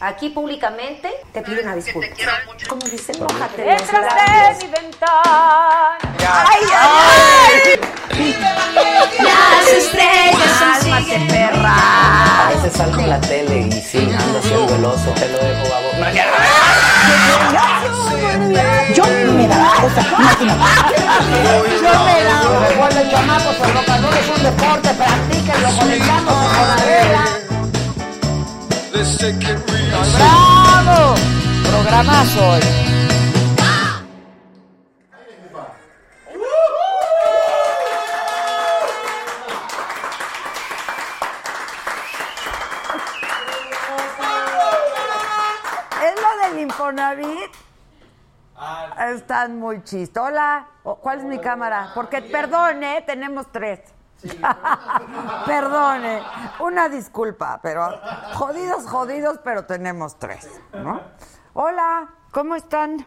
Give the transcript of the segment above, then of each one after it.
Aquí públicamente te pido una disculpa. Como dicen, mojate Detrás de mi ventana. ¡Ay, ay, ay! Las estrellas Cálmate, perra. A veces salgo en la tele y sí, ando haciendo el oso. Te lo dejo a vos. Yo me da cosa, Yo me la Recuerden, chamacos, el rock and roll es un deporte, practíquenlo, conectándose con la regla. ¡Bravo! Programazo hoy. Es lo del Infonavit. Están muy chistos. Hola, ¿cuál es mi cámara? Porque, perdone, tenemos tres. Perdone, una disculpa, pero jodidos, jodidos, pero tenemos tres, ¿no? Hola, ¿cómo están?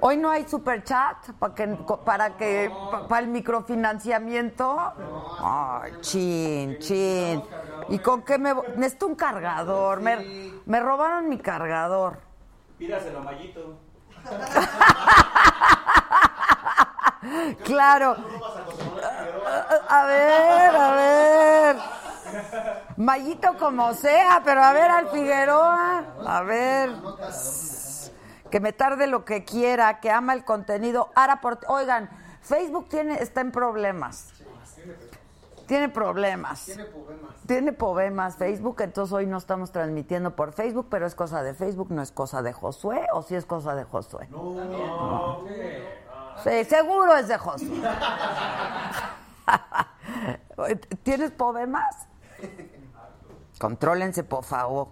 Hoy no hay super chat para que para que para el microfinanciamiento. Ay, chin, chin. ¿Y con qué me voy? necesito un cargador? Me, me robaron mi cargador. Pídaselo, Mayito. Claro. A ver, a ver. Mayito como sea, pero a ver al Figueroa. A ver. Que me tarde lo que quiera, que ama el contenido. Ahora por oigan, Facebook tiene está en problemas. Tiene problemas. Tiene problemas. Tiene problemas Facebook, entonces hoy no estamos transmitiendo por Facebook, pero es cosa de Facebook, no es cosa de Josué, o si es cosa de Josué. No. Sí, seguro es de Josué. ¿Tienes problemas? Contrólense, por favor.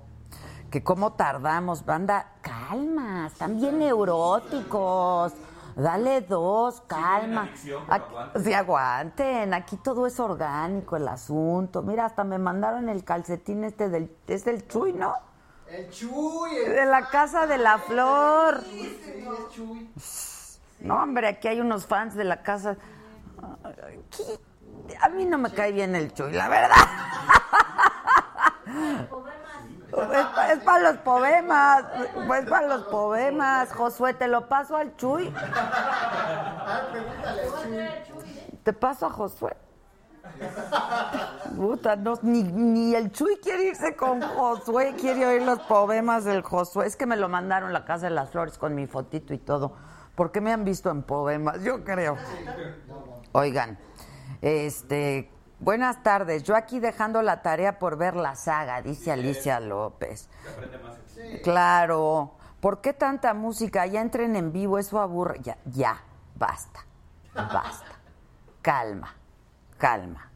Que cómo tardamos, banda, calma, están bien neuróticos. Dale dos, calma. Sí, aguanten, aquí todo es orgánico el asunto. Mira, hasta me mandaron el calcetín este del, es del Chuy, ¿no? El Chuy. De la casa de la flor. No, hombre, aquí hay unos fans de la casa. A mí no me cae bien el Chuy, la verdad. Es, para los poemas, es para los poemas. Josué, te lo paso al Chuy. Te paso a Josué. Puta, no, ni, ni el Chuy quiere irse con Josué, quiere oír los poemas del Josué. Es que me lo mandaron la Casa de las Flores con mi fotito y todo. porque me han visto en poemas? Yo creo. Oigan, este, buenas tardes. Yo aquí dejando la tarea por ver la saga, dice Alicia López. Claro. ¿Por qué tanta música? Ya entren en vivo, eso aburre. Ya, ya, basta. Basta. Calma, calma.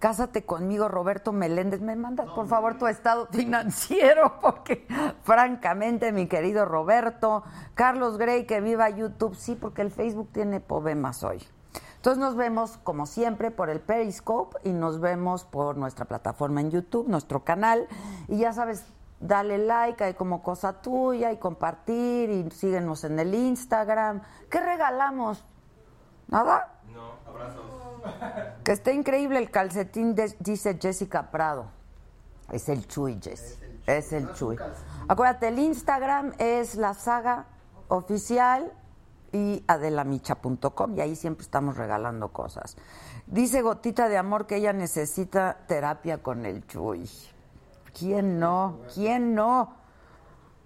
Cásate conmigo, Roberto Meléndez. ¿Me mandas, por favor, tu estado financiero? Porque, francamente, mi querido Roberto, Carlos Grey, que viva YouTube. Sí, porque el Facebook tiene problemas hoy. Entonces nos vemos, como siempre, por el Periscope y nos vemos por nuestra plataforma en YouTube, nuestro canal. Y ya sabes, dale like, hay como cosa tuya, y compartir, y síguenos en el Instagram. ¿Qué regalamos? ¿Nada? No, abrazos. Que está increíble el calcetín, de- dice Jessica Prado. Es el Chuy, Jess. Es el Chuy. Acuérdate, el Instagram es la saga oficial y adelamicha.com y ahí siempre estamos regalando cosas. Dice Gotita de Amor que ella necesita terapia con el Chuy. ¿Quién no? ¿Quién no?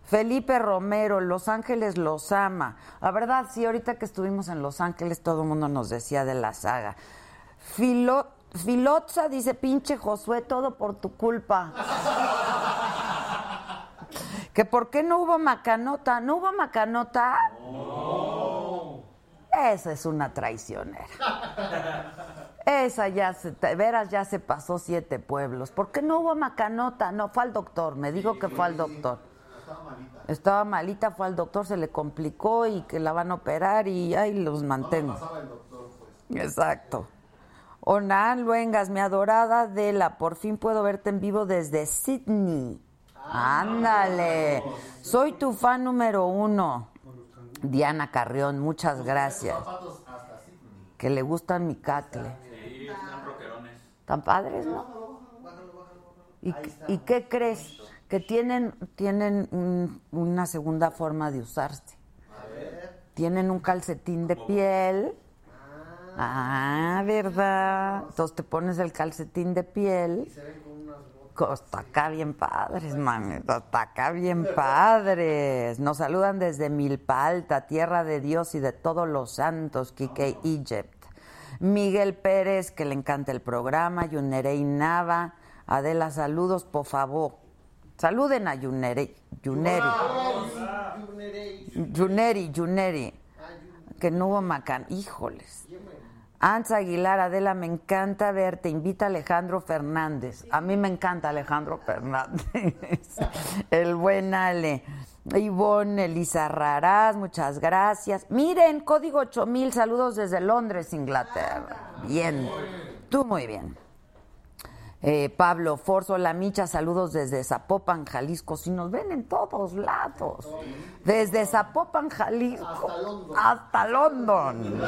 Felipe Romero, Los Ángeles los ama. La verdad, sí, ahorita que estuvimos en Los Ángeles todo el mundo nos decía de la saga. Filo, Filotza dice, pinche Josué, todo por tu culpa. que por qué no hubo macanota. ¿No hubo macanota? Esa es una traicionera. Esa ya se, de veras ya se pasó siete pueblos. ¿Por qué no hubo macanota? No, fue al doctor, me dijo que fue al doctor. Estaba malita, fue al doctor, se le complicó y que la van a operar y ahí los mantengo. Exacto. Onan Luengas, mi adorada Adela, por fin puedo verte en vivo desde Sydney. Ándale. Soy tu fan número uno. Diana Carrión, muchas gracias. Que le gustan mi catle. Sí, están roquerones. Padres, ¿no? ¿Y, ¿y qué crees? Que tienen, tienen un- una segunda forma de usarse. Tienen un calcetín de piel. Ah, ¿verdad? Entonces te pones el calcetín de piel. Está acá bien padres, mami. Está acá bien padres. Nos saludan desde Milpa Alta, tierra de Dios y de todos los santos, Kike Egypt. Miguel Pérez, que le encanta el programa. Yunerei Nava. Adela, saludos, por favor. Saluden a Yuneri. Yuneri. Yuneri, Yuneri. Que no hubo macan. Híjoles. Anza Aguilar, Adela, me encanta verte. Invita a Alejandro Fernández. A mí me encanta Alejandro Fernández. El buen Ale. Ivonne Elisa Raraz, muchas gracias. Miren, código 8000, saludos desde Londres, Inglaterra. Bien. Tú muy bien. Eh, Pablo Forzo, La Micha, saludos desde Zapopan, Jalisco. Si nos ven en todos lados. Desde Zapopan, Jalisco. Hasta London.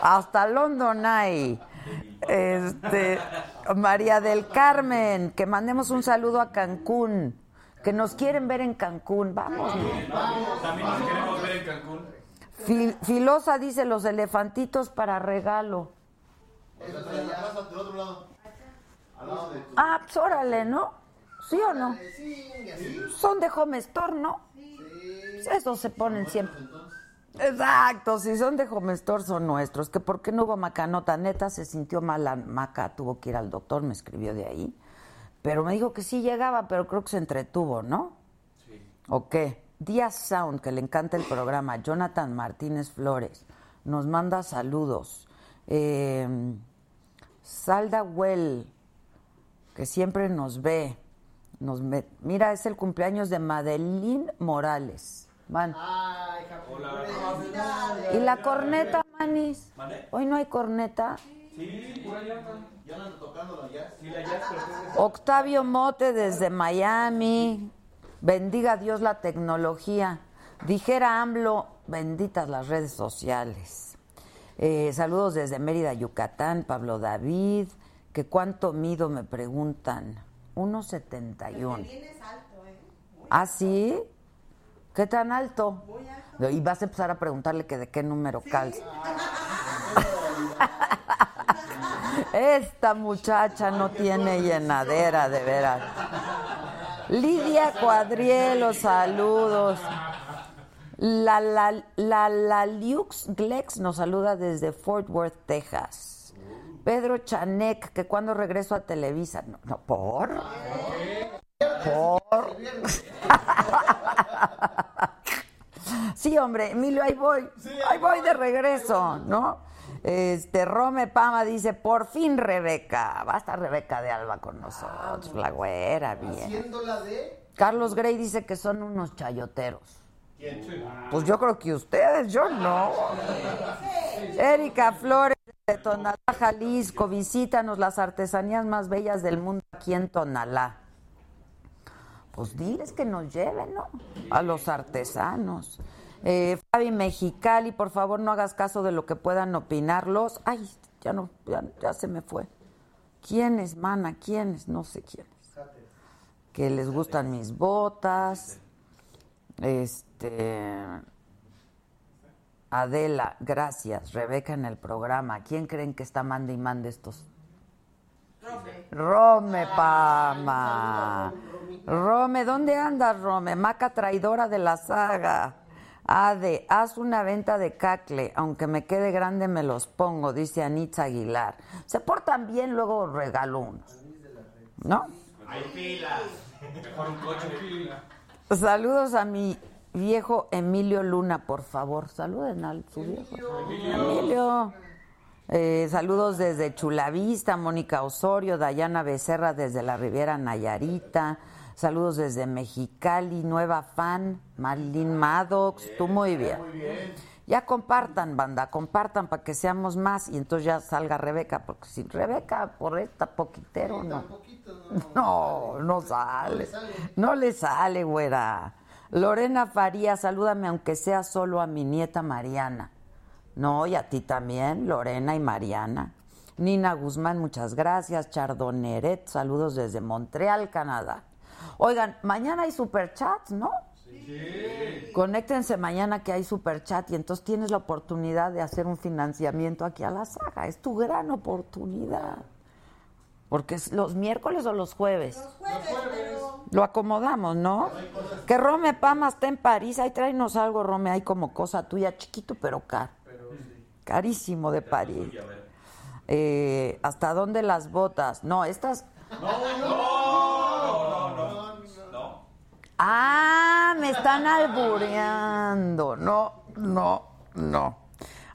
Hasta London hay. Este, María del Carmen, que mandemos un saludo a Cancún. Que nos quieren ver en Cancún. Vamos. También nos queremos ver en Cancún. Fil- Filosa dice los elefantitos para regalo. Ah, pues órale, ¿no? ¿Sí o no? Son de Home Store, ¿no? Esos se ponen siempre. Exacto, si son de Home Store son nuestros. Que por qué no hubo macanota, neta se sintió mal la maca, tuvo que ir al doctor, me escribió de ahí. Pero me dijo que sí llegaba, pero creo que se entretuvo, ¿no? Sí. Ok. Díaz Sound, que le encanta el programa. Jonathan Martínez Flores nos manda saludos. Eh, Salda Well, que siempre nos ve. Nos ve- Mira, es el cumpleaños de Madeline Morales. Van. ¿Y la corneta, Manis? Hoy no hay corneta. Sí, por allá anda. Ya andan tocando la jazz. Sí, la jazz, pero creo que Octavio Mote desde Miami. Bendiga Dios la tecnología. Dijera AMLO, benditas las redes sociales. Eh, saludos desde Mérida, Yucatán. Pablo David. Que cuánto mido, me preguntan. 1.71. ¿Ah, sí? ¿Qué tan alto? Y vas a empezar a preguntarle que de qué número calza. Esta muchacha no tiene llenadera, de veras. Lidia Cuadrielo, saludos. La, la, la, la Liux Glex nos saluda desde Fort Worth, Texas. Pedro Chanek, que cuando regreso a Televisa. No, no, ¿por? ¿Por? Sí, hombre, Emilio, ahí voy. Ahí voy de regreso, ¿no? Este, Rome Pama dice, por fin Rebeca. Va a estar Rebeca de Alba con nosotros, la güera, bien. Carlos Grey dice que son unos chayoteros. Pues yo creo que ustedes, yo no. Erika Flores de Tonalá, Jalisco, visítanos las artesanías más bellas del mundo aquí en Tonalá. Pues diles que nos lleven, ¿no? A los artesanos. Eh, Fabi Mexicali, por favor, no hagas caso de lo que puedan opinarlos. Ay, ya no, ya, ya se me fue. ¿Quiénes, mana? ¿Quiénes? No sé quiénes. Que les gustan mis botas. Este. Adela, gracias. Rebeca en el programa. ¿Quién creen que está mande y mande estos? Rome. Rome, Pama. Rome, ¿dónde andas, Rome? Maca traidora de la saga. Ade, haz una venta de cacle, aunque me quede grande me los pongo, dice Anitza Aguilar. Se portan bien, luego regalo unos. ¿No? Hay pilas. Mejor un coche. Saludos a mi viejo Emilio Luna, por favor. Saluden al su viejo. Emilio. Eh, saludos desde Chulavista, Mónica Osorio, Dayana Becerra desde la Riviera Nayarita. Saludos desde Mexicali, nueva fan, Marilyn Maddox, tú muy bien. Ya compartan, banda, compartan para que seamos más y entonces ya salga Rebeca, porque si Rebeca por esta poquitero no. No, no sale. No le sale, güera. Lorena Faría, salúdame aunque sea solo a mi nieta Mariana. No, y a ti también, Lorena y Mariana. Nina Guzmán, muchas gracias. Chardonneret, saludos desde Montreal, Canadá. Oigan, mañana hay superchats, ¿no? Sí. Conéctense mañana que hay superchat y entonces tienes la oportunidad de hacer un financiamiento aquí a la saga. Es tu gran oportunidad. Porque es los miércoles o los jueves. Los jueves, Lo acomodamos, ¿no? Que Rome Pama está en París. Ahí tráenos algo, Rome. Hay como cosa tuya, chiquito pero caro. Carísimo de París. Eh, ¿Hasta dónde las botas? No, estas... Ah, me están albureando. No, no, no.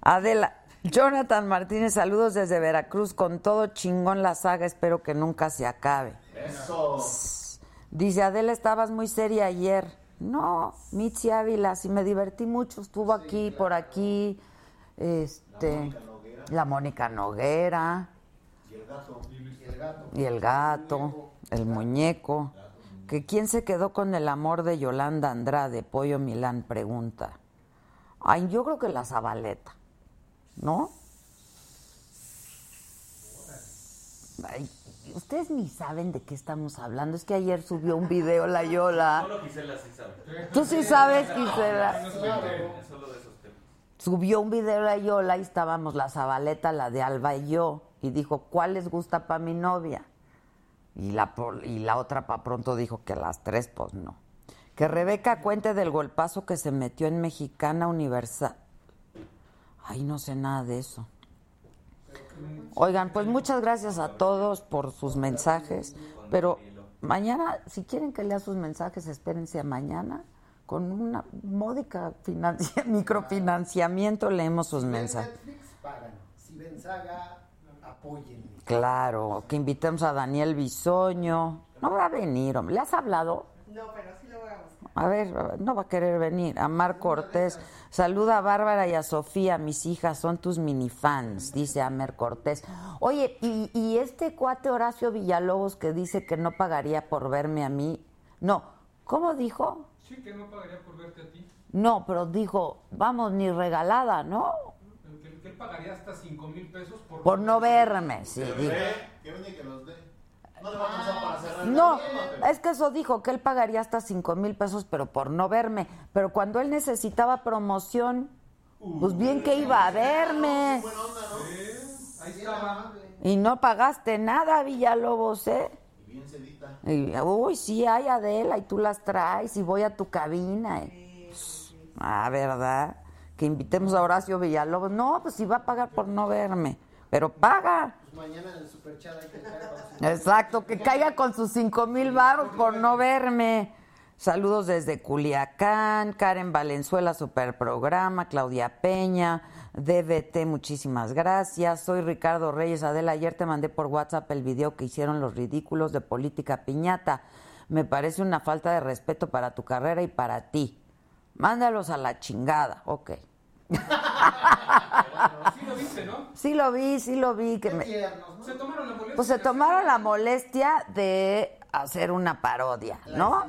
Adela, Jonathan Martínez, saludos desde Veracruz. Con todo chingón la saga, espero que nunca se acabe. Eso. Dice Adela, estabas muy seria ayer. No, Mitzi Ávila, sí me divertí mucho. Estuvo aquí, por aquí. Este, la Mónica Noguera. Y el gato. Y el gato. Y el gato, el muñeco. Que quién se quedó con el amor de Yolanda Andrade, Pollo Milán pregunta. Ay, yo creo que la Zabaleta, ¿no? Ay, ustedes ni saben de qué estamos hablando. Es que ayer subió un video la Yola. Solo Gisela sí sabe. Tú sí sabes, Gisela. Solo de esos temas. Subió un video la Yola y estábamos la Zabaleta, la de Alba y yo. Y dijo, ¿cuál les gusta para mi novia? Y la, y la otra para pronto dijo que las tres, pues no. Que Rebeca cuente del golpazo que se metió en Mexicana Universal. Ay, no sé nada de eso. Oigan, pues muchas gracias a todos por sus mensajes. Pero mañana, si quieren que lea sus mensajes, espérense a mañana. Con una módica financia- microfinanciamiento leemos sus mensajes. Netflix, pagan. Si ven saga. Claro, que invitemos a Daniel Bisoño. No va a venir, hombre. ¿Le has hablado? No, pero a ver, no va a querer venir. A Mar Cortés. Saluda a Bárbara y a Sofía, mis hijas, son tus minifans, dice Amer Cortés. Oye, y, y este cuate Horacio Villalobos que dice que no pagaría por verme a mí. No, ¿cómo dijo? Sí, que no pagaría por verte a ti. No, pero dijo, vamos, ni regalada, ¿no? Que, que él pagaría hasta 5 mil pesos por... Por no verme, sí. Que los dijo. dé, que los dé. No le va a alcanzar para cerrar. el No, programa, pero- es que eso dijo, que él pagaría hasta cinco mil pesos, pero por no verme. Pero cuando él necesitaba promoción, pues bien que iba a verme. Ahí estaba. Y no pagaste nada, Villalobos, ¿eh? Y bien sedita. Y, uy, sí, hay Adela, y tú las traes, y voy a tu cabina. eh. Ah, ¿verdad? Que invitemos a Horacio Villalobos. No, pues si va a pagar por no verme. Pero paga. Pues mañana en el superchat hay que con Exacto, que caiga con sus cinco mil baros por no verme. Saludos desde Culiacán, Karen Valenzuela, super programa, Claudia Peña, DBT, muchísimas gracias. Soy Ricardo Reyes Adela. Ayer te mandé por WhatsApp el video que hicieron los ridículos de Política Piñata. Me parece una falta de respeto para tu carrera y para ti. Mándalos a la chingada. Ok. Sí lo viste, ¿no? Sí lo vi, sí lo vi. Que me... Tiernos, ¿no? Se tomaron la molestia. Pues se tomaron la molestia de hacer una parodia, ¿no?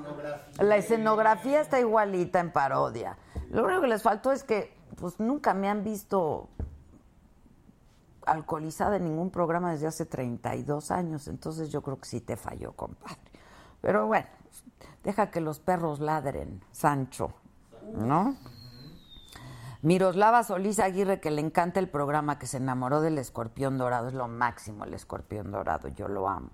La escenografía está igualita en parodia. Lo único que les faltó es que pues nunca me han visto alcoholizada en ningún programa desde hace 32 años, entonces yo creo que sí te falló, compadre. Pero bueno, deja que los perros ladren, Sancho, ¿no? Miroslava Solís Aguirre, que le encanta el programa, que se enamoró del escorpión dorado, es lo máximo el escorpión dorado, yo lo amo.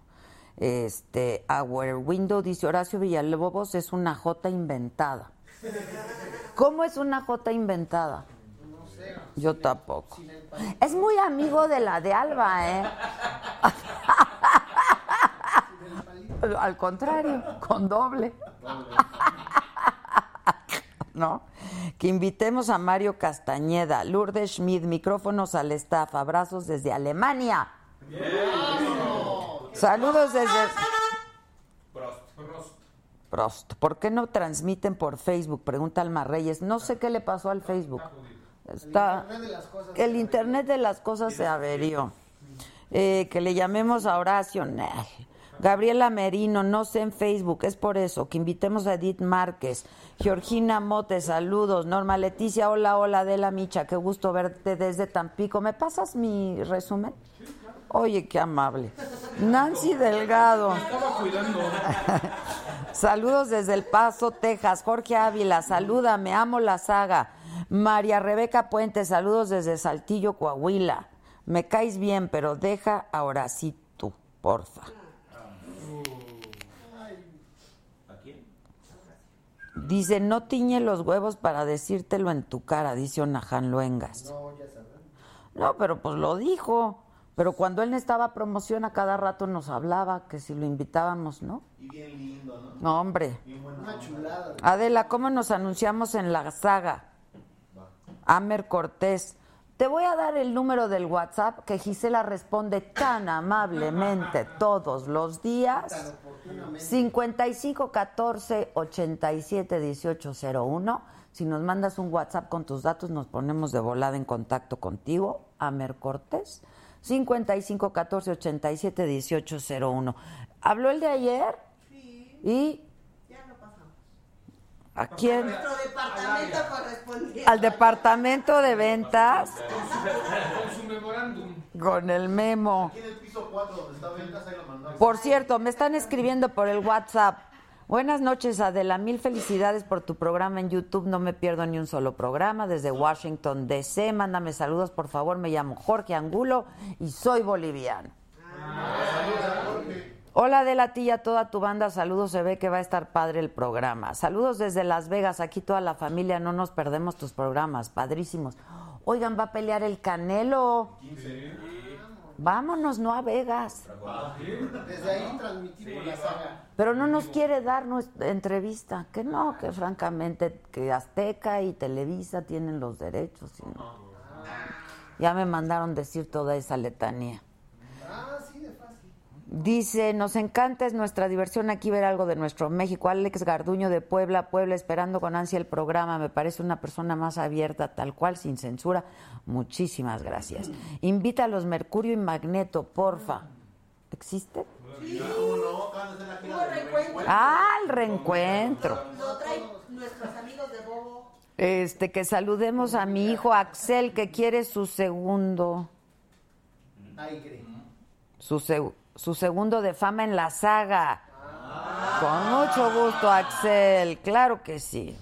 Este, Our Window dice Horacio Villalobos es una J inventada. ¿Cómo es una J inventada? Yo tampoco. Es muy amigo de la de Alba, ¿eh? Al contrario, con doble. ¿No? Que invitemos a Mario Castañeda, Lourdes Schmidt, micrófonos al staff, abrazos desde Alemania. Saludos desde Prost. ¿Por qué no transmiten por Facebook? Pregunta Alma Reyes. No sé qué le pasó al Facebook. Está, el internet de las cosas se averió. Eh, que le llamemos a Horacio. Nah. Gabriela Merino, no sé en Facebook, es por eso. Que invitemos a Edith Márquez. Georgina Mote, saludos. Norma Leticia, hola, hola, Adela Micha, qué gusto verte desde Tampico. ¿Me pasas mi resumen? Oye, qué amable. Nancy Delgado. Saludos desde El Paso, Texas. Jorge Ávila, salúdame, amo la saga. María Rebeca Puente, saludos desde Saltillo, Coahuila. Me caes bien, pero deja ahora sí tú, porfa. Dice, no tiñe los huevos para decírtelo en tu cara, dice Onajan Luengas. No, ya sabrán. No, pero pues lo dijo. Pero cuando él estaba promoción a cada rato nos hablaba que si lo invitábamos, ¿no? Y bien lindo, ¿no? No, hombre. Bien Una chulada. Adela, ¿cómo nos anunciamos en la saga? Amer Cortés. Te voy a dar el número del WhatsApp que Gisela responde tan amablemente todos los días. 55 14 87 18 01. Si nos mandas un WhatsApp con tus datos, nos ponemos de volada en contacto contigo. Amer Cortés. 55 14 87 18 01. ¿Habló el de ayer? ¿Y? ¿A quién? Nuestro departamento correspondiente. Al departamento de ventas Con su memorándum. Con el memo. Aquí en el piso 4 donde está ventas, ahí lo mandamos. Por cierto, me están escribiendo por el WhatsApp. Buenas noches, Adela. Mil felicidades por tu programa en YouTube. No me pierdo ni un solo programa. Desde Washington, D.C. Mándame saludos, por favor. Me llamo Jorge Angulo y soy boliviano. Hola Adela, ti y a toda tu banda. Saludos. Se ve que va a estar padre el programa. Saludos desde Las Vegas. Aquí toda la familia. No nos perdemos tus programas. Padrísimos. Oigan, va a pelear el Canelo. Vámonos, no a Vegas. Desde ahí transmitimos la saga. Pero no nos quiere dar nuestra entrevista. Que no, que francamente que Azteca y Televisa tienen los derechos. y no. Ya me mandaron decir toda esa letanía. Ah, sí, de fácil. Dice, nos encanta, es nuestra diversión aquí ver algo de nuestro México. Alex Garduño de Puebla, Puebla, esperando con ansia el programa. Me parece una persona más abierta, tal cual, sin censura. Muchísimas gracias. Invita a los Mercurio y Magneto, porfa. ¿Existe? Del reencuentro. Ah, el reencuentro. Lo traen nuestros amigos de Bobo. Este, que saludemos a mi hijo Axel, que quiere su segundo, su, seg- su segundo de fama en la saga. Con mucho gusto, Axel, claro que sí.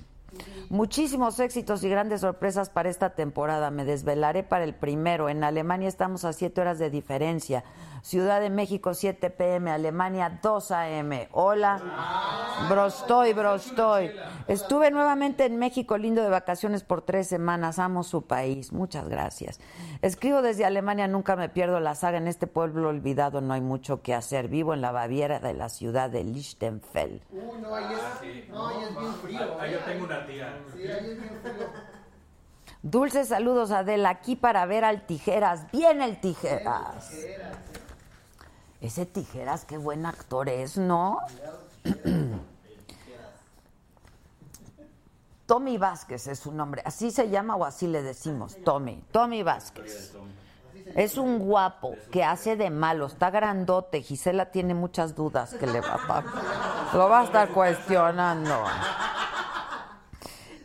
Muchísimos éxitos y grandes sorpresas para esta temporada. Me desvelaré para el primero. En Alemania estamos a 7 horas de diferencia. Ciudad de México 7 pm, Alemania 2 am. Hola. Brostoy, brostoy. Estuve nuevamente en México, lindo de vacaciones por tres semanas. Amo su país. Muchas gracias. Escribo desde Alemania, nunca me pierdo la saga. En este pueblo olvidado no hay mucho que hacer. Vivo en la Baviera de la ciudad de Lichtenfeld. Uy, no, ahí es, no, ahí es bien frío. Ahí yo ¿eh? tengo una tía. Sí, ahí es bien frío. Dulces saludos, Adela, aquí para ver al Tijeras. Bien el Tijeras. Ese Tijeras, qué buen actor es, ¿no? Tommy Vázquez es su nombre. ¿Así se llama o así le decimos? Tommy. Tommy Vázquez. Es un guapo que hace de malo, está grandote. Gisela tiene muchas dudas que le va a. Lo va a estar cuestionando.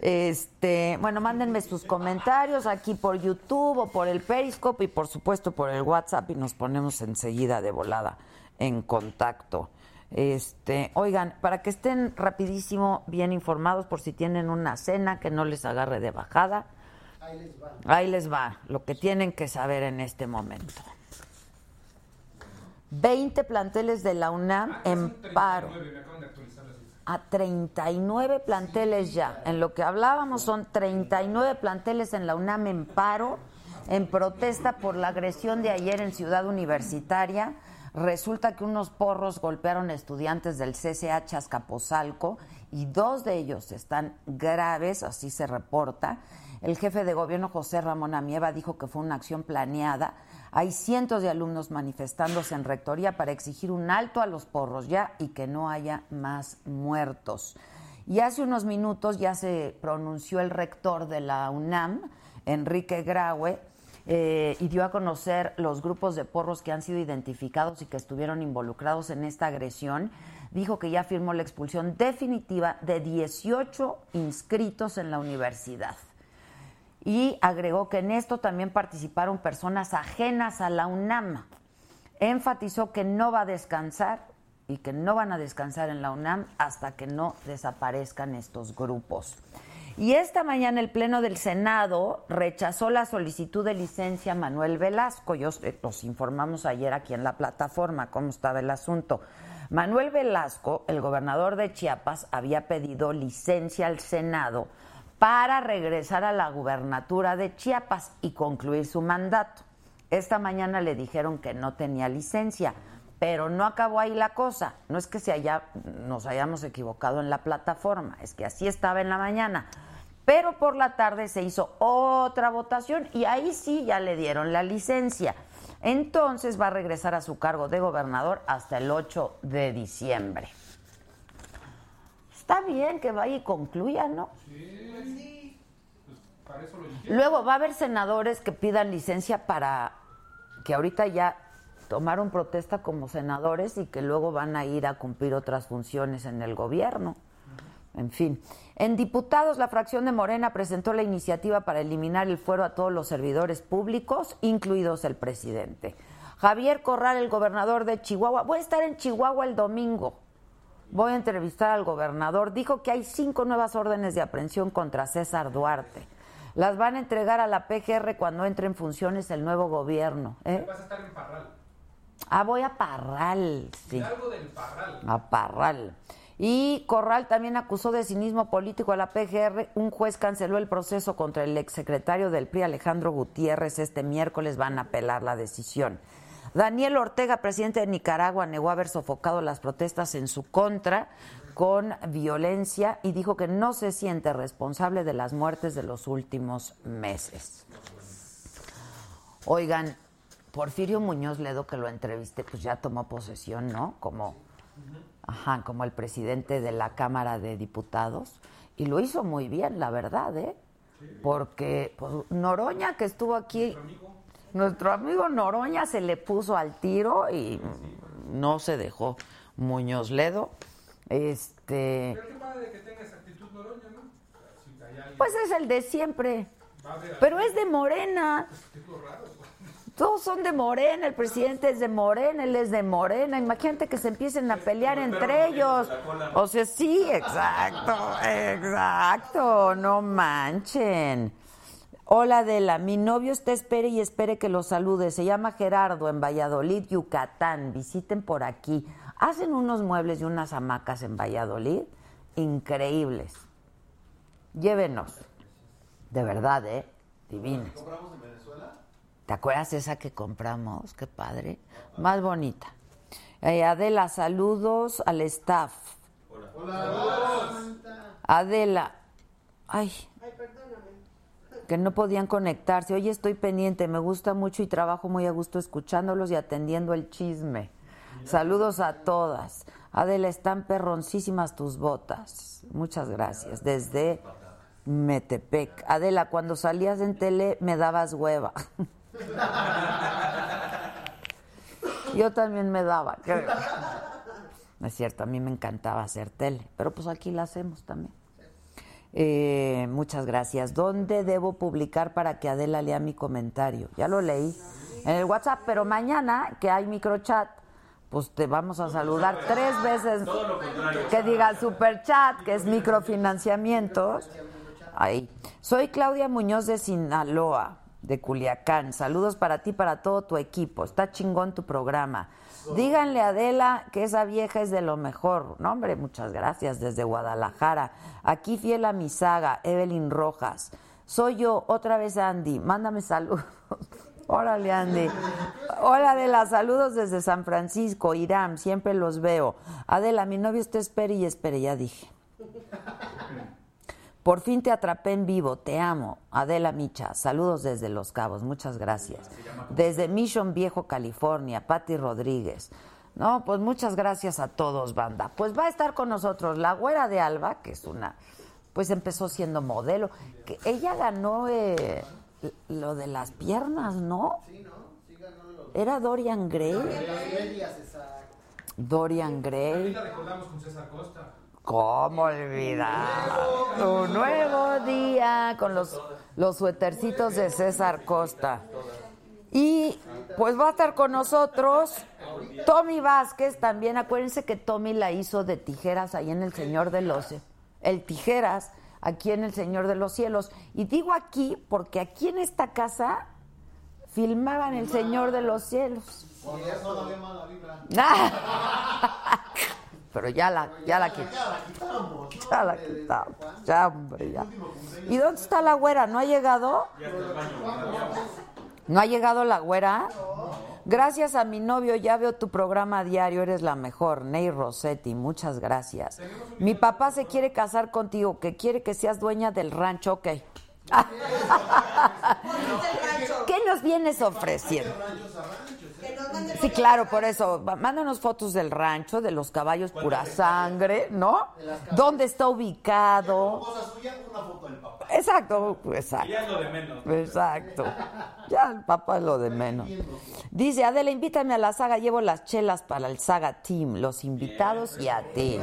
Este, bueno, mándenme sus comentarios aquí por YouTube o por el Periscope y por supuesto por el WhatsApp y nos ponemos enseguida de volada en contacto. Este, oigan, para que estén rapidísimo bien informados por si tienen una cena que no les agarre de bajada, Ahí les va. Ahí les va lo que tienen que saber en este momento. 20 planteles de la UNAM en paro. A 39 planteles ya. En lo que hablábamos son 39 planteles en la UNAM en paro, en protesta por la agresión de ayer en Ciudad Universitaria. Resulta que unos porros golpearon estudiantes del CCH Azcapotzalco y dos de ellos están graves, así se reporta. El jefe de gobierno José Ramón Amieva dijo que fue una acción planeada. Hay cientos de alumnos manifestándose en rectoría para exigir un alto a los porros ya y que no haya más muertos. Y hace unos minutos ya se pronunció el rector de la UNAM, Enrique Graue, eh, y dio a conocer los grupos de porros que han sido identificados y que estuvieron involucrados en esta agresión. Dijo que ya firmó la expulsión definitiva de 18 inscritos en la universidad y agregó que en esto también participaron personas ajenas a la UNAM. Enfatizó que no va a descansar y que no van a descansar en la UNAM hasta que no desaparezcan estos grupos. Y esta mañana el Pleno del Senado rechazó la solicitud de licencia Manuel Velasco. Yo los informamos ayer aquí en la plataforma cómo estaba el asunto. Manuel Velasco, el gobernador de Chiapas, había pedido licencia al Senado para regresar a la gubernatura de Chiapas y concluir su mandato. Esta mañana le dijeron que no tenía licencia, pero no acabó ahí la cosa. No es que se haya, nos hayamos equivocado en la plataforma, es que así estaba en la mañana. Pero por la tarde se hizo otra votación y ahí sí ya le dieron la licencia. Entonces va a regresar a su cargo de gobernador hasta el 8 de diciembre. Está bien que vaya y concluya, ¿no? Sí. Pues para eso lo Luego va a haber senadores que pidan licencia para que ahorita ya tomaron protesta como senadores y que luego van a ir a cumplir otras funciones en el gobierno. En fin, en diputados la fracción de Morena presentó la iniciativa para eliminar el fuero a todos los servidores públicos, incluidos el presidente. Javier Corral, el gobernador de Chihuahua, voy a estar en Chihuahua el domingo voy a entrevistar al gobernador, dijo que hay cinco nuevas órdenes de aprehensión contra César Duarte. Las van a entregar a la PGR cuando entre en funciones el nuevo gobierno. ¿eh? Vas a estar en Parral. Ah, voy a Parral, sí. Algo del Parral. A Parral. Y Corral también acusó de cinismo político a la PGR. Un juez canceló el proceso contra el exsecretario del PRI, Alejandro Gutiérrez. Este miércoles van a apelar la decisión. Daniel Ortega, presidente de Nicaragua, negó haber sofocado las protestas en su contra con violencia y dijo que no se siente responsable de las muertes de los últimos meses. Oigan, Porfirio Muñoz Ledo, que lo entrevisté, pues ya tomó posesión, ¿no? Como, ajá, como el presidente de la Cámara de Diputados. Y lo hizo muy bien, la verdad, ¿eh? Porque pues, Noroña, que estuvo aquí nuestro amigo Noroña se le puso al tiro y no se dejó. Muñoz Ledo, este... Pero qué padre que tenga esa actitud Noroña, ¿no? Pues es el de siempre. Pero es de Morena. Todos son de Morena, el presidente es de Morena, él es de Morena. Imagínate que se empiecen a pelear entre ellos. O sea, sí, exacto, exacto, no manchen. Hola Adela, mi novio está espere y espere que lo salude. Se llama Gerardo en Valladolid, Yucatán. Visiten por aquí. Hacen unos muebles y unas hamacas en Valladolid increíbles. Llévenos. De verdad, ¿eh? Divinas. ¿Compramos en Venezuela? ¿Te acuerdas esa que compramos? Qué padre. Más bonita. Eh, Adela, saludos al staff. Hola. Hola. Adela. Ay. Que no podían conectarse. Hoy estoy pendiente, me gusta mucho y trabajo muy a gusto escuchándolos y atendiendo el chisme. Saludos a todas. Adela, están perroncísimas tus botas. Muchas gracias. Desde Metepec. Adela, cuando salías en tele me dabas hueva. Yo también me daba. No es cierto, a mí me encantaba hacer tele, pero pues aquí la hacemos también. Eh, muchas gracias. ¿Dónde debo publicar para que Adela lea mi comentario? Ya lo leí en el WhatsApp, pero mañana que hay microchat, pues te vamos a saludar tres veces. Que diga super chat, que es microfinanciamientos. Ahí. Soy Claudia Muñoz de Sinaloa, de Culiacán. Saludos para ti, para todo tu equipo. Está chingón tu programa. Díganle a Adela que esa vieja es de lo mejor. No, hombre, muchas gracias desde Guadalajara. Aquí fiel a mi saga, Evelyn Rojas. Soy yo, otra vez Andy. Mándame saludos. Órale, Andy. Hola, Adela. Saludos desde San Francisco, Irán. Siempre los veo. Adela, mi novio te espere y espere, ya dije. Por fin te atrapé en vivo, te amo. Adela Micha, saludos desde Los Cabos, muchas gracias. Desde Mission Viejo, California, Patti Rodríguez. No, pues muchas gracias a todos, banda. Pues va a estar con nosotros la güera de Alba, que es una, pues empezó siendo modelo. Que ella ganó eh, lo de las piernas, ¿no? Sí, ¿no? Sí ganó lo Era Dorian Gray. Medias, exacto. Dorian Gray. Ahorita recordamos con César Costa. ¿Cómo olvidar? Un nuevo día con los, los suétercitos de César Costa. Y pues va a estar con nosotros Tommy Vázquez también. Acuérdense que Tommy la hizo de tijeras ahí en el Señor de los... El tijeras aquí en el Señor de los Cielos. Y digo aquí porque aquí en esta casa filmaban el Señor de los Cielos. Por eso no había mala vibra. Pero ya la, ya la quitamos. Ya la quitamos. Ya la quitamos. Ya, hombre, ya. ¿Y dónde está la güera? ¿No ha llegado? ¿No ha llegado la güera? Gracias a mi novio, ya veo tu programa diario, eres la mejor, Ney Rossetti, muchas gracias. Mi papá se quiere casar contigo, que quiere que seas dueña del rancho, ok. ¿Qué nos vienes ofreciendo? Sí, claro, por eso. Mándanos fotos del rancho, de los caballos pura sangre, ¿no? ¿Dónde está ubicado? Cosa suya, una foto del papá. Exacto, exacto. Ya es lo de menos. Exacto. Ya el papá es lo de menos. Dice, Adela, invítame a la saga, llevo las chelas para el saga team, los invitados y a ti.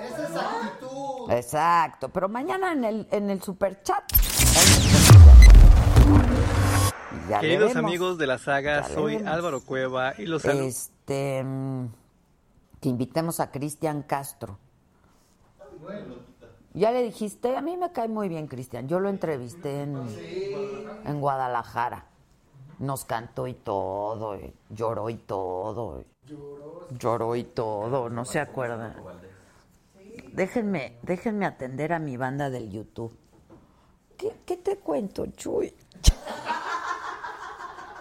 Esa es actitud. Exacto, pero mañana en el, en el super chat. Ya Queridos amigos de la saga, Ya soy. Álvaro Cueva y los saludo. Este, que invitemos a Cristian Castro. Ya le dijiste, a mí me cae muy bien Cristian. Yo lo entrevisté en, en Guadalajara. Nos cantó y todo, y lloró y todo. y- Lloró y todo, no se acuerdan. Déjenme, déjenme atender a mi banda del YouTube. ¿Qué, qué te cuento, Chuy?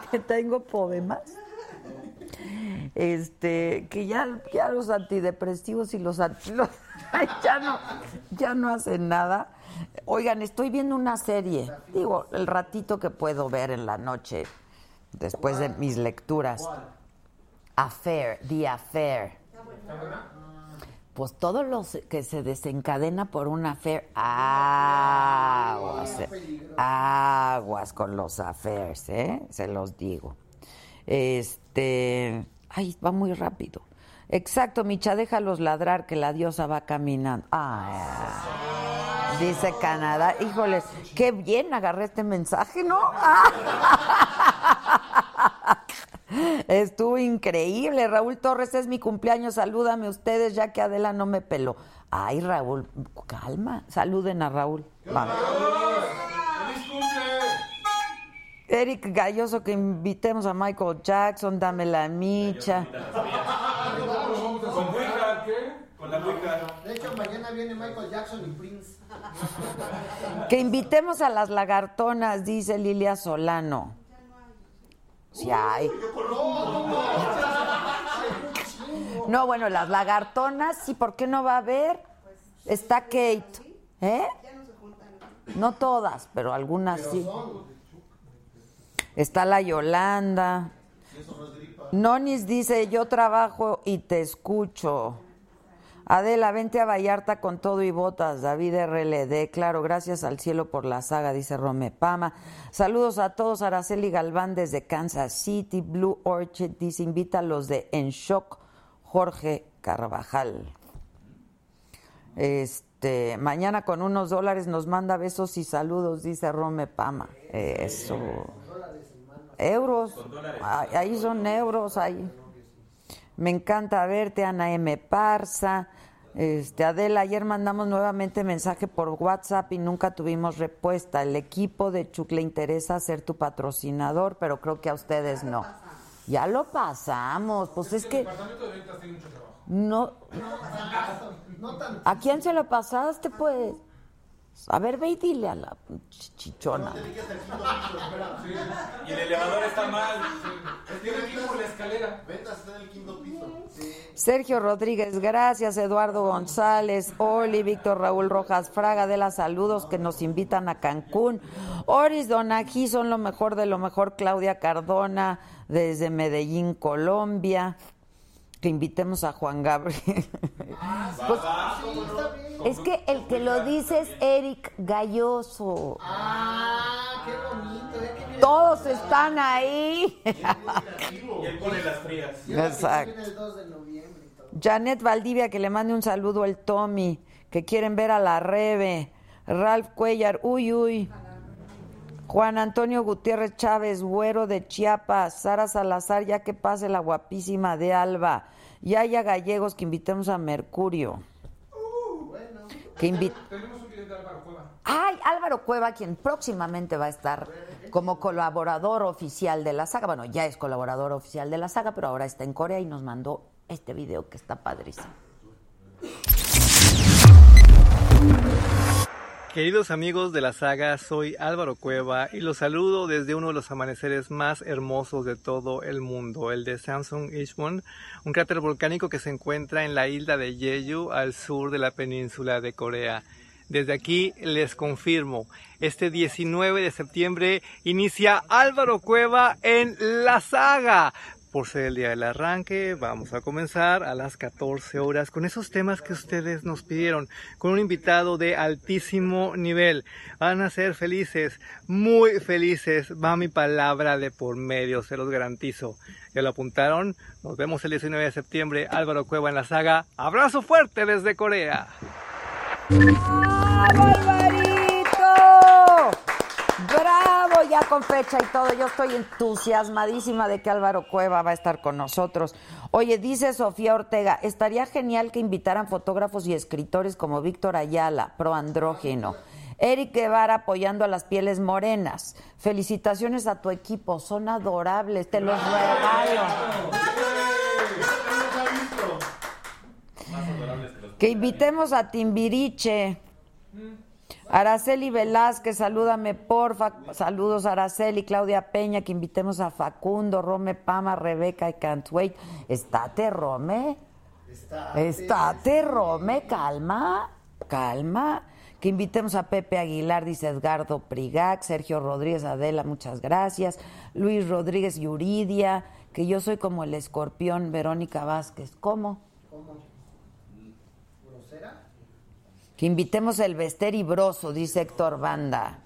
Que tengo poemas. Este, que ya, ya los antidepresivos y los, los- ya no, ya no hacen nada. Oigan, estoy viendo una serie, digo, el ratito que puedo ver en la noche, después de mis lecturas. Affair, The Affair. Pues todo lo que se desencadena por un affair, aguas, eh, aguas con los affairs, ¿eh? Se los digo. Este, ay, va muy rápido. Exacto, Micha, déjalos ladrar que la diosa va caminando. Ay, dice Canadá. Híjoles, qué bien agarré este mensaje, ¿no? Estuvo increíble. Raúl Torres es mi cumpleaños. Salúdame ustedes ya que Adela no me peló. Ay, Raúl, calma. Saluden a Raúl. Va. ¡Feliz cumple! Eric Galloso, que invitemos a Michael Jackson, dame la micha. ¿Con Wicca qué? Con la Wicca. De hecho, mañana viene Michael Jackson y Prince. Que invitemos a las lagartonas, dice Lilia Solano. No, bueno, las lagartonas, sí, ¿por qué no va a haber? Está Kate. ¿Eh? No todas, pero algunas sí. Está la Yolanda. Nonis dice, yo trabajo y te escucho. Adela, vente a Vallarta con todo y botas. David RLD, claro, gracias al cielo por la saga, dice Rome Pama. Saludos a todos. Araceli Galván desde Kansas City. Blue Orchid dice, invita a los de En Shock, Jorge Carvajal. Este, mañana con unos dólares nos manda besos y saludos, dice Rome Pama. Eso. Euros. Ahí son euros, ahí. Me encanta verte, Ana M. Parza. Este, Adela, ayer mandamos nuevamente mensaje por WhatsApp y nunca tuvimos respuesta. El equipo de Chuc le interesa ser tu patrocinador, pero creo que a ustedes no. Ya lo pasamos, pues es que... El departamento de ventas tiene mucho trabajo. No. ¿A quién se lo pasaste, pues? A ver, ve y dile a la chichona. Y el elevador está mal. La escalera. Ventas está en el quinto piso. Sergio Rodríguez, gracias. Eduardo González, Oli, Víctor Raúl Rojas Fraga de las saludos que nos invitan a Cancún. Oris Donají son lo mejor de lo mejor. Claudia Cardona desde Medellín, Colombia. Que invitemos a Juan Gabriel. Pues, es que el que lo dice es Eric Galloso. Ah, qué bonito. ¿eh? Todos están ahí. Y él pone las frías. Exacto. viene el 2 de noviembre y todo. Janet Valdivia, que le mande un saludo al Tommy, que quieren ver a la Rebe. Ralph Cuellar, uy, uy. Juan Antonio Gutiérrez Chávez, güero de Chiapas. Sara Salazar, ya que pase la guapísima de Alba. Yaya Gallegos, que invitemos a Mercurio. Que invi- Tenemos un de Álvaro Cueva. Ay, Álvaro Cueva, quien próximamente va a estar como colaborador oficial de la saga. Bueno, ya es colaborador oficial de la saga, pero ahora está en Corea y nos mandó este video que está padrísimo. Queridos amigos de la saga, soy Álvaro Cueva y los saludo desde uno de los amaneceres más hermosos de todo el mundo, el de Samsung Ishmun, un cráter volcánico que se encuentra en la isla de Jeju, al sur de la península de Corea. Desde aquí les confirmo, este 19 de septiembre inicia Álvaro Cueva en la saga. Por ser el día del arranque, vamos a comenzar a las 14 horas con esos temas que ustedes nos pidieron, con un invitado de altísimo nivel. Van a ser felices, muy felices. Va mi palabra de por medio, se los garantizo. Ya lo apuntaron. Nos vemos el 19 de septiembre. Álvaro Cueva en la saga. Abrazo fuerte desde Corea. ¡Bravo, Alvarito! ¡Bravo! Ya con fecha y todo. Yo estoy entusiasmadísima de que Álvaro Cueva va a estar con nosotros. Oye, dice Sofía Ortega, estaría genial que invitaran fotógrafos y escritores como Víctor Ayala, proandrógeno. Eric Guevara apoyando a las pieles morenas. Felicitaciones a tu equipo, son adorables, te los regalo. Que invitemos a Timbiriche. Araceli Velázquez, salúdame porfa. Saludos Araceli, Claudia Peña, que invitemos a Facundo, Rome Pama, Rebeca y Can't Wait. Estate, Rome. Estate, Rome, calma, calma. Que invitemos a Pepe Aguilar, dice Edgardo Prigac, Sergio Rodríguez Adela, muchas gracias. Luis Rodríguez Yuridia, que yo soy como el escorpión, Verónica Vázquez. ¿Cómo? Que invitemos el Bester y Broso, dice Héctor Banda.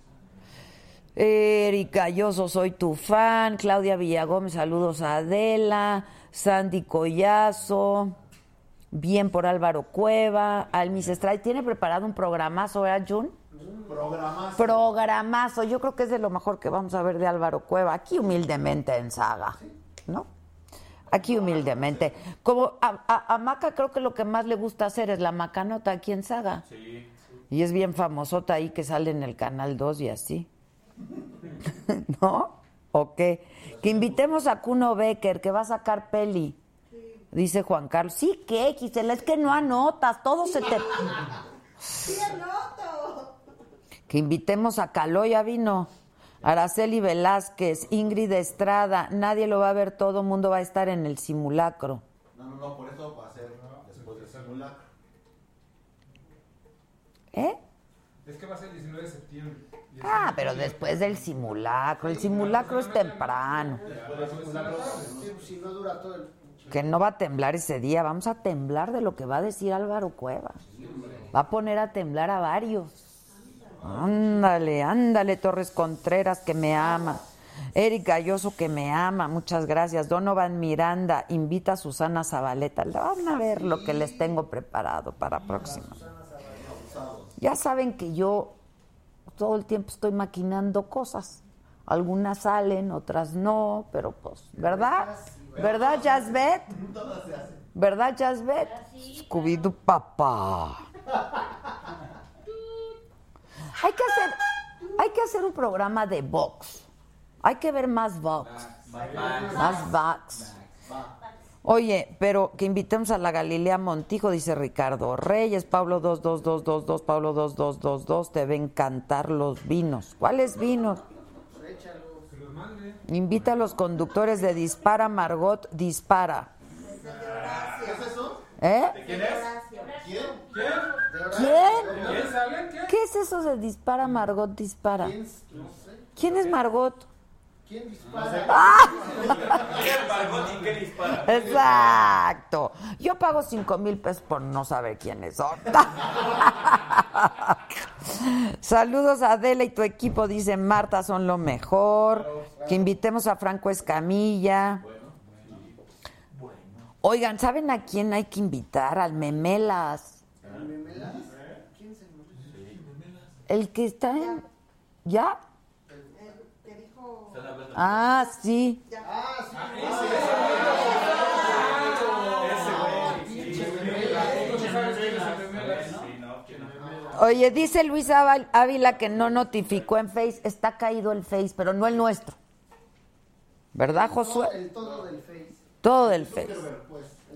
Erika Yoso, soy tu fan. Claudia Villagómez, saludos a Adela. Sandy Collazo. Bien por Álvaro Cueva. Almis Estrada. Tiene preparado un programazo, ¿verdad, Jun? Programazo. Programazo. Yo creo que es de lo mejor que vamos a ver de Álvaro Cueva. Aquí humildemente en saga, ¿no? Aquí humildemente. Como a, a- a Maca creo que lo que más le gusta hacer es la macanota aquí en saga. Sí. Y es bien famosota ahí que sale en el Canal 2 y así. ¿No? ¿O qué? Que invitemos a Kuno Becker, que va a sacar peli. Dice Juan Carlos. Sí, ¿qué, Gisela? Es que no anotas, todo se te... ¡Sí, anoto! Que invitemos a Caló, ya vino. Araceli Velázquez, Ingrid Estrada. Nadie lo va a ver, todo el mundo va a estar en el simulacro. No, no, no, por eso va a ser después del simulacro. ¿Eh? Es que va a ser el 19 de septiembre. Ah, pero después del simulacro. El simulacro es temprano. Sí, Si no dura todo el... Que no va a temblar ese día. Vamos a temblar de lo que va a decir Álvaro Cueva. Va a poner a temblar a varios. Ándale, ándale, Torres Contreras, que me ama. Eric Galloso, que me ama. Muchas gracias. Donovan Miranda, invita a Susana Zabaleta. Le Van a ver lo que les tengo preparado para próxima. Ya saben que yo todo el tiempo estoy maquinando cosas. Algunas salen, otras no, pero pues, ¿verdad? ¿Verdad, Jasbet? ¿Verdad, Jasbet? Scooby-Doo, papá. Hay que hacer, hay que hacer un programa de box. Hay que ver más box. Más box. Oye, pero que invitemos a la Galilea Montijo, dice Ricardo Reyes, Pablo 22222, Pablo 2222, te ven cantar los vinos. ¿Cuáles vinos? Invita a los conductores de Dispara Margot Dispara. ¿Qué es eso? ¿Eh? ¿Quién es? ¿Quién? ¿Quién? ¿Quién? ¿Quién? ¿Quién? ¿Qué es eso de Dispara Margot Dispara? ¿Quién? No sé. ¿Quién es Margot? ¿Quién dispara? ¿Quién Margot y qué dispara? Exacto. Yo pago cinco mil pesos por no saber quiénes son. Saludos a Adela y tu equipo, dice Marta, son lo mejor. Que invitemos a Franco Escamilla. Oigan, ¿saben a quién hay que invitar? Al Memelas. ¿Quién se El que está en... ¿Ya? Te dijo. Ah, sí. Ah, sí. Oye, dice Luis Ávila que no notificó en Face. Está caído el Face, pero no el nuestro. ¿Verdad, Josué? El todo del Face. Todo del Face.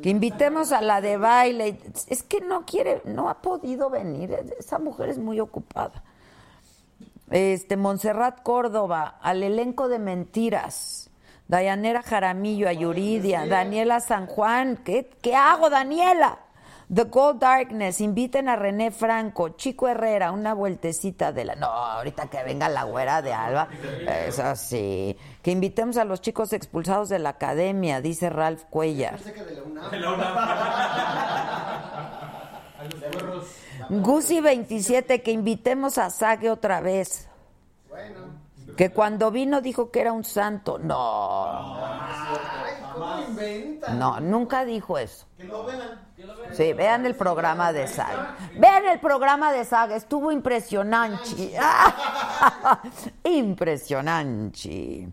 Que invitemos a la de baile. Es que no quiere, no ha podido venir. Esa mujer es muy ocupada. Este, Montserrat Córdoba, al elenco de mentiras. Dayanera Jaramillo, a Yuridia, Daniela San Juan. ¿Qué, ¿Qué hago, Daniela? The Gold Darkness, inviten a René Franco, Chico Herrera, una vueltecita de la... No, ahorita que venga la güera de Alba, eso sí. Que invitemos a los chicos expulsados de la academia, dice Ralph Cuellar. Gusi 27, que invitemos a Sague otra vez. Bueno. Que cuando vino dijo que era un santo. No, Ay, ¿cómo inventan? no, nunca dijo eso. Que lo vean. Sí, vean el programa de Saga. Vean el programa de Saga, estuvo impresionante. impresionante.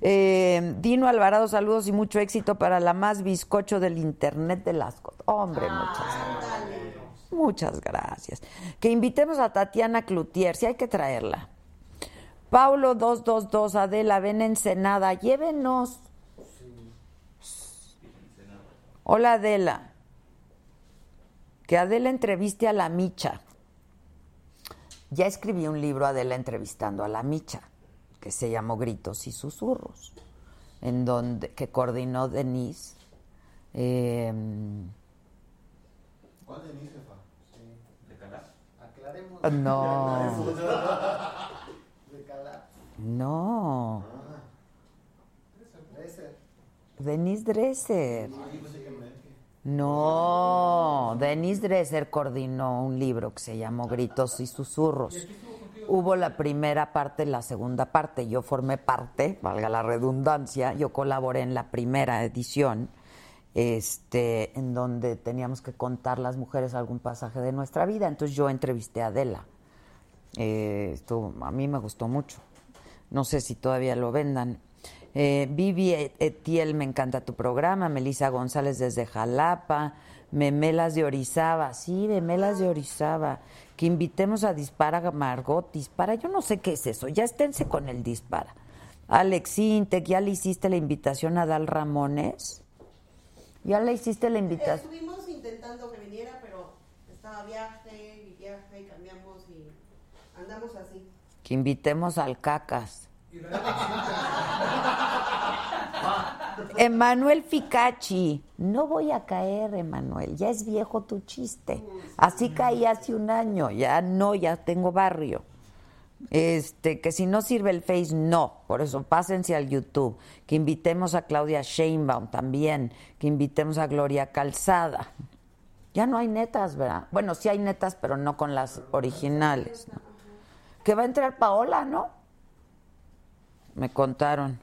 Eh, Dino Alvarado, saludos y mucho éxito para la más bizcocho del internet de las cosas. Hombre, muchas gracias. Muchas gracias. Que invitemos a Tatiana Cloutier, si hay que traerla. Paulo 222, Adela, ven Ensenada, llévenos. Hola Adela. Que Adela entreviste a la Micha. Ya escribí un libro, Adela, entrevistando a la Micha, que se llamó Gritos y Susurros, en donde, que coordinó Denise. Eh, ¿Cuál de mi jefa? ¿De Calaf? Aclaremos. no, De no. Debe ser. Denise Dresser. Pues sí No, Denise Dresser coordinó un libro que se llamó Gritos y Susurros. Hubo la primera parte la segunda parte. Yo formé parte, valga la redundancia, yo colaboré en la primera edición, este, en donde teníamos que contar las mujeres algún pasaje de nuestra vida. Entonces yo entrevisté a Adela. Eh, estuvo- a mí me gustó mucho. No sé si todavía lo vendan. Eh, Vivi Etiel, me encanta tu programa. Melissa González desde Jalapa. Memelas de Orizaba. Sí, Memelas de Orizaba. Que invitemos a Dispara Margot. Dispara, yo no sé qué es eso. Ya esténse con el Dispara. Alex Intec, ¿ya le hiciste la invitación a Dal Ramones? ¿Ya le hiciste la invitación? Estuvimos intentando que viniera, pero estaba viaje y viaje y cambiamos y andamos así. Que invitemos al Cacas. Emanuel Ficacci, no voy a caer, Emanuel, ya es viejo tu chiste. Así caí hace un año, ya no, ya tengo barrio. Este, que si no sirve el Face, no. Por eso pásense al YouTube. Que invitemos a Claudia Sheinbaum también. Que invitemos a Gloria Calzada. Ya no hay netas, ¿verdad? Bueno, sí hay netas, pero no con las originales. Que va a entrar Paola, ¿no? Me contaron.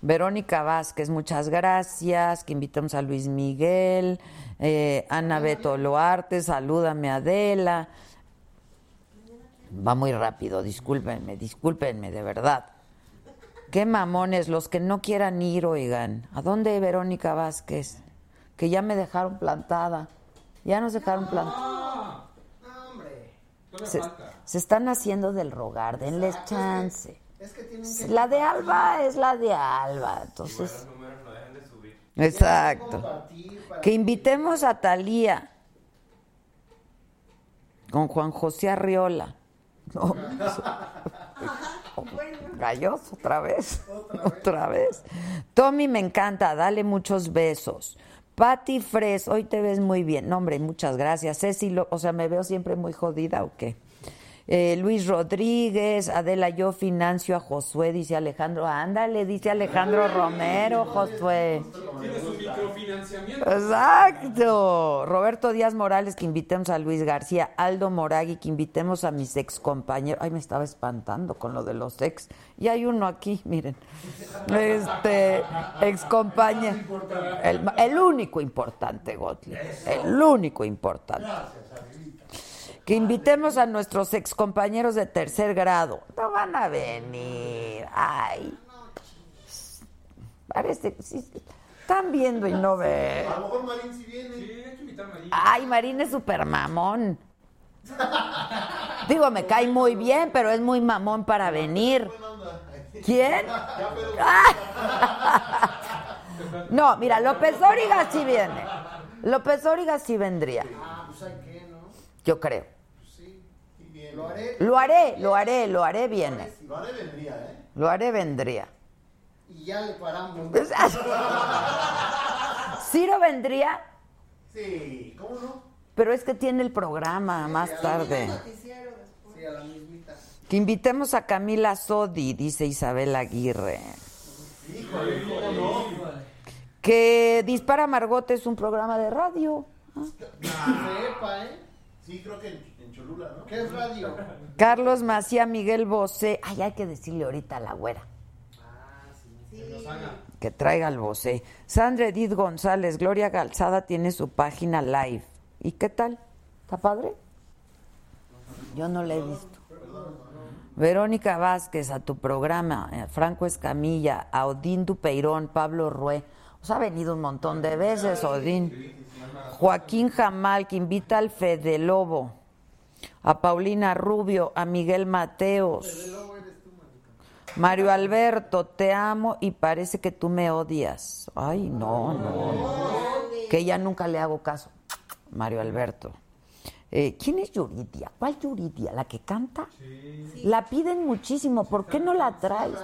Verónica Vázquez, muchas gracias. Que invitamos a Luis Miguel. Eh, Ana Beto Loarte, salúdame Adela. Va muy rápido, discúlpenme, discúlpenme, de verdad. Qué mamones, los que no quieran ir, oigan. ¿A dónde Verónica Vázquez? que ya me dejaron plantada. Ya nos dejaron plantada. Se, se, están haciendo del rogar, denles chance. Es que, es que la de Alba es la de Alba, entonces. Exacto. Que invitemos a Talía con Juan José Arriola. No. Gallos, otra vez. Otra vez. Tommy me encanta, dale muchos besos. Patty Fres, hoy te ves muy bien. No, hombre, muchas gracias. Ceci, o sea, ¿me veo siempre muy jodida o qué? Eh, Luis Rodríguez, Adela, yo financio a Josué, dice Alejandro. Ándale, dice Alejandro Romero, Josué. Tiene su microfinanciamiento. Exacto. Roberto Díaz Morales, que invitemos a Luis García. Aldo Moragui, que invitemos a mis ex compañeros. Ay, me estaba espantando con lo de los ex. Y hay uno aquí, miren. Este, ex compañero. El, el único importante, Gottlieb. El único importante que invitemos a nuestros excompañeros de tercer grado. No van a venir. Ay. Parece que sí. Están viendo y no ven. A lo mejor Marín sí viene. Sí, hay que invitar a Marín. Ay, Marín es súper mamón. Digo, me cae muy bien, pero es muy mamón para venir. ¿Quién? No, mira, López Dóriga sí viene. López Dóriga sí vendría. Yo creo. Lo haré. Lo haré, lo haré, lo haré viene. Lo haré vendría, ¿eh? Lo haré vendría. Y ya le paramos. ¿Ciro vendría? Sí, ¿cómo no? Pero es que tiene el programa más tarde. Sí, a la mismita. Que invitemos a Camila Sodi, dice Isabel Aguirre. Híjole, ¿cómo no? Que Dispara Margot es un programa de radio. Sepa, ¿eh? Sí, creo que en, Cholula, ¿no? ¿Qué es radio? Carlos Macía, Miguel Bosé. Ay, hay que decirle ahorita a la güera. Que traiga el Bosé. Sandra Edith González, Gloria Galzada tiene su página live. ¿Y qué tal? ¿Está padre? Yo no la he visto. Verónica Vázquez, a tu programa. eh, Franco Escamilla, a Odín Dupeirón, Pablo Rué. O sea, ha venido un montón de veces, Odín. Joaquín Jamal, que invita al Fede Lobo. A Paulina Rubio, a Miguel Mateos. Mario Alberto, te amo y parece que tú me odias. Ay, no, no, no. Que ya nunca le hago caso. Mario Alberto. Eh, ¿Quién es Yuridia? ¿Cuál Yuridia? ¿La que canta? La piden muchísimo. ¿Por qué no la traes?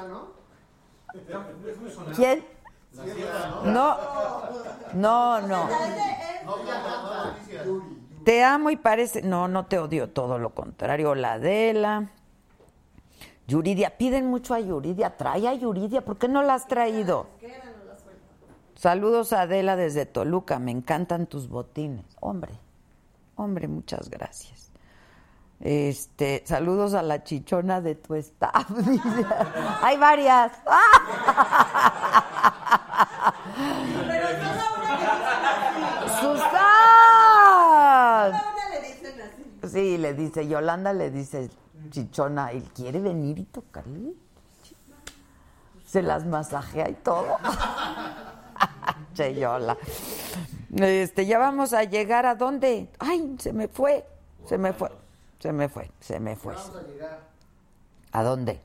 ¿Quién? No, no, no. Te amo y parece. No, no te odio, todo lo contrario. La Adela. Yuridia, piden mucho a Yuridia. Trae a Yuridia, ¿por qué no la has traído? Saludos a Adela desde Toluca, me encantan tus botines. Hombre, hombre, muchas gracias. Este, saludos a la chichona de tu staff. Hay varias. Sí, le dice, Yolanda le dice, chichona, él quiere venir y tocarle. Se las masajea y todo. che, Yola. Este, ya vamos a llegar a dónde. Ay, se me fue. Se me fue. Se me fue. Se me fue. Vamos a llegar. ¿A dónde?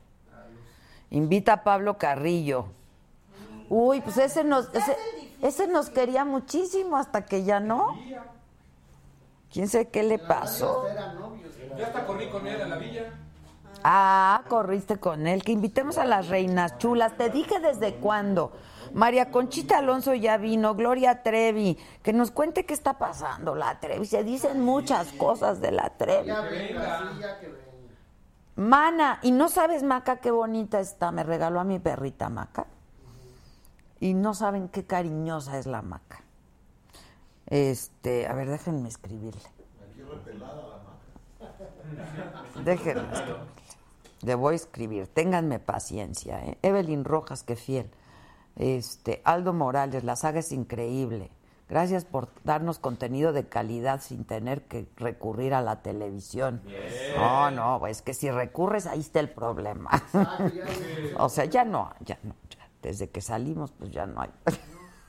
Invita a Pablo Carrillo. Uy, pues ese nos, ese, ese nos quería muchísimo hasta que ya no. ¿Quién sabe qué le pasó? Ya hasta corrí con él a la villa. Ah, corriste con él. Que invitemos a las reinas chulas. Te dije desde cuándo. María Conchita Alonso ya vino, Gloria Trevi, que nos cuente qué está pasando la Trevi. Se dicen muchas cosas de la Trevi. Mana, y no sabes, Maca, qué bonita está. Me regaló a mi perrita Maca. Y no saben qué cariñosa es la Maca. Este, a ver, déjenme escribirle. Déjenme escribirle. Le voy a escribir. Ténganme paciencia. ¿eh? Evelyn Rojas, qué fiel. Este, Aldo Morales, la saga es increíble. Gracias por darnos contenido de calidad sin tener que recurrir a la televisión. No, no, es que si recurres ahí está el problema. o sea, ya no, ya no, ya. Desde que salimos, pues ya no hay.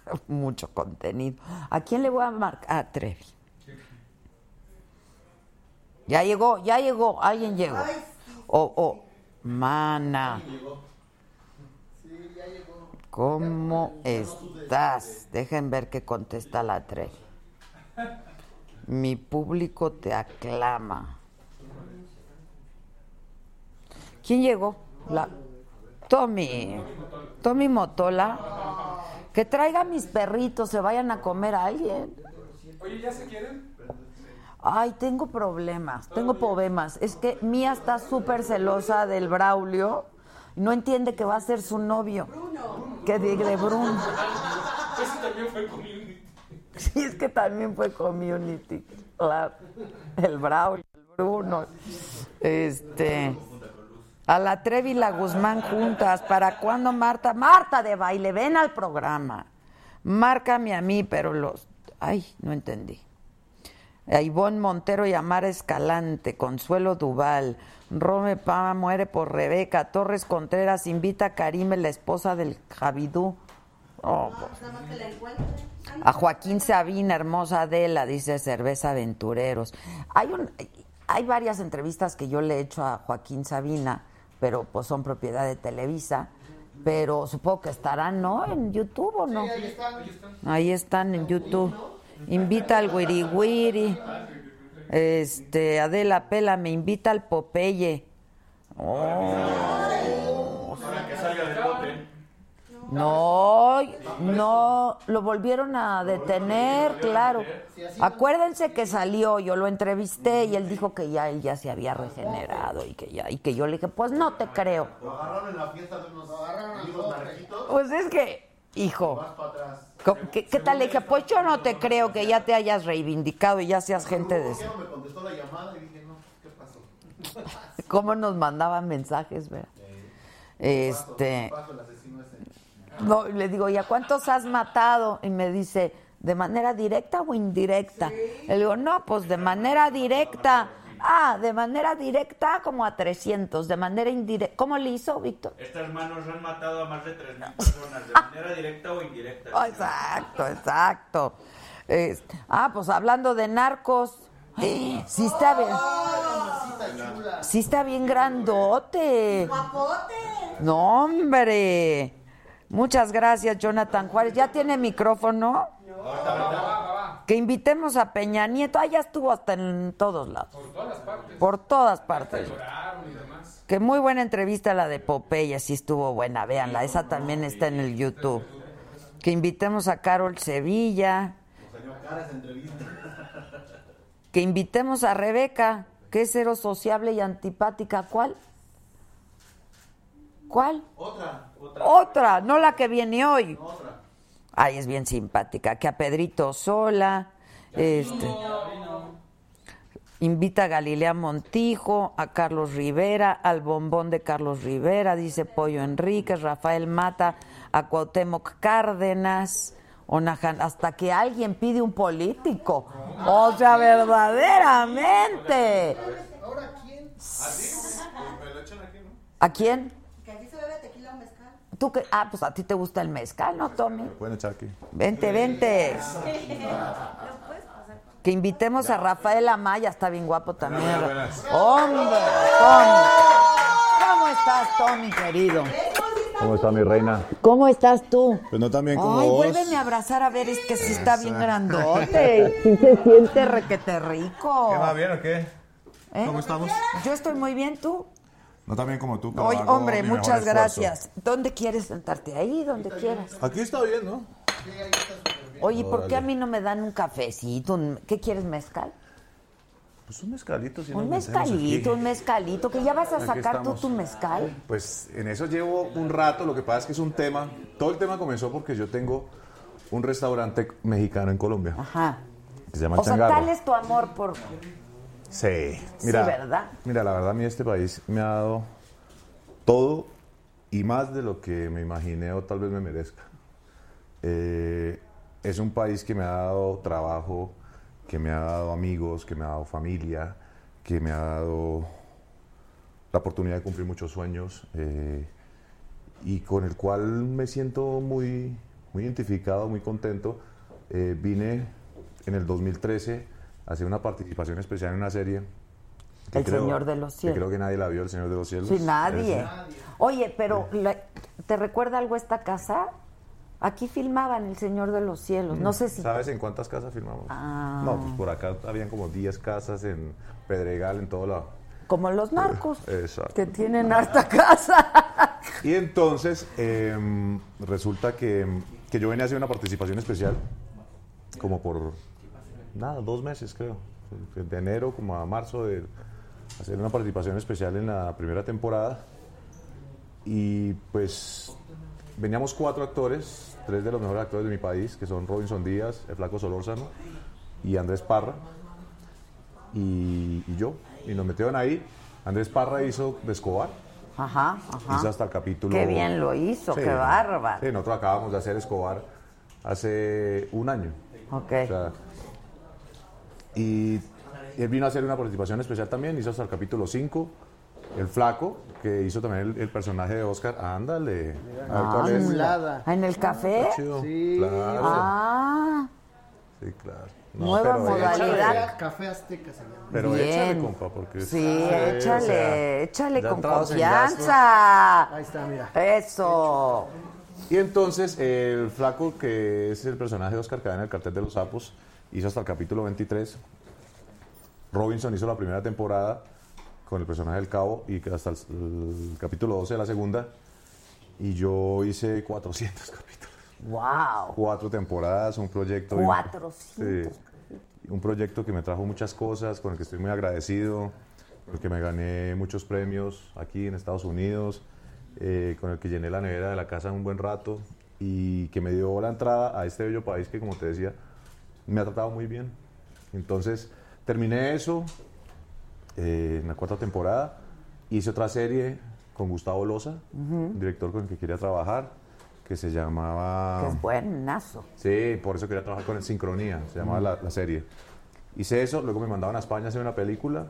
Mucho contenido. ¿A quién le voy a marcar? A Trevi. Ya llegó, ya llegó, alguien llegó. O, o, mana. ¿Cómo estás? Dejen ver qué contesta la Trevi. Mi público te aclama. ¿Quién llegó? La Tommy. Tommy Motola. Que traiga mis perritos, se vayan a comer a alguien. Oye, ¿ya se quieren? Ay, tengo problemas, tengo problemas. Es que Mía está súper celosa del Braulio. No entiende que va a ser su novio. Que de, de Bruno. Ese también fue community. Sí, es que también fue community. Claro. El Braulio, el Bruno. Este. A la Trevi y la Guzmán juntas. ¿Para cuándo, Marta? Marta de baile, ven al programa. Márcame a mí, pero los. Ay, no entendí. A Ivonne Montero y Amara Escalante, Consuelo Duval, Rome Pama muere por Rebeca, Torres Contreras invita a Karime, la esposa del Javidú. Oh, a Joaquín Sabina, hermosa Adela, dice Cerveza Aventureros. Hay, un, hay varias entrevistas que yo le he hecho a Joaquín Sabina, pero pues son propiedad de Televisa. Pero supongo que estarán, ¿no? En YouTube o no. Sí, ahí están. Ahí están en YouTube. Invita al Wiri Wiri. Este, Adela Pela me invita al Popeye. Oh. No, no, lo volvieron a detener, claro. Acuérdense que salió, yo lo entrevisté y él dijo que ya él ya se había regenerado y que ya y que yo le dije, "Pues no te creo." Lo agarraron en la fiesta de unos. Pues es que, hijo, ¿Qué, qué tal? Le dije, pues yo no te creo que ya te hayas reivindicado y ya seas gente de... ¿Por qué no me contestó la llamada? Y dije, no, ¿qué pasó? ¿Cómo nos mandaban mensajes, verdad? Este... Paso el asesino ese. No, y le digo, ¿y a cuántos has matado? Y me dice, ¿de manera directa o indirecta? Le digo, no, pues de manera directa. Ah, de manera directa como a 300, de manera indirecta. ¿Cómo le hizo, Víctor? Estas manos han matado a más de 3.000 personas, de manera directa o indirecta. Oh, exacto, exacto. Es- ah, pues hablando de narcos. ¡eh! Sí está bien. Sí está bien grandote. No, hombre. Muchas gracias, Jonathan Juárez. ¿Ya tiene micrófono? Que invitemos a Peña Nieto. Ah, ya estuvo hasta en todos lados. Por todas partes. Por todas partes. Que muy buena entrevista la de Popeye, sí estuvo buena, véanla, esa también está en el YouTube. Que invitemos a Carol Sevilla, que invitemos a Rebeca, que es cero sociable y antipática. ¿Cuál? ¿Cuál? Otra. Otra, no la que viene hoy. Otra. Ay, es bien simpática. Que a Pedrito Sola, este, invita a Galilea Montijo, a Carlos Rivera, al bombón de Carlos Rivera, dice Pollo Enríquez, Rafael Mata, a Cuauhtémoc Cárdenas, Onajan, hasta que alguien pide un político. O sea, verdaderamente. ¿Ahora quién? ¿A quién? Que aquí se bebe tequila o mezcal. ¿Tú qué? Ah, pues a ti te gusta el mezcal, ¿no, Tommy? Echar aquí. Vente, vente. Que invitemos a Rafael Amaya, está bien guapo también. Hombre, Tommy. ¿Cómo estás, Tommy, querido? ¿Cómo está mi reina? ¿Cómo estás tú? Pues no tan bien como Ay, vos. vuélveme a abrazar a ver, es que sí está bien grandote. Sí se siente requete rico. ¿Qué va bien o qué? ¿Eh? ¿Cómo estamos? Yo estoy muy bien, ¿tú? No tan bien como tú, pero hombre, muchas esfuerzo. gracias. ¿Dónde quieres sentarte? Ahí, donde quieras. Aquí está bien, ¿no? Oye, ¿por qué a mí no me dan un cafecito? Un- ¿Qué quieres, mezcal? Pues un mezcalito. Si Un mezcalito, aquí. un mezcalito, que ya vas a Aquí sacar tú tu mezcal. Pues en eso llevo un rato, lo que pasa es que es un tema, todo el tema comenzó porque yo tengo un restaurante mexicano en Colombia, Ajá. que se llama O sea, Changarro. tal es tu amor por... Sí, mira, Sí, ¿verdad? mira, la verdad a mí este país me ha dado todo y más de lo que me imaginé o tal vez me merezca. Eh, es un país que me ha dado trabajo, que me ha dado amigos, que me ha dado familia, que me ha dado la oportunidad de cumplir muchos sueños eh, y con el cual me siento muy, muy identificado, muy contento. Eh, vine en el 2013 a hacer una participación especial en una serie. que El Señor de los que Cielos. creo que nadie la vio, El Señor de los Cielos. Sí, nadie. Oye, pero la- ¿te recuerda algo esta casa? Aquí filmaban El Señor de los Cielos. No sé si... ¿Sabes en cuántas casas filmamos? Ah. No, pues por acá habían como 10 casas en Pedregal, en todo lado. Como los narcos, Exacto. que tienen harta casa. Y entonces em, resulta que, que yo venía a hacer una participación especial, como por, nada, dos meses creo, de enero como a marzo, de hacer una participación especial en la primera temporada. Y pues veníamos cuatro actores, tres de los mejores actores de mi país, que son Robinson Díaz, el Flaco Solórzano y Andrés Parra, y, y yo. Y nos metieron ahí. Andrés Parra hizo de Escobar. Ajá, ajá. Hizo hasta el capítulo. Qué bien lo hizo, qué bárbaro. Sí, nosotros acabamos de hacer Escobar hace un año. Ok. O sea, y él vino a hacer una participación especial también, hizo hasta el capítulo 5. El Flaco, que hizo también el, el personaje de Oscar. Ándale. A ver cuál es. Ah, ¿En el café? Chido. Claro. Ah, Sí, claro. Nueva pero modalidad. échale- Café Azteca se llama. Pero Bien. échale, compa, porque... sí, o échale, sea, échale con en confianza. Ahí está, mira. Eso. Y entonces el flaco, que es el personaje de Oscar Cadena, el cartel de los sapos, hizo hasta el capítulo 23. Robinson hizo la primera temporada con el personaje del cabo y hasta el, el capítulo 12 de la segunda. Y yo hice 400 capítulos. Wow. Cuatro temporadas, un proyecto... 400 Sí, un proyecto que me trajo muchas cosas, con el que estoy muy agradecido, con el que me gané muchos premios aquí en Estados Unidos, eh, con el que llené la nevera de la casa un buen rato y que me dio la entrada a este bello país que, como te decía, me ha tratado muy bien. Entonces, terminé eso eh, en la cuarta temporada, hice otra serie con Gustavo Loza, un director con el que quería trabajar, que se llamaba... Que es buenazo. Sí, por eso quería trabajar con el Sincronía, se llamaba la, la serie. Hice eso, luego me mandaban a España a hacer una película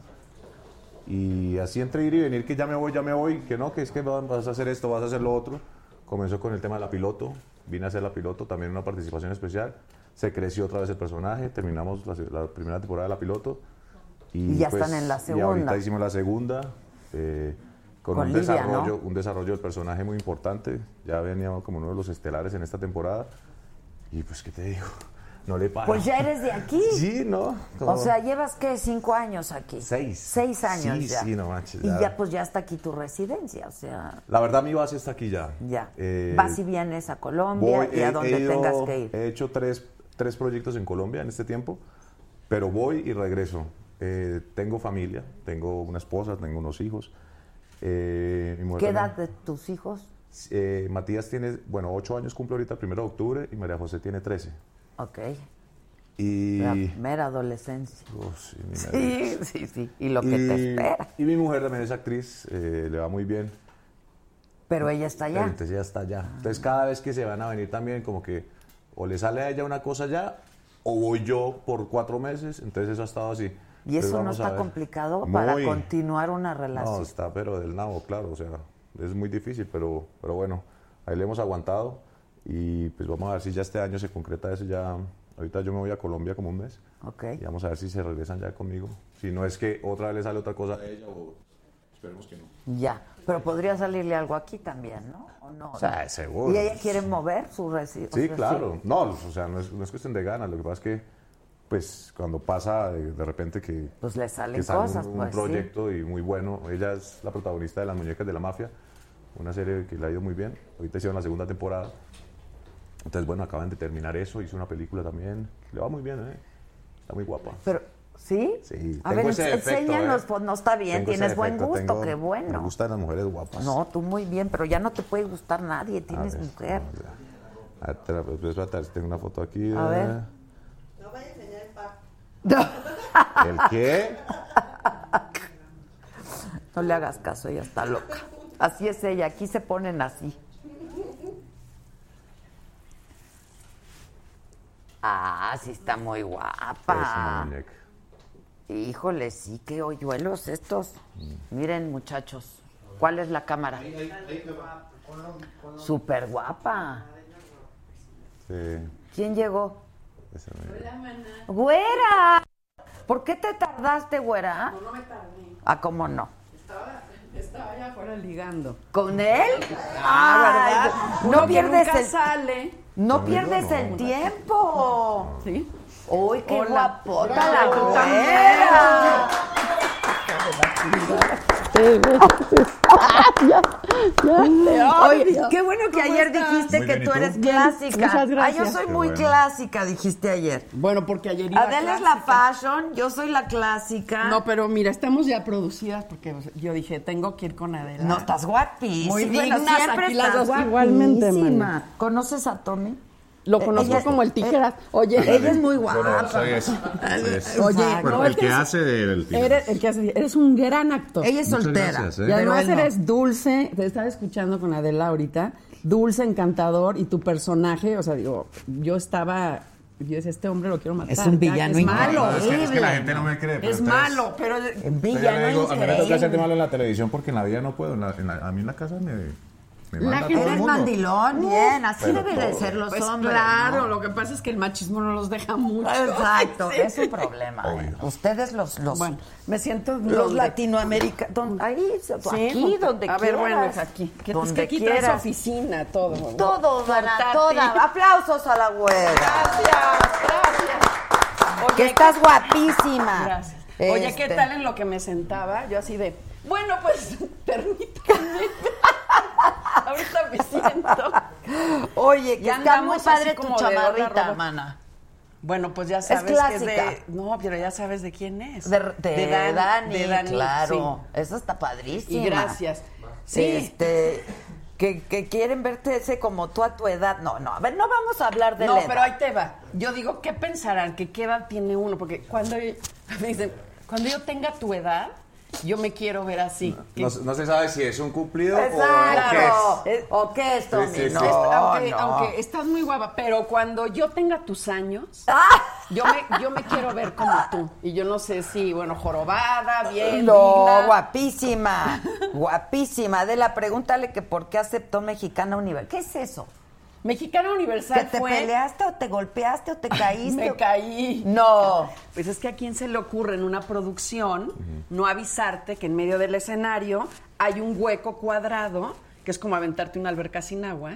y así entre ir y venir que ya me voy, ya me voy, que no, que es que vas a hacer esto, vas a hacer lo otro. Comenzó con el tema de la piloto, vine a hacer la piloto, también una participación especial. Se creció otra vez el personaje, terminamos la, primera temporada de la piloto. Y ya están en la Y ahorita segunda. hicimos la segunda. eh, con, Con un, Lidia, desarrollo, ¿no? un desarrollo del personaje muy importante. Ya venía como uno de los estelares en esta temporada. Y pues, ¿qué te digo? No le paro. Pues ya eres de aquí. Sí, ¿no? O sea, llevas qué, cinco años aquí. Seis. Seis años Sí, ya. sí, no manches, Y ya. pues ya está aquí tu residencia, o sea, La verdad, mi base está aquí ya. ya. Eh, Vas y vienes a Colombia voy, y a he- donde he ido- tengas que ir. He hecho tres, tres proyectos en Colombia en este tiempo, pero voy y regreso. Eh, tengo familia, tengo una esposa, tengo unos hijos. Eh, mi mujer ¿Qué también. edad de tus hijos? Eh, Matías tiene, bueno, ocho años cumple ahorita primero de octubre y María José tiene 13. Ok. Y... La mera adolescencia. Oh, sí, me Sí, sí, sí. Y lo que te espera. Y mi mujer también es actriz, eh, le va muy bien. Pero ella está allá. Entonces ya está allá. Entonces cada vez que se van a venir también como que o le sale a ella una cosa ya o voy yo por cuatro meses. Entonces eso ha estado así. ¿Y eso no está complicado para continuar una No, relación? está pero del nabo, claro. O sea, es muy difícil, pero, pero bueno, ahí le hemos aguantado. Y pues vamos a ver si ya este año se concreta eso ya. Ahorita yo me voy a Colombia como un mes. Ok. Y vamos a ver si se regresan ya conmigo. Si no es que otra vez le sale otra cosa a ella o esperemos que no. Ya. Pero podría salirle algo aquí también, ¿no? ¿O no? O sea, seguro. ¿Y ella quiere mover su residencia? Sí, claro. No, o sea, no es, no es cuestión de ganas. Lo que pasa es que, pues, cuando pasa de, de repente que... Pues le salen que sale un- cosas, un, pues, sí. proyecto y muy bueno. Ella es la protagonista de Las Muñecas de la Mafia, una serie que le ha ido muy bien. Ahorita hicieron la segunda temporada. Entonces, bueno, acaban de terminar eso. Hizo una película también. Le va muy bien, ¿eh? Está muy guapa. Pero, ¿sí? Sí, A tengo ver, ese defecto, enséñanos, ¿eh? pues no está bien, Tengo tienes buen gusto, tengo- qué Me bueno. gustan las mujeres guapas. No, tú muy bien, pero ya no te puede gustar nadie, tienes ver, mujer. A ver, espera, pues, a tengo una foto aquí. A ver. No vaya a enseñar el pack. ¿El qué? No le hagas caso, ella está loca. Así es ella, aquí se ponen así. Ah, sí está muy Es una guapa. muñeca. Híjole, sí, qué hoyuelos estos. Miren, muchachos, ¿cuál es la cámara? Súper guapa. Sí. ¿Quién llegó? esa me- ¡Güera! ¿Por qué te tardaste, güera? No, no me tardé. Ah, ¿cómo no? Estaba, estaba allá afuera ligando. ¿Con él? Ah, ¿verdad? no Uno que pierdes nunca el sale. No pierdes no. el tiempo. ¿Sí? Uy, qué Hola. guapota la. Oye, qué bueno que ¿Cómo ayer estás? dijiste Muy que bien, ¿y tú tú? eres Bien, clásica. muchas Ah, yo gracias. soy Qué muy bueno. clásica, dijiste ayer. Bueno, porque ayer iba Adela es la fashion, yo soy la clásica. No, pero mira, estamos ya producidas porque yo dije, tengo que ir con Adela. No, estás guapísima. Muy Bueno, dignas siempre aquí las estás dos igualmente, guapísima. mana. ¿Conoces a Tommy? Lo Eh, conozco ella- como el tijeras. eh, Oye, ella es muy guapa. soy soy ese. Oye, Bueno, no, el es que es- hace del el que hace- eres un gran actor. Ella es Muchas soltera. gracias, ¿eh? Y además no. eres dulce, te estaba escuchando con Adela ahorita, dulce, encantador, y tu personaje, o sea, digo, yo estaba, yo decía, este hombre lo quiero matar. Es un villano Es malo, No, es, que, es que la gente no me cree. pero es entonces- malo, pero... Villano digo, a mí me toca hacerte malo en la televisión porque en la vida no puedo. en la- en la- a mí en la casa me, me La gente- todo el Eres mundo. mandilón, bien, así deben de ser los Pues hombres. claro, ¿no? lo que pasa es que el machismo no los deja mucho. Exacto, Sí. es un problema. ¿eh? Ustedes los, los, Bueno, me siento... los latinoamericanos, ahí, Sí, aquí, pues, donde A quieras. ver, bueno, es aquí. Que, es donde que aquí traes quieras. oficina, todo. Todo, mana, Portátil. toda. Aplausos a la güera. Gracias, gracias. Oye, Que estás guapísima. Gracias. Oye, Este, ¿qué tal en lo que me sentaba? Yo así de, bueno, pues, permítame. Ahorita me siento. Oye, que Ya está muy padre tu chamarrita, roja. mana. Bueno, pues ya sabes que es clásica. de... No, pero ya sabes de quién es. De, de, Dan- Dani, de Dani, claro. sí. Eso está padrísimo. Y gracias. Sí. Este, que, que quieren verte ese como tú a tu edad. No, no, a ver, no vamos a hablar de no, la edad. pero ahí te va. Yo digo, ¿qué pensarán? ¿Que qué edad tiene uno? Porque cuando me dicen, cuando yo tenga tu edad, yo me quiero ver así. No, no se sabe si es un cumplido Exacto. o qué es. ¿O qué es, Tommy? Sí, sí, sí. No, aunque, no. aunque estás muy guapa, pero cuando yo tenga tus años, ¡Ah! yo me, yo me quiero ver como tú. Y yo no sé si, bueno, jorobada, bien, No, digna. guapísima, guapísima. Adela, pregúntale que por qué aceptó Mexicana Universal. ¿Qué es eso? Mexicana ¿Que Universal te fue... peleaste o te golpeaste o te caíste? Me o- caí. No. Pues es que a quién se le ocurre en una producción no avisarte que en medio del escenario hay un hueco cuadrado, que es como aventarte una alberca sin agua,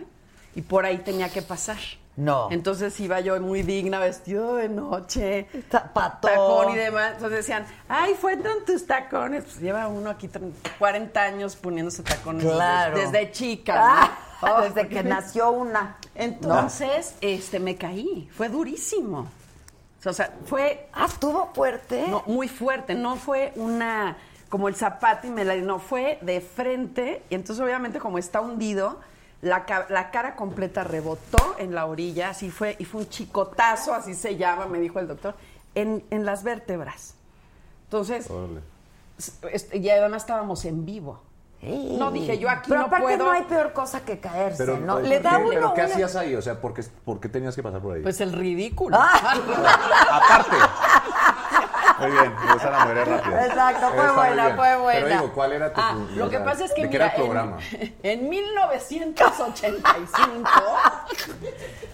y por ahí tenía que pasar. No. Entonces iba yo muy digna, vestido de noche, Zapatón. tacón y demás. Entonces decían, ay, fue con tus tacones. Pues lleva uno aquí 30, 40 años poniéndose tacones desde- Claro. desde, chica. Ah, ¿no? Oh, desde que nació una. Entonces, este, me caí. Fue durísimo. O sea, fue Ah, estuvo fuerte. no, muy fuerte, no fue una como el zapato y me la no fue de frente y entonces obviamente como está hundido la, la cara completa rebotó en la orilla, así fue y fue un chicotazo, así se llama, me dijo el doctor, en, en las vértebras. Entonces, Órale. este, y además estábamos en vivo. Sí. No, dije, yo aquí Pero no aparte puedo. no hay peor cosa que caerse, Pero, ¿no? Le da ¿qué, uno pero ¿qué una- hacías ahí? O sea, ¿por qué, por qué tenías que pasar por ahí? Pues el ridículo. Ah. Aparte. Muy bien, me gustan las mujeres rápidas. Exacto, fue Está buena, fue buena. Pero digo, ¿cuál era tu Ah, o lo que pasa es que ¿de qué mira, era el programa? En, en 1985,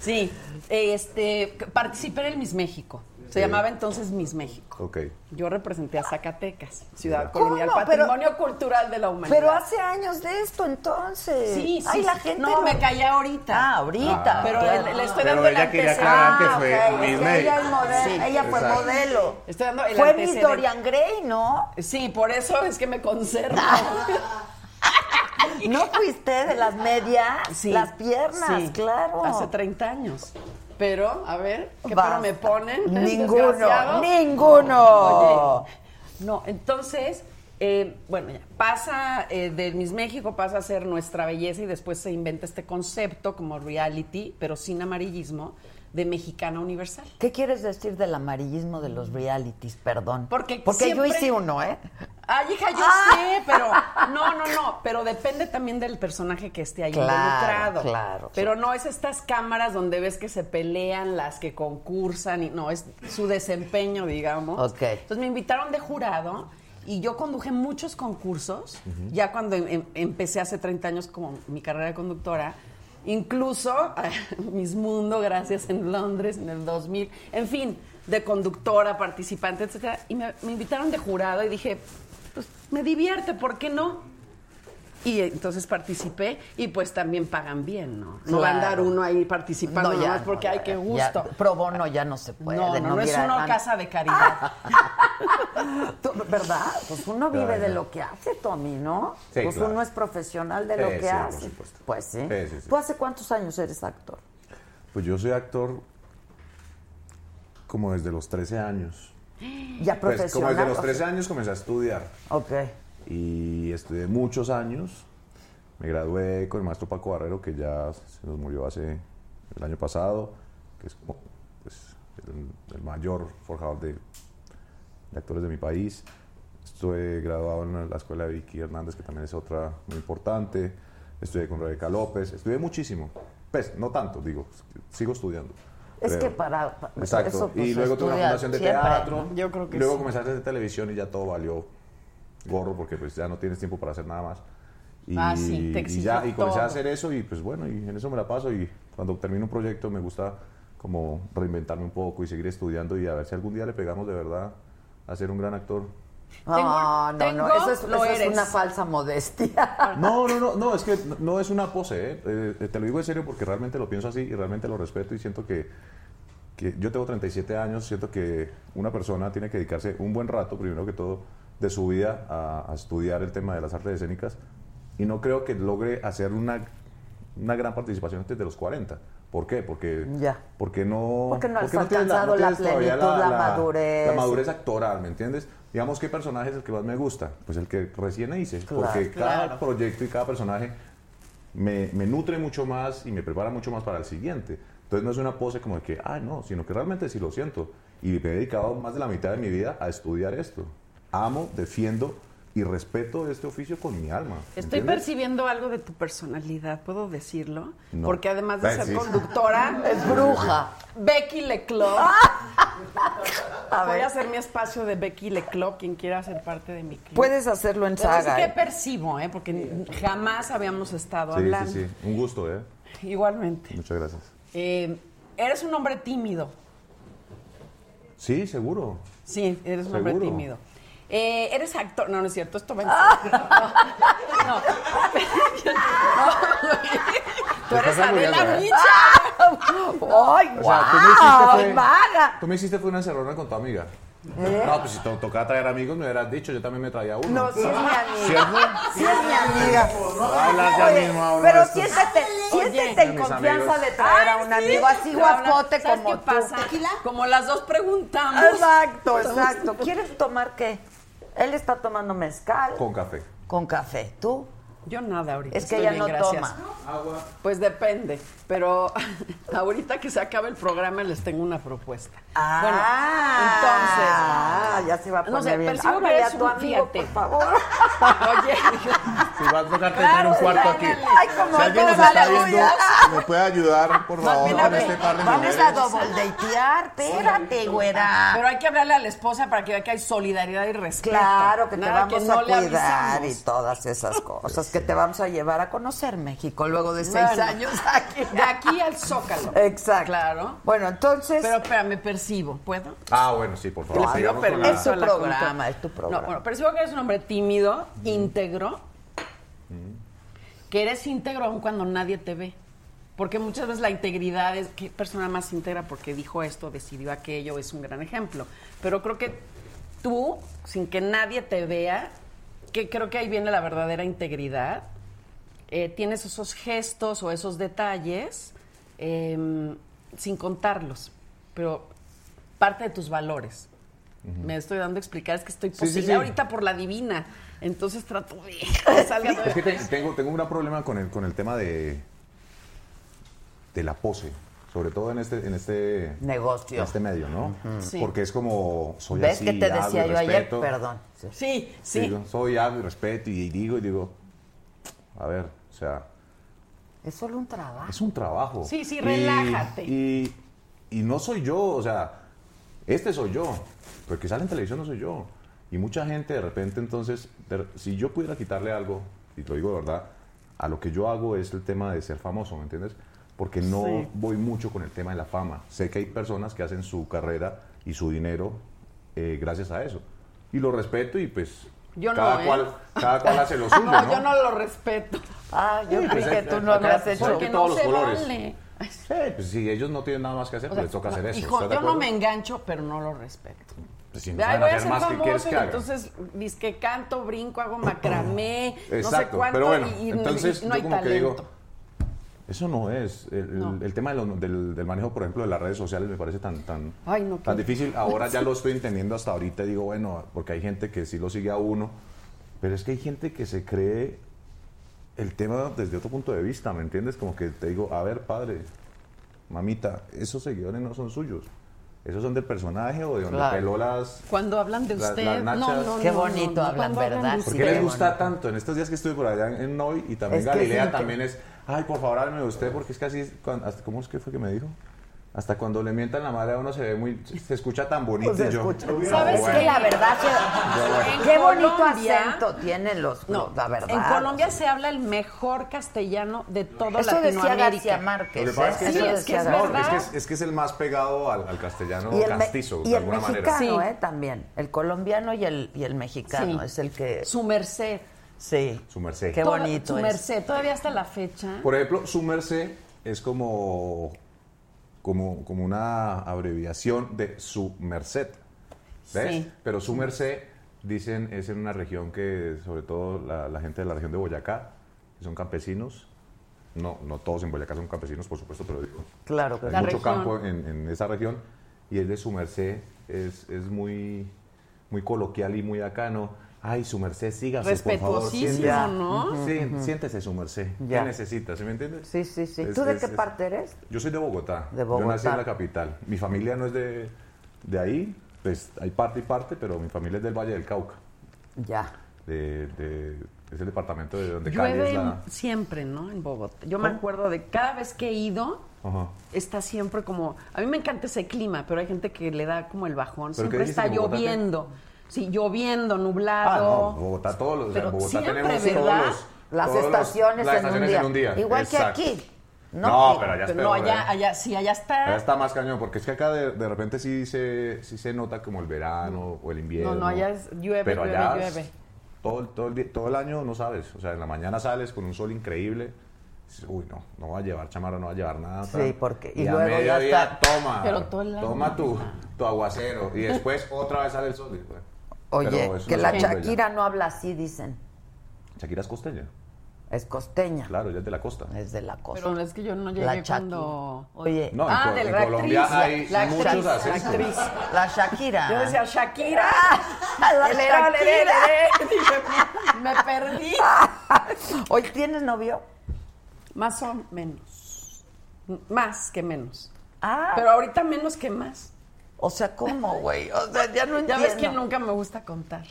sí, este, participé en el Miss México. Se llamaba entonces Miss México. Ok. Yo representé a Zacatecas, ciudad ¿Cómo? colonial, Pero- patrimonio cultural de la humanidad. Pero hace años de esto, entonces. Sí, sí. Ay, la sí. gente no, me caí ahorita. Ah, ahorita. Pero claro. le, le estoy Pero dando el ella quería antecedente. aclarar que Ah, fue ok, Miss es que May. ella, es modelo, Sí, ella fue exacto. modelo. Estoy dando el Fue Miss antecedente. Dorian Gray, ¿no? Sí, por eso es que me conservo. ¿No fuiste de las medias? Sí. Las piernas, Sí, claro. Hace 30 años. Pero, a ver, ¿qué Basta. pero me ponen? Ninguno, ninguno. Oye, no, entonces, eh, bueno, ya, pasa eh, de Miss México, pasa a ser nuestra belleza y después se inventa este concepto como reality, pero sin amarillismo, de Mexicana Universal. ¿Qué quieres decir del amarillismo de los realities? Perdón. Porque Porque yo hice uno, ¿eh? Ay, hija, yo Ah. sé, pero no, no, no, pero depende también del personaje que esté ahí Claro, involucrado. claro, Pero no es estas cámaras donde ves que se pelean las que concursan y no, es su desempeño, digamos. Ok. Entonces me invitaron de jurado y yo conduje muchos concursos, ya cuando em- em- empecé hace 30 años como mi carrera de conductora, incluso Miss Mundo, gracias en Londres en el 2000, en fin, de conductora, participante, etcétera, y me, me invitaron de jurado y dije, pues me divierte, ¿por qué no? Y entonces participé y pues también pagan bien, ¿no? No va a andar uno ahí participando No, ya nomás no, porque hay que ya- gusto. pro bono ya no se puede. no, no, no, es una casa de caridad. Tú, ¿Verdad? Pues uno vive de no. lo que hace, Tommy, ¿no? Sí, pues claro. uno es profesional de Sí, lo sí, que por hace. supuesto. Pues sí. Sí, sí, sí. ¿Tú hace cuántos años eres actor? Pues yo soy actor como desde los 13 años. Ya Pues profesional. como desde los o 13 sea. años comencé a estudiar. Ok. Y estudié muchos años. Me gradué con el maestro Paco Barrero, que ya se nos murió hace el año pasado, que es como, pues, el, el mayor forjador de, de actores de mi país. Estuve graduado en la escuela de Vicky Hernández, que también es otra muy importante. Estudié con Rebeca López. Estudié muchísimo. Pues, no tanto, digo, sigo estudiando. Es que para. pa- Exacto. eso, pues, y luego tuve una fundación de siempre, teatro. ¿no? Yo creo que luego sí. a hacer televisión y ya todo valió gorro porque pues ya no tienes tiempo para hacer nada más. Y, Ah, sí, te y ya, y comencé todo. a hacer eso y pues bueno, y en eso me la paso y cuando termino un proyecto me gusta como reinventarme un poco y seguir estudiando y a ver si algún día le pegamos de verdad a ser un gran actor. Ah, no, no, tengo- eso es, lo eso es una falsa modestia. No, no, no, no, es que no- no es una pose, ¿eh? Eh, te lo digo en serio porque realmente lo pienso así y realmente lo respeto y siento que, que yo tengo 37 años, siento que una persona tiene que dedicarse un buen rato, primero que todo, de su vida a, a estudiar el tema de las artes escénicas y no creo que logre hacer una, una gran participación antes de los 40. ¿Por qué? Porque, Ya. porque no, Porque no has tienes alcanzado la tienes todavía plenitud, la madurez. La madurez actoral, ¿me entiendes? Digamos, ¿qué personaje es el que más me gusta? Pues el que recién hice, Claro. porque cada proyecto y cada personaje me, me nutre mucho más y me prepara mucho más para el siguiente. Entonces no es una pose como de que, ah, no, sino que realmente sí lo siento. Y me he dedicado más de la mitad de mi vida a estudiar esto. Amo, defiendo y respeto este oficio con mi alma. Estoy ¿entiendes? percibiendo algo de tu personalidad, ¿puedo decirlo? No. Porque además de Ay, ser sí. conductora, Es bruja. Becky Leclerc. A Voy a hacer mi espacio de Becky Leclerc, quien quiera ser parte de mi club. Puedes hacerlo en saga. qué ¿eh? percibo, ¿eh? Porque jamás habíamos estado Sí, hablando. sí, sí. Un gusto, ¿eh? Igualmente. Muchas gracias. Eh, eres un hombre tímido. Sí, seguro. Sí, eres un hombre tímido. Eh, eres actor. No, no es cierto, esto va en serio. No, no. No, Tú eres Adela ¿eh? Micha. ¡Ay, me hiciste guau! Tú me hiciste fue una encerrona con tu amiga. No, pues si te tocaba traer amigos, me hubieras dicho, yo también me traía uno. No, sí es mi amiga. ¿Cierto? Sí es mi amiga. Hablas ya mismo ahora pero siéntete, siéntete en confianza amigos. de traer a un sí. amigo así guapote ¿sabes como qué tú. pasa? Como las dos preguntamos. Exacto, exacto. ¿Quieres tomar qué? Él está tomando mezcal Con café. con café. ¿Tú? Yo nada ahorita. Es que estoy ella bien, no gracias. toma. Pues depende, pero ahorita que se acabe el programa les tengo una propuesta. Ah, ya se va a bueno, poner entonces, no sé, bien. percibo que Háblale eres a tu un amigo, fíjate. por favor. Oye, Si va a tocarte Claro, tener un cuarto aquí. Ay, como Si alguien nos está la viendo. ¿me puede ayudar, por favor, bien, con este par de Vamos mujeres? a double datear. Espérate, güera. pero hay que hablarle a la esposa para que vea que hay solidaridad y respeto. Claro que te Nada vamos no a cuidar y todas esas cosas que te vamos a llevar a conocer México luego de seis Bueno, años aquí. De aquí al Zócalo. Exacto. Claro. Bueno, entonces Pero espérame, percibo, ¿puedo? Ah, bueno, sí, por favor. Sigamos con la- Es tu programa, es tu programa. No, bueno, percibo que eres un hombre tímido, íntegro, que eres íntegro aun cuando nadie te ve. Porque muchas veces la integridad es, ¿qué persona más íntegra porque dijo esto, decidió aquello? Es un gran ejemplo. Pero creo que tú, sin que nadie te vea, que creo que ahí viene la verdadera integridad, eh, tienes esos gestos o esos detalles eh, sin contarlos, pero parte de tus valores. Me estoy dando a explicar, es que estoy sí, sí. ahorita por la divina, entonces trato de salga. Es que te- tengo, tengo un gran problema con el, con el tema de, de la pose, sobre todo en este, en este Negocio. en este medio, ¿no? Sí. Porque es como soy ¿Ves así, que te hago y decía yo ayer? respeto. Perdón. Sí. Sí, sí. Digo, soy hago y respeto y digo y digo, a ver, o sea, Es solo un trabajo. es un trabajo. Sí, sí, Y- relájate. Y, y no soy yo, o sea, este soy yo, pero que sale en televisión no soy yo. Y mucha gente de repente entonces, de- si yo pudiera quitarle algo, y te lo digo de verdad, a lo que yo hago es el tema de ser famoso, ¿me entiendes? Porque no Sí. voy mucho con el tema de la fama. Sé que hay personas que hacen su carrera y su dinero eh, gracias a eso. Y lo respeto y pues Yo no, cada, ¿eh? cual, cada cual hace lo suyo, no, ¿no? yo no lo respeto. Ah, yo Sí, creí pues, que eh, tú no acá habías son hecho. Porque todos no los se colores. vale. Sí, pues si ellos no tienen nada más que hacer, O pues les toca hacer eso. Hijo, ¿estás de yo no me engancho, pero no lo respeto. Pues si no Ay, voy a ser más, ¿qué quieres famoso que haga? entonces dice que canto, brinco, hago macramé, no sé Exacto, cuánto pero bueno, y, y- entonces y no yo hay como que talento. digo, eso no es, el, el- No. el tema de lo- del, del manejo, por ejemplo, de las redes sociales me parece tan, tan, Ay, no, tan difícil. Ahora ya lo estoy entendiendo hasta ahorita y digo, bueno, porque hay gente que sí lo sigue a uno, pero es que hay gente que se cree el tema desde otro punto de vista, ¿me entiendes? Como que te digo, a ver, padre, mamita, esos seguidores no son suyos. Esos son del personaje o de donde Claro. peló las... Cuando hablan de usted, las no, nachas. no, Qué no, bonito no, no. hablan, ¿verdad? ¿Por Sí, qué les gusta bonito. tanto? En estos días que estuve por allá en, Noy y también Es Galilea también es, ay, por favor, háblame de usted porque es casi, cuan- hasta, ¿cómo es que fue que me dijo? Hasta cuando le mientan la madre a uno se ve muy, se escucha tan bonito Pues yo. escucha. "Ah, ¿Sabes bueno". qué? La verdad que... Qué bonito Colombia- acento tienen los... No, la verdad. en Colombia se habla el mejor castellano de todo Eso decía Latinoamérica. García Márquez. Lo que pasa es que, es, Sí, el- es que es no, es que es- es que es el más pegado al, al castellano Y el, me- castizo, y de el alguna mexicano, manera. ¿eh? También. El colombiano y el, y el mexicano Sí. es el que... Su merced. Sí. Su merced. Qué Toda- bonito Su es. merced, todavía hasta la fecha. Por ejemplo, su merced es como, como, como una abreviación de su merced. ¿Ves? Sí. Pero su merced, dicen, es en una región que, sobre todo la, la gente de la región de Boyacá, que son campesinos. No, no todos en Boyacá son campesinos, por supuesto, pero digo, Claro que hay La mucho región. campo en, en esa región. Y el de su merced es, es muy, muy coloquial y muy acano. Ay, su merced, sígase, por favor. Respetuosísimo. ¿no? Sí, siéntese su merced. Ya. ¿Qué necesita? ¿Sí me entiendes? Sí, sí, sí. Es- ¿Tú de es- qué es- parte eres? Yo soy de Bogotá. De Yo nací en Bogotá. la capital. Mi familia no es de, de ahí, pues hay parte y parte, pero mi familia es del Valle del Cauca. Ya. De, de- es el departamento de donde Llueve es la... siempre, ¿no? En Bogotá. Yo me acuerdo de cada vez que he ido, Ajá. está siempre como... A mí me encanta ese clima, pero hay gente que le da como el bajón. ¿Pero qué Siempre está que Lloviendo. Sí, lloviendo, Ah, nublado. no, Bogotá todos los, o sea, Pero en Bogotá siempre, tenemos ¿verdad? todos los, Las todos los- estaciones, las en, un estaciones día. en un día. Igual Exacto. que aquí. No, pero allá es Pero no, allá, ¿eh? allá, sí, allá está. Allá está más cañón, porque es que acá de, de repente sí se, sí se nota como el verano o el invierno. No, no, allá es llueve, pero llueve, allá es- llueve. Todo, el- todo, el, día- todo el año no sabes. O sea, en la mañana sales con un sol increíble. dices, Uy, no, no va a llevar chamarra, no va a llevar nada. Sí, tal. porque- y y, a luego ya mediodía, está- toma. Pero todo el año. Toma tu, tu aguacero. Y después otra vez sale el sol. y, bueno. Oye, que la. Shakira no habla así, dicen. Shakira es costeña. Es costeña. Claro, ella es de la costa. Es de la costa. Pero es que yo no llegué cuando... Oye, No, en ah, Co- de en la Colombia actriz, hay la muchos actriz, la acentos. actriz. la Shakira. Yo decía, Shakira. La Shakira. Me perdí. Oye, ¿tienes novio? Más o menos. Más que menos. Ah, Pero ahorita menos que más. O sea, ¿cómo, güey? O sea, ya no Ya entiendo. ves que nunca me gusta contar.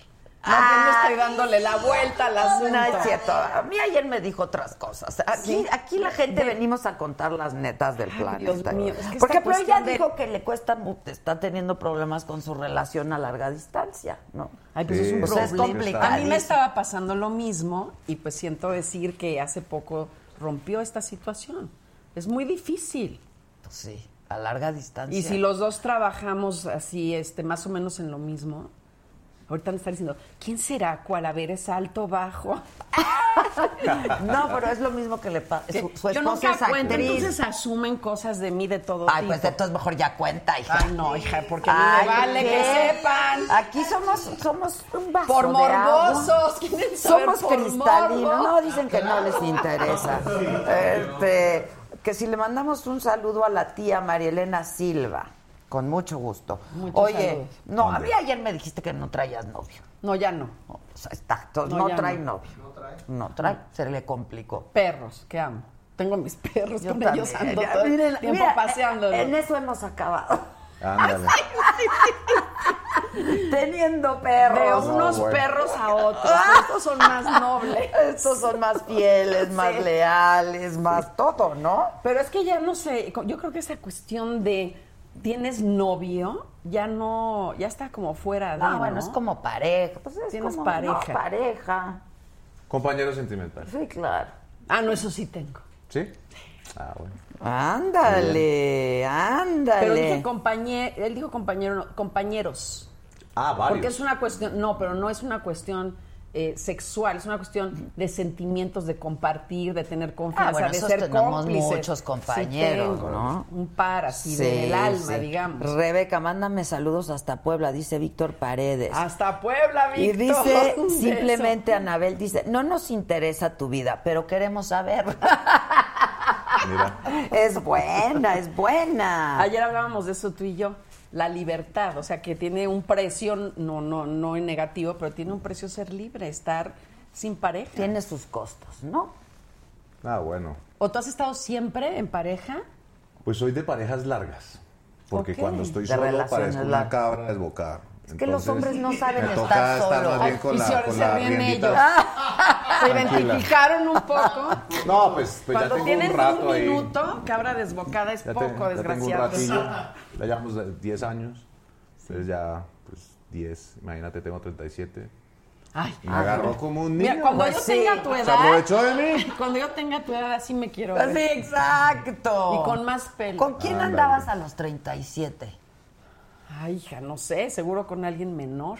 Más bien estoy dándole la vuelta al asunto. No es cierto. A mí ayer me dijo otras cosas. Aquí, ¿Sí? aquí la gente venimos a contar las netas del planeta. Dios mío, es que Porque pero ella de- dijo que le cuesta, está teniendo problemas con su relación a larga distancia, ¿no? Ay, pues Sí, es un sea, es problema. complicadísimo. A mí me estaba pasando lo mismo y pues siento decir que hace poco rompió esta situación. Es muy difícil. Sí, a larga distancia. Y si los dos trabajamos así, este, más o menos en lo mismo, ahorita me están diciendo, ¿quién será? ¿Cuál? A ver, ¿es alto, bajo? No, pero es lo mismo que le pasa. Su, su Yo nunca es cuento, actriz. entonces asumen cosas de mí de todo Ay, tipo. pues entonces mejor ya cuenta, hija. Ay, no, hija, porque Ay, me vale ¿qué? que sepan. Aquí somos, somos un vaso Por de agua. morbosos, quieren saber Somos cristalinos. No, dicen que no les interesa. Este, que si le mandamos un saludo a la tía María Elena Silva, con mucho gusto. Muchos Oye, saludos. no, a mí ayer me dijiste que no traías novio. No, ya no. O sea, está, No, no, trae no. novio. No trae. se le complicó. Perros, que amo. Tengo mis perros, Yo con también. ellos ando todo el tiempo mira, paseándolos. En eso hemos acabado. Ándale. Teniendo perros. De unos bueno. perros a otros. Estos son más nobles. Estos son más fieles, más Sí. leales, más todo, ¿no? Pero es que ya no sé, yo creo que esa cuestión de tienes novio, ya no, ya está como fuera de. Ah, bueno, ¿no? es como pareja. Pues es Tienes como, pareja. no, pareja. Compañero sentimental. Sí, claro. Ah, no, eso sí tengo. ¿Sí? Ah, bueno. Ándale, ándale. Pero dije compañero, él dijo compañero, no, compañeros. Ah, varios. Porque es una cuestión, no, pero no es una cuestión eh, sexual, es una cuestión de sentimientos, de compartir, de tener confianza, Ah, bueno, de ser cómplices. muchos Sí compañeros, tengo, ¿no? Un par así Sí, del alma, sí. digamos. Rebeca, mándame saludos hasta Puebla, dice Víctor Paredes. Hasta Puebla, Y Víctor. dice Un beso. simplemente Anabel, dice, no nos interesa tu vida, pero queremos saber. Mira. es buena, es buena. Ayer hablábamos de eso tú y yo. La libertad, o sea, que tiene un precio, no, no, no en negativo, pero tiene un precio ser libre, estar sin pareja. Tiene sus costos, ¿no? Ah, bueno. ¿O tú has estado siempre en pareja? Pues soy de parejas largas. Porque cuando estoy De solo parezco una cabra desbocada. Es que los hombres no saben estar solos. bien con y la, se, con se la ríen riendita. ellos. Se identificaron un poco. No, pues, pues ya Cuando tengo tienen un rato un ahí. minuto, cabra desbocada es Ya, te- poco, ya tengo un desgraciado. ratillo. Ya llevamos de 10 años. Entonces ya, pues 10. Imagínate, tengo 37. Ay, Me agarró como un niño. Mira, cuando Pues yo sí. tenga tu Se edad. aprovechó de mí. Cuando yo tenga tu edad, así me quiero Sí, ver. exacto. Y con más pelo. ¿Con quién Ándale. andabas a los 37? Ay, hija, no sé, seguro con alguien menor.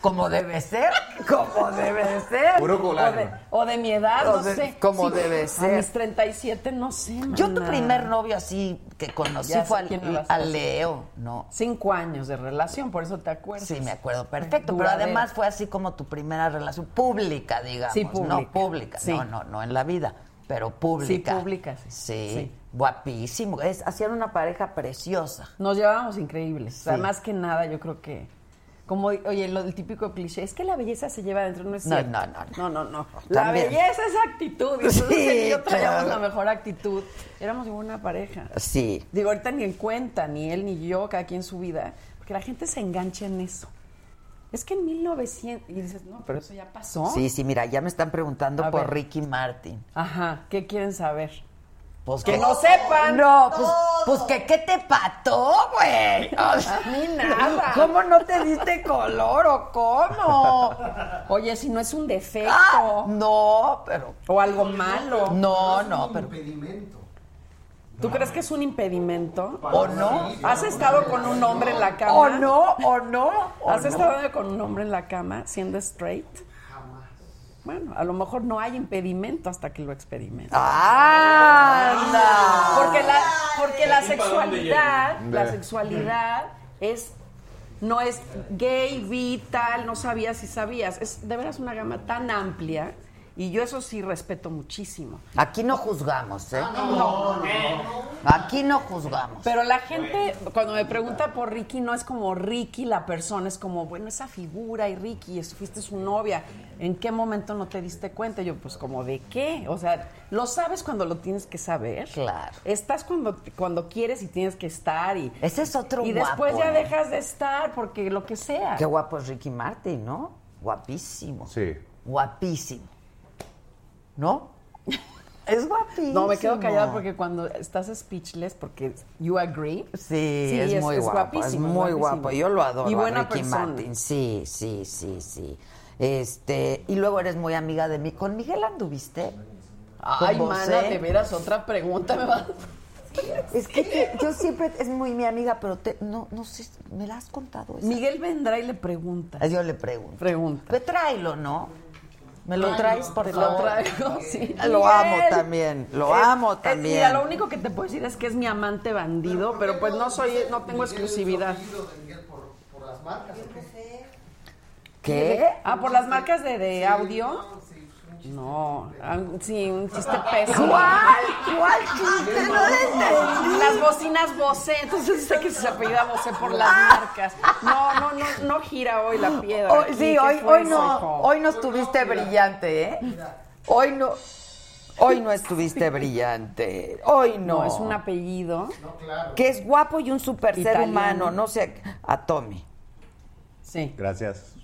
Como debe ser, como debe ser. Puro O de, colágeno. o de mi edad, O no de- sé. como debe ser. A mis 37, no sé, Yo tu primer novio así que conocí Ya fue al, a. Leo, ¿no? Cinco años de relación, por eso te acuerdas. Sí, me acuerdo perfecto, pero además fue así como tu primera relación pública, digamos, Sí, no pública. pública, Sí. no, no, no en la vida, pero pública. Sí, pública, sí. Sí, Sí. guapísimo, es, hacían una pareja preciosa. Nos llevábamos increíbles. O sea, más que nada, yo creo que. Como, oye, lo del típico cliché, es que la belleza se lleva adentro, no es No, cierto. no, no, no. No, no, La También. belleza es actitud. Y Sí, y yo traíamos claro. la mejor actitud. Éramos una pareja. Sí. Digo, ahorita ni en cuenta, ni él ni yo, cada quien su vida, porque la gente se engancha en eso. Es que en 1900, y dices, no, pero eso ya pasó. Sí, sí, mira, ya me están preguntando A por ver. Ricky Martin. Ajá, ¿qué quieren saber? Pues Que no sepan. No, pues, pues que qué te pató, güey. O sea, A mí nada. ¿Cómo no te diste color o cómo? Oye, si no es un defecto. Ah, no, pero O algo malo. no, no, pero impedimento. ¿Tú crees que es un impedimento? o no, ¿Has estado con un hombre en la cama? o no, o no, o ¿Has no. estado con un hombre en la cama siendo straight? Bueno, a lo mejor no hay impedimento hasta que lo experimentas. ¡Anda! Porque la, porque la ¿Para dónde sexualidad, la sexualidad es no es gay, bi, tal, no sabías si sabías. Es de veras una gama tan amplia y yo eso sí respeto muchísimo. Aquí no juzgamos, ¿eh? Aquí no juzgamos. Pero la gente, cuando me pregunta por Ricky, no es como Ricky la persona, es como, bueno, esa figura y Ricky, es- fuiste su novia. ¿En qué momento no te diste cuenta? Yo, pues, como, ¿de qué? O sea, lo sabes cuando lo tienes que saber. Claro. Estás cuando, cuando quieres y tienes que estar. Y, Ese es otro y después ya ¿eh? dejas de estar porque lo que sea. Qué guapo es Ricky Martin, ¿no? Guapísimo. Sí. Guapísimo. ¿No? Es guapísimo. No, me quedo callada porque cuando estás speechless, porque you agree. Sí, es, muy guapo, es guapísimo, muy guapísimo. guapo. Yo lo adoro Y a buena Ricky persona. Martin. Sí, sí, sí, sí. Este, y luego eres muy amiga de mí. ¿Con Miguel anduviste? Ay, ¿Con mana, Bosé? de veras, otra pregunta me va... Es que te- yo siempre es muy mi amiga, pero te- no, no sé, ¿me la has contado? esa? Miguel vendrá y le pregunta. Yo le pregunto. Pregunta. Pues tráelo, ¿no? ¿Me lo traes, por favor? lo traigo, sí. Lo amo también, lo Es- amo es- también. mira, lo único que te puedo decir es que es mi amante bandido, pero pues no soy, no tengo exclusividad. Por, por las marcas, ¿o qué? ¿Qué? Ah, por las marcas de, de audio. No, ah, sí, un chiste pésimo. ¿Cuál? ¿Cuál chiste? No entendí. Las bocinas Bose, entonces sé que se apellida Bose por las marcas. No, no, no, no gira hoy la piedra. Sí, ¿qué hoy, hoy no, hijo? hoy no estuviste brillante, ¿eh? Hoy no, hoy no estuviste brillante. Hoy no. No, es un apellido. Que es guapo y un super ser humano, no sé, a Tommy. Sí. Gracias.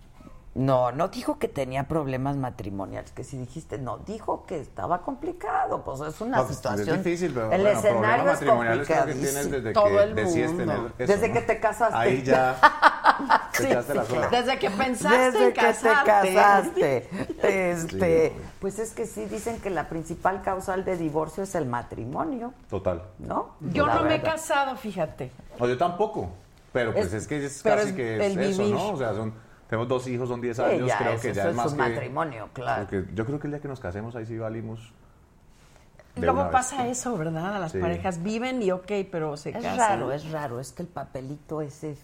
No, no dijo que tenía problemas matrimoniales, que si dijiste, no, dijo que estaba complicado, pues es una No, pues, situación. Es difícil, pero el bueno, escenario es creo que tienes desde Todo que el mundo. eso, Desde ¿no? que te casaste. Ahí ya Te Sí, echaste sí. la sola. Desde que pensaste Desde en que casarte. te casaste. Este, Sí. pues es que sí dicen que la principal causal de divorcio es el matrimonio, Total. ¿no? Yo La no me he casado, fíjate. No, yo tampoco. Pero pues Es- es, que es casi es que es el eso, vivir. ¿no? O sea, son, tenemos dos hijos, son 10 Sí, años, ya creo es, que eso ya es es más un que... matrimonio, claro. creo que- yo creo que el día que nos casemos ahí sí valimos. Luego vez. pasa eso, ¿verdad? A las Sí. parejas viven y ok, pero se Es casan. raro, es raro, es que el papelito ese,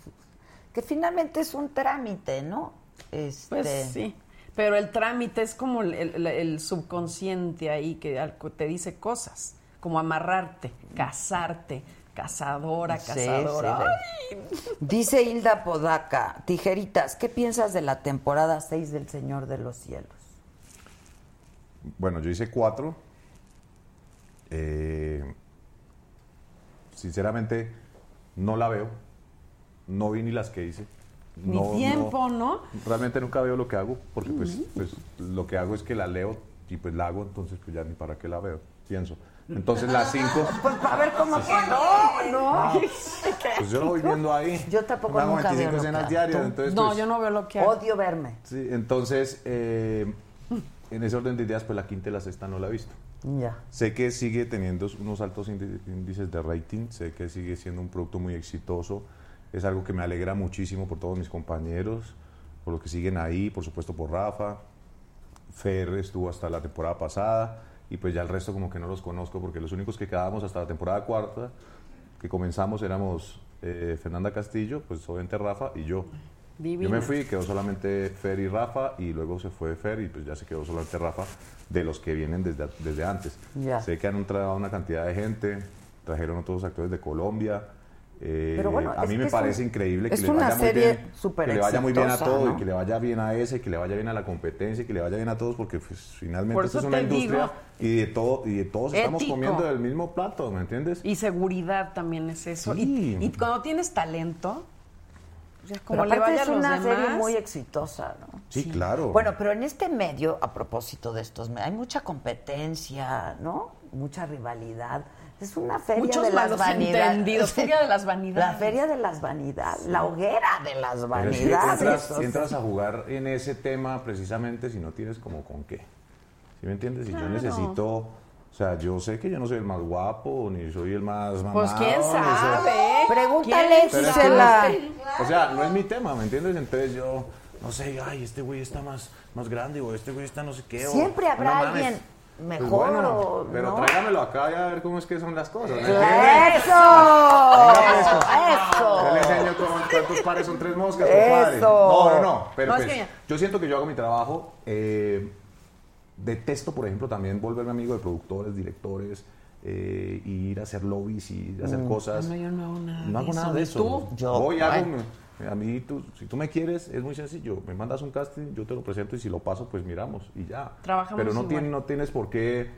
que finalmente es un trámite, ¿no? Este, Pues sí. Pero el trámite es como el, el- el subconsciente ahí que al- te dice cosas, como amarrarte, casarte, casadora, Sí, casadora. sí, Dice Hilda Podaca, tijeritas, ¿qué piensas de la temporada 6 del Señor de los Cielos? Bueno, yo hice cuatro. Eh, sinceramente, no la veo. No vi ni las que hice. Mi No- tiempo, ¿no? Realmente nunca veo lo que hago, porque pues, pues lo que hago es que la leo y pues la hago, entonces pues ya ni para qué la veo, pienso. Entonces las cinco, Pues a ver cómo que no, no. pues yo lo voy viendo ahí. Yo tampoco hago nunca 25 veo que diarias, entonces no, pues, yo no veo lo que hago. Odio verme. Sí, entonces, eh, en ese orden de ideas, pues la quinta y la sexta no la he visto. Ya. Sé que sigue teniendo unos altos índices de rating, sé que sigue siendo un producto muy exitoso, es algo que me alegra muchísimo por todos mis compañeros, por los que siguen ahí, por supuesto por Rafa, Fer estuvo hasta la temporada pasada y pues ya el resto como que no los conozco porque los únicos que quedábamos hasta la temporada cuarta, que comenzamos éramos eh, Fernanda Castillo, pues obviamente Rafa y yo. Yo me fui, quedó solamente Fer y Rafa y luego se fue Fer y pues ya se quedó solamente Rafa de los que vienen desde, desde antes. Ya. Sé que han traído una cantidad de gente, trajeron otros actores de Colombia. Eh, Pero bueno, a mí me un- parece increíble que es le vaya muy serie bien, que le vaya muy bien a todo ¿no? y que le vaya bien a ese, que le vaya bien a la competencia y que le vaya bien a todos porque pues, finalmente Por esto es una industria digo, y de todo y de todos estamos comiendo del mismo plato, ¿me entiendes? Y seguridad también es eso. Sí. Y, y cuando tienes talento, como Pero le aparte vaya es a los una demás. serie muy exitosa, ¿no? Sí, claro. Bueno, pero en este medio, a propósito de estos, hay mucha competencia, ¿no? Mucha rivalidad. Es una feria Muchos de las vanidades. feria de las La vanidades. feria de las vanidades, la hoguera de las Pero vanidades. entras, o sea. entras a jugar en ese tema precisamente si no tienes como con qué. ¿Sí me entiendes? Si yo Claro. necesito, o sea, yo sé que yo no soy el más guapo, ni soy el más mamado. Pues quién ni soy- sabe. Pregúntale ¿Quién si se la... O sea, no es mi tema, ¿me entiendes? Entonces yo, no sé, ay, este güey está más, más grande o este güey está no sé qué. o- Siempre habrá no mames. Pues mejor bueno, o Pero no. tráigamelo acá y a ver cómo es que son las cosas. ¿me ¡Eso! Yo ¡Eso! le enseño cómo- cuántos pares son tres moscas, Eso. No, no, no. Pero No, es pues, que- yo siento que yo hago mi trabajo. eh, detesto, por ejemplo, también volverme amigo de productores, directores, eh, y ir a hacer lobbies y ir a hacer Mm. cosas. No, yo no hago nada No hago nada eso. de ¿Y eso. tú? Yo, Voy, hago, bueno. me- a mí, tú, si tú me quieres, es muy sencillo. Me mandas un casting, yo te lo presento y si lo paso, pues miramos y ya. Trabajamos Pero no, igual. tiene- no tienes por qué,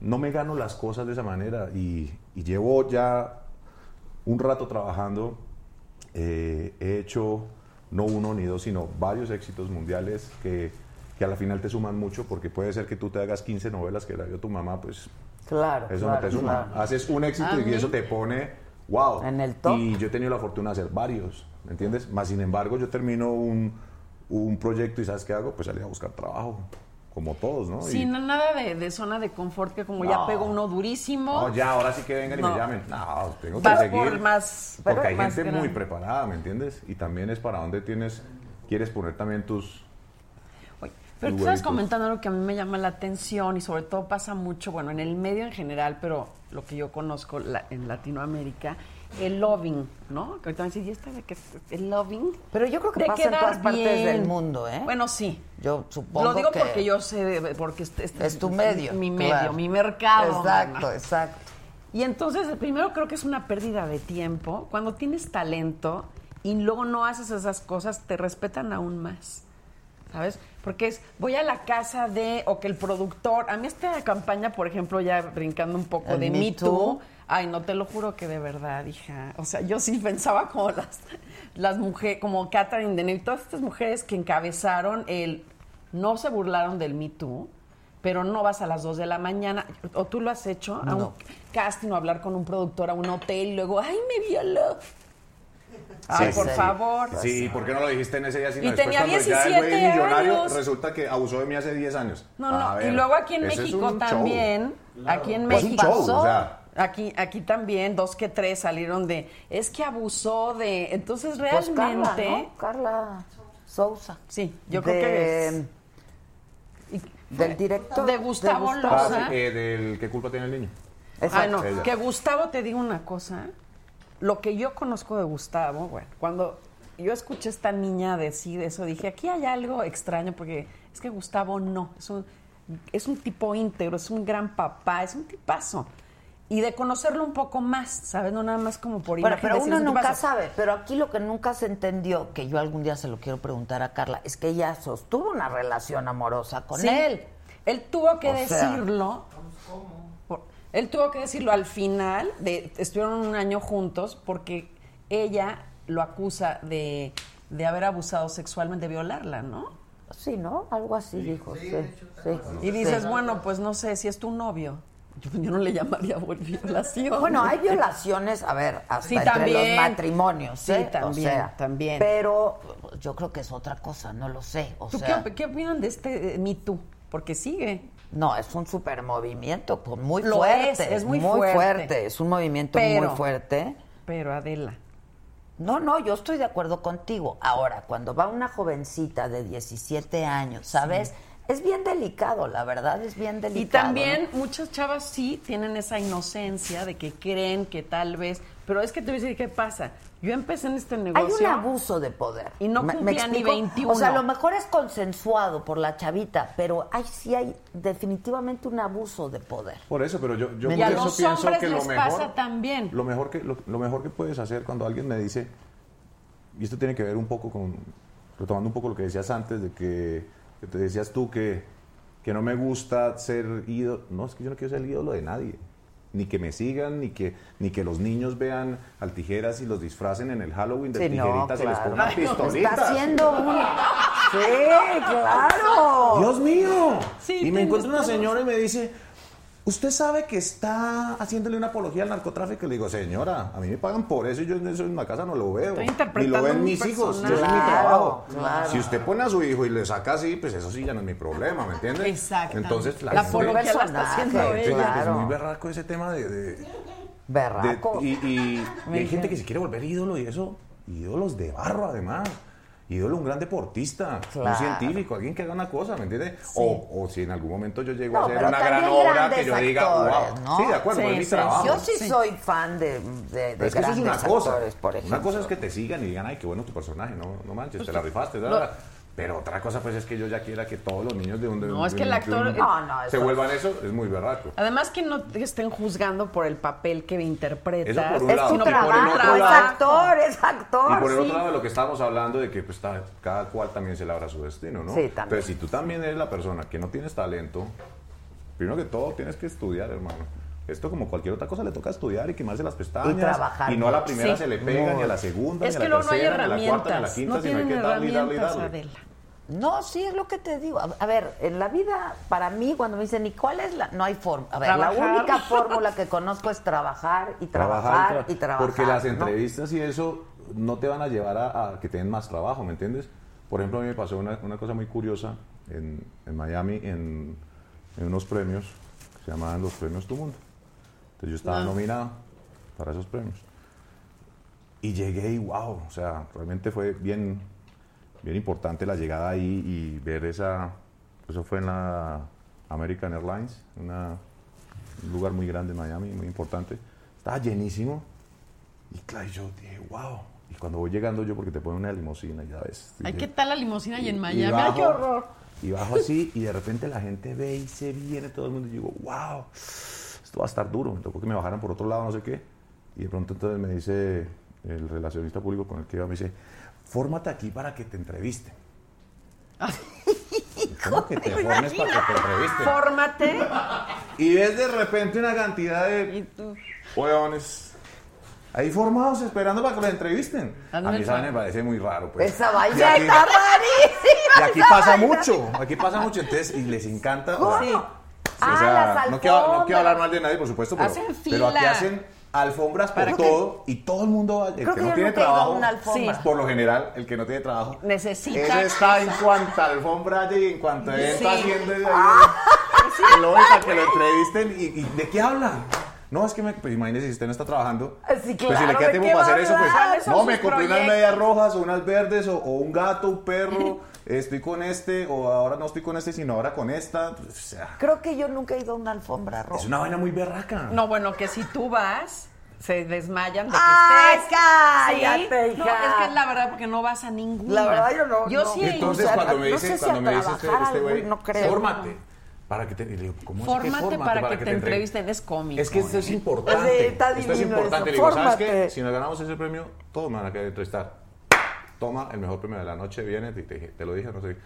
no me gano las cosas de esa manera y, y llevo ya un rato trabajando. eh, he hecho no uno ni dos, sino varios éxitos mundiales que, que a la final te suman mucho porque puede ser que tú te hagas 15 novelas que la vio tu mamá, pues Claro, eso claro, no te suma. claro. Haces un éxito A y mí- eso te pone, wow. En el top. Y yo he tenido la fortuna de hacer varios, ¿me entiendes? Más sin embargo, yo termino un, un proyecto y ¿sabes qué hago? Pues salir a buscar trabajo, como todos, ¿no? Sí, Y- no, nada de, de zona de confort que como ya No. pego uno durísimo. No, ya, ahora sí que vengan y No. me llamen. No, tengo que Vas seguir. por más- porque hay más gente muy preparada, ¿me entiendes? Y también es para dónde tienes, quieres poner también tus... Pero tú huevitos. comentando algo que a mí me llama la atención y sobre todo pasa mucho, bueno, en el medio en general, pero lo que yo conozco la- en Latinoamérica, el loving, ¿no? Que ahorita me dicen, ¿y esta de qué es? El loving. Pero yo creo que De pasa en todas partes del mundo, ¿eh? Bueno, sí. Yo supongo Lo digo que porque yo sé, de- porque este, este es tu medio. Mi medio, claro. mi mercado. Exacto, mana. exacto. Y entonces, primero creo que es una pérdida de tiempo. Cuando tienes talento y luego no haces esas cosas, te respetan aún más. ¿Sabes? Porque es, voy a la casa de, o que el productor, a mí esta campaña, por ejemplo, ya brincando un poco El de Me Too. Too, ay, no te lo juro que de verdad, hija. O sea, yo sí pensaba como las, las mujeres, como Catherine Deneuve, todas estas mujeres que encabezaron el, no se burlaron del Me Too, pero no vas a las 2 de la mañana, o tú lo has hecho, a un casting o hablar con un productor a un hotel y luego, ay, me violó. Ay, Sí. por Sí. favor. Sí, ¿por qué no lo dijiste en ese día? Sino Y después tenía cuando ya el 17 güey millonario años. resulta que abusó de mí hace 10 años. No, no, A y ver, luego aquí en México también, aquí en Pues un México, show, o sea. aquí, aquí también dos que tres salieron de, es que abusó de, entonces Pues realmente, Carla, ¿no? Carla Sousa. sí, yo creo que es, del director de Gustavo Ah, Loza. eh, del ¿Qué culpa tiene el niño? Ah, no, Ella. que Gustavo te diga una cosa, lo que yo conozco de Gustavo, bueno, cuando yo escuché a esta niña decir eso, dije, aquí hay algo extraño porque es que Gustavo no, es un, es un tipo íntegro, es un gran papá, es un tipazo. Y de conocerlo un poco más, ¿sabes? No nada más como por Bueno, pero uno "Es un nunca tipazo". sabe. Pero aquí lo que nunca se entendió, que yo algún día se lo quiero preguntar a Carla, es que ella sostuvo una relación amorosa con Sí. él. Él tuvo que O sea- decirlo. Él tuvo que decirlo al final, de, estuvieron un año juntos, porque ella lo acusa de, de haber abusado sexualmente, de violarla, ¿no? Sí, ¿no? Algo así dijo. Sí, sí. Y dices, Sí. bueno, pues no sé, si es tu novio. Yo, yo no le llamaría violación. Bueno, hay violaciones, a ver, hasta Sí, entre también. los matrimonios. Sí, ¿eh? también, O sea, también. Pero yo creo que es otra cosa, no lo sé. O ¿Tú sea, qué, qué opinan de este eh, Me Too? Porque sigue. No, es un super movimiento muy Lo fuerte. es, es muy fuerte. fuerte. Es un movimiento Pero- muy fuerte. Pero Adela. No, no, yo estoy de acuerdo contigo. Ahora, cuando va una jovencita de 17 años, ¿sabes? Es bien delicado, la verdad es bien delicado. Y también ¿no? muchas chavas sí tienen esa inocencia de que creen que tal vez, pero es que te voy a decir qué pasa. Yo empecé en este Hay negocio un abuso de poder. y no ¿Me- me cumplía ni explico? 21. O sea, a lo mejor es consensuado por la chavita, pero hay, sí hay definitivamente un abuso de poder. Por eso, pero yo, yo y por a eso los pienso hombres que lo les mejor, pasa también. lo mejor que lo, lo mejor que puedes hacer cuando alguien me dice y esto tiene que ver un poco con retomando un poco lo que decías antes de que, que te decías tú que, que no me gusta ser ídolo, no es que yo no quiero ser el ídolo de nadie. Ni que me sigan, ni que, ni que los niños vean al tijeras y los disfracen en el Halloween de Sí, no, tijeritas y les pongan no, pistolitas. Está haciendo un... Sí, claro. Dios mío. Sí, y me encuentro una señora y me dice, ¿usted sabe que está haciéndole una apología al narcotráfico? Y le digo, señora, a mí me pagan por eso y yo eso en la casa no lo veo. Ni interpretando lo ven mis hijos, yo personaje. es mi Claro, trabajo. claro. Si usted pone a su hijo y le saca así, pues eso sí ya no es mi problema, ¿me entiende? Exactamente. Entonces, La gente- apología la está haciendo la gente ella. es muy Claro. berraco ese tema de... de- de- Berraco. y, y- y hay gente que se quiere volver ídolo y eso, ídolos de barro además. Ídolo, un gran deportista, Claro. un científico, alguien que haga una cosa, ¿me entiendes? O, o si en algún momento yo llego No, a hacer una gran obra que yo diga, wow. ¿no? Sí, de acuerdo, Sí, es mi sí, trabajo. Yo sí Sí. soy fan de, de, de es que eso es una grandes cosa. actores, por una ejemplo. cosa es que te sigan y digan, ay, qué bueno tu personaje, no, no manches, te la rifaste. lo- ¿verdad? Pero otra cosa, pues, es que yo ya quiera que todos los niños de un... de No, un- es que el actor- de un- No, no, se vuelvan eso, es muy berraco. Además que no te estén juzgando por el papel que interpretas. Eso por un Es lado. tu Y por el trabajo, otro es lado- actor, es actor. Y por el sí. otro lado, de lo que estábamos hablando de que pues, cada cual también se labra su destino, ¿no? Sí, también. Entonces, si tú también eres la persona que no tienes talento, primero que todo tienes que estudiar, hermano. Esto como cualquier otra cosa le toca estudiar y quemarse las pestañas. Y trabajar Y no a la primera Sí. se le pega, ni a la segunda, Es ni que a la luego no hay tercera, ni a la cuarta, ni a la herramientas. quinta, No sino hay tienen que darle y darle y herramientas, darle. Adela. No, sí, es lo que te digo. A, ver, en la vida, para mí, cuando me dicen, ¿y cuál es la...? No hay forma. A ver, la única fórmula que conozco es trabajar y trabajar, Trabajar y trabajar. Porque las ¿no? entrevistas y eso no te van a llevar a, a que te den más trabajo, ¿me entiendes? Por ejemplo, a mí me pasó una, una cosa muy curiosa en, en Miami, en, en unos premios que se llamaban los premios Tu Mundo. Entonces yo estaba Ah. nominado para esos premios. Y llegué y wow, o sea, realmente fue bien, bien importante la llegada ahí y ver esa, eso fue en la American Airlines, una- un lugar muy grande en Miami, muy importante. Estaba llenísimo. Y claro, yo dije, wow. Y cuando voy llegando yo, porque te ponen una limusina, ya ves. Ay, ¿qué tal la limusina y en y Miami? Ay, bajo, qué horror. Y bajo así, y de repente la gente ve y se viene todo el mundo. Y digo, wow, esto va a estar duro. Me tocó que me bajaran por otro lado, no sé qué. Y de pronto entonces me dice el relacionista público con el que iba, me dice, fórmate aquí para que te entrevisten. ¿Cómo que te formes para que te entrevisten? Fórmate. Y ves de repente una cantidad de hueones ahí formados esperando para que los entrevisten. Hazme A mí esa me parece muy raro. Pues. Esa vaina está rarísima. y aquí pasa mucho, aquí pasa mucho, entonces, y les encanta. o sea, O Ah, sea, las no, quiero, no quiero hablar mal de nadie, por supuesto, pero, Hacen pero aquí hacen alfombras por todo y todo el mundo, el Creo que, que no yo tiene trabajo, una alfombra. sí, por lo general, el que no tiene trabajo, Necesita ese está en cuanto a alfombra y en cuanto a él está haciendo ahí, que lo ven para que lo entrevisten y, y ¿de qué hablan? No, es que me, pues imagínese si usted no está trabajando. Sí, pues si le claro, queda ¿de tiempo para hacer eso, pues no, me compré unas medias rojas o unas verdes o, o un gato, un perro, estoy con este o ahora no estoy con este sino ahora con esta. pues, o sea, Creo que yo nunca he ido a una alfombra roja. es una vaina muy berraca. No, bueno, que si tú vas, se desmayan de que ¡Ay, estés. cállate, Sí. No, hija! es que es la verdad, porque no vas a ninguna. La verdad, yo no- Yo no. sí Y he ido. entonces o sea, cuando me no dice, sé si cuando a me dice este, este güey, no creo. fórmate. Para que te, y le digo, ¿cómo es que Fórmate para, que, te entrevisten, es cómico. Es que esto es ¿eh? importante. Sí, está esto es importante. eso, Le digo, ¿sabes fórmate. qué? Si nos ganamos ese premio, todos me van a querer entrevistar. Toma el mejor premio de la noche, viene, te, te, te lo dije, no sé.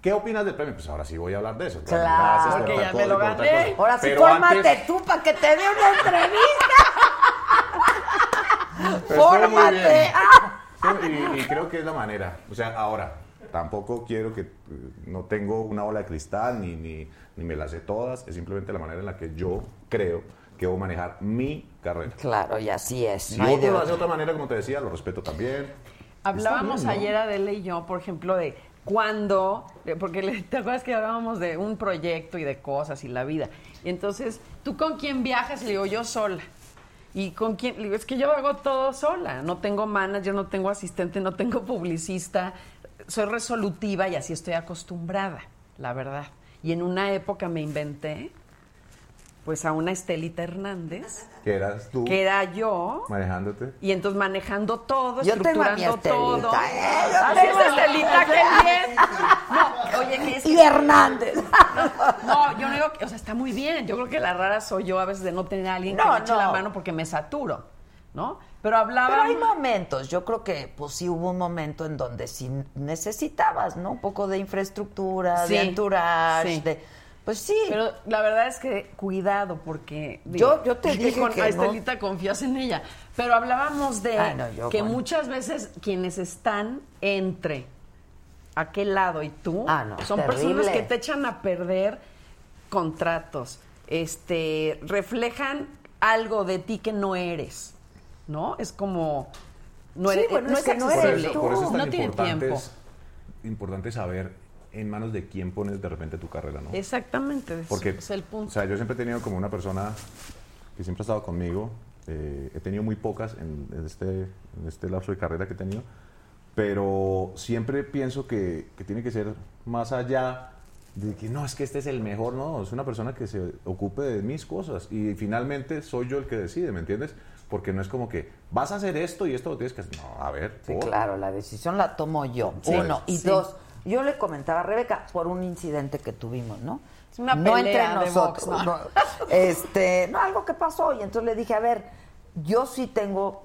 ¿Qué opinas del premio? Pues ahora sí voy a hablar de eso. Claro, Gracias porque ya me lo gané. Ahora sí, Pero fórmate antes- tú para que te dé una entrevista. Muy Fórmate. Ah. Y creo que es la manera. O sea, ahora, tampoco quiero que eh, no tengo una bola de cristal ni, ni, ni me las sé todas. Es simplemente la manera en la que yo creo que debo manejar mi carrera. Claro, y así es. Si no de lo hace de otra. manera, como te decía, lo respeto también. Hablábamos bien, ¿no? ayer Adele y yo, por ejemplo, de cuándo, porque te acuerdas que hablábamos de un proyecto y de cosas y la vida. Y entonces, ¿tú con quién viajas? Le digo, yo sola. ¿Y con quién? Le digo, es que yo hago todo sola. No tengo manager, no tengo asistente, no tengo publicista. Soy resolutiva y así estoy acostumbrada, la verdad. Y en una época me inventé, pues, a una Estelita Hernández, Que eras tú que era yo. manejándote. Y entonces manejando todo, Yo tengo a mi estructurando todo. Estelita, ¿eh? Yo tengo ¿sí, a mi Estelita, qué bien. No, oye, que es Y Hernández. No, yo no digo que, o sea, está muy bien. Yo creo que la rara soy yo a veces de no tener a alguien que me eche no. la mano porque me saturo, ¿no? Pero hablaba. Pero hay momentos, yo creo que pues sí hubo un momento en donde sí necesitabas, ¿no? Un poco de infraestructura, Sí, de entourage, sí. de pues sí. Pero la verdad es que cuidado, porque. Yo- yo te dije con que a no. Estelita confías en ella. Pero hablábamos de Ay, no, yo, que bueno. muchas veces quienes están entre aquel lado y tú Ah, no, son terrible. personas que te echan a perder contratos, este, reflejan algo de ti que no eres, ¿no? Es como no Sí, eres, bueno, no es es, que no Por eso, por eso es tan no tiene importante, tiempo. es- importante saber en manos de quién pones de repente tu carrera, ¿no? Exactamente, es, Porque, es el punto. o sea, yo siempre he tenido como una persona que siempre ha estado conmigo. eh, he tenido muy pocas en, en este, en este lapso de carrera que he tenido, pero siempre pienso que, que tiene que ser más allá de que no, es que este es el mejor, no, es una persona que se ocupe de mis cosas y finalmente soy yo el que decide, ¿me entiendes? Porque no es como que vas a hacer esto y esto lo tienes que hacer. No, a ver, Sí, por- claro, la decisión la tomo yo. Sí. Uno. Y Sí. dos, yo le comentaba a Rebeca por un incidente que tuvimos, ¿no? Es una no pelea entre de nosotros. box, ¿no? no. Este, no, algo que pasó. Y entonces le dije, a ver, yo sí tengo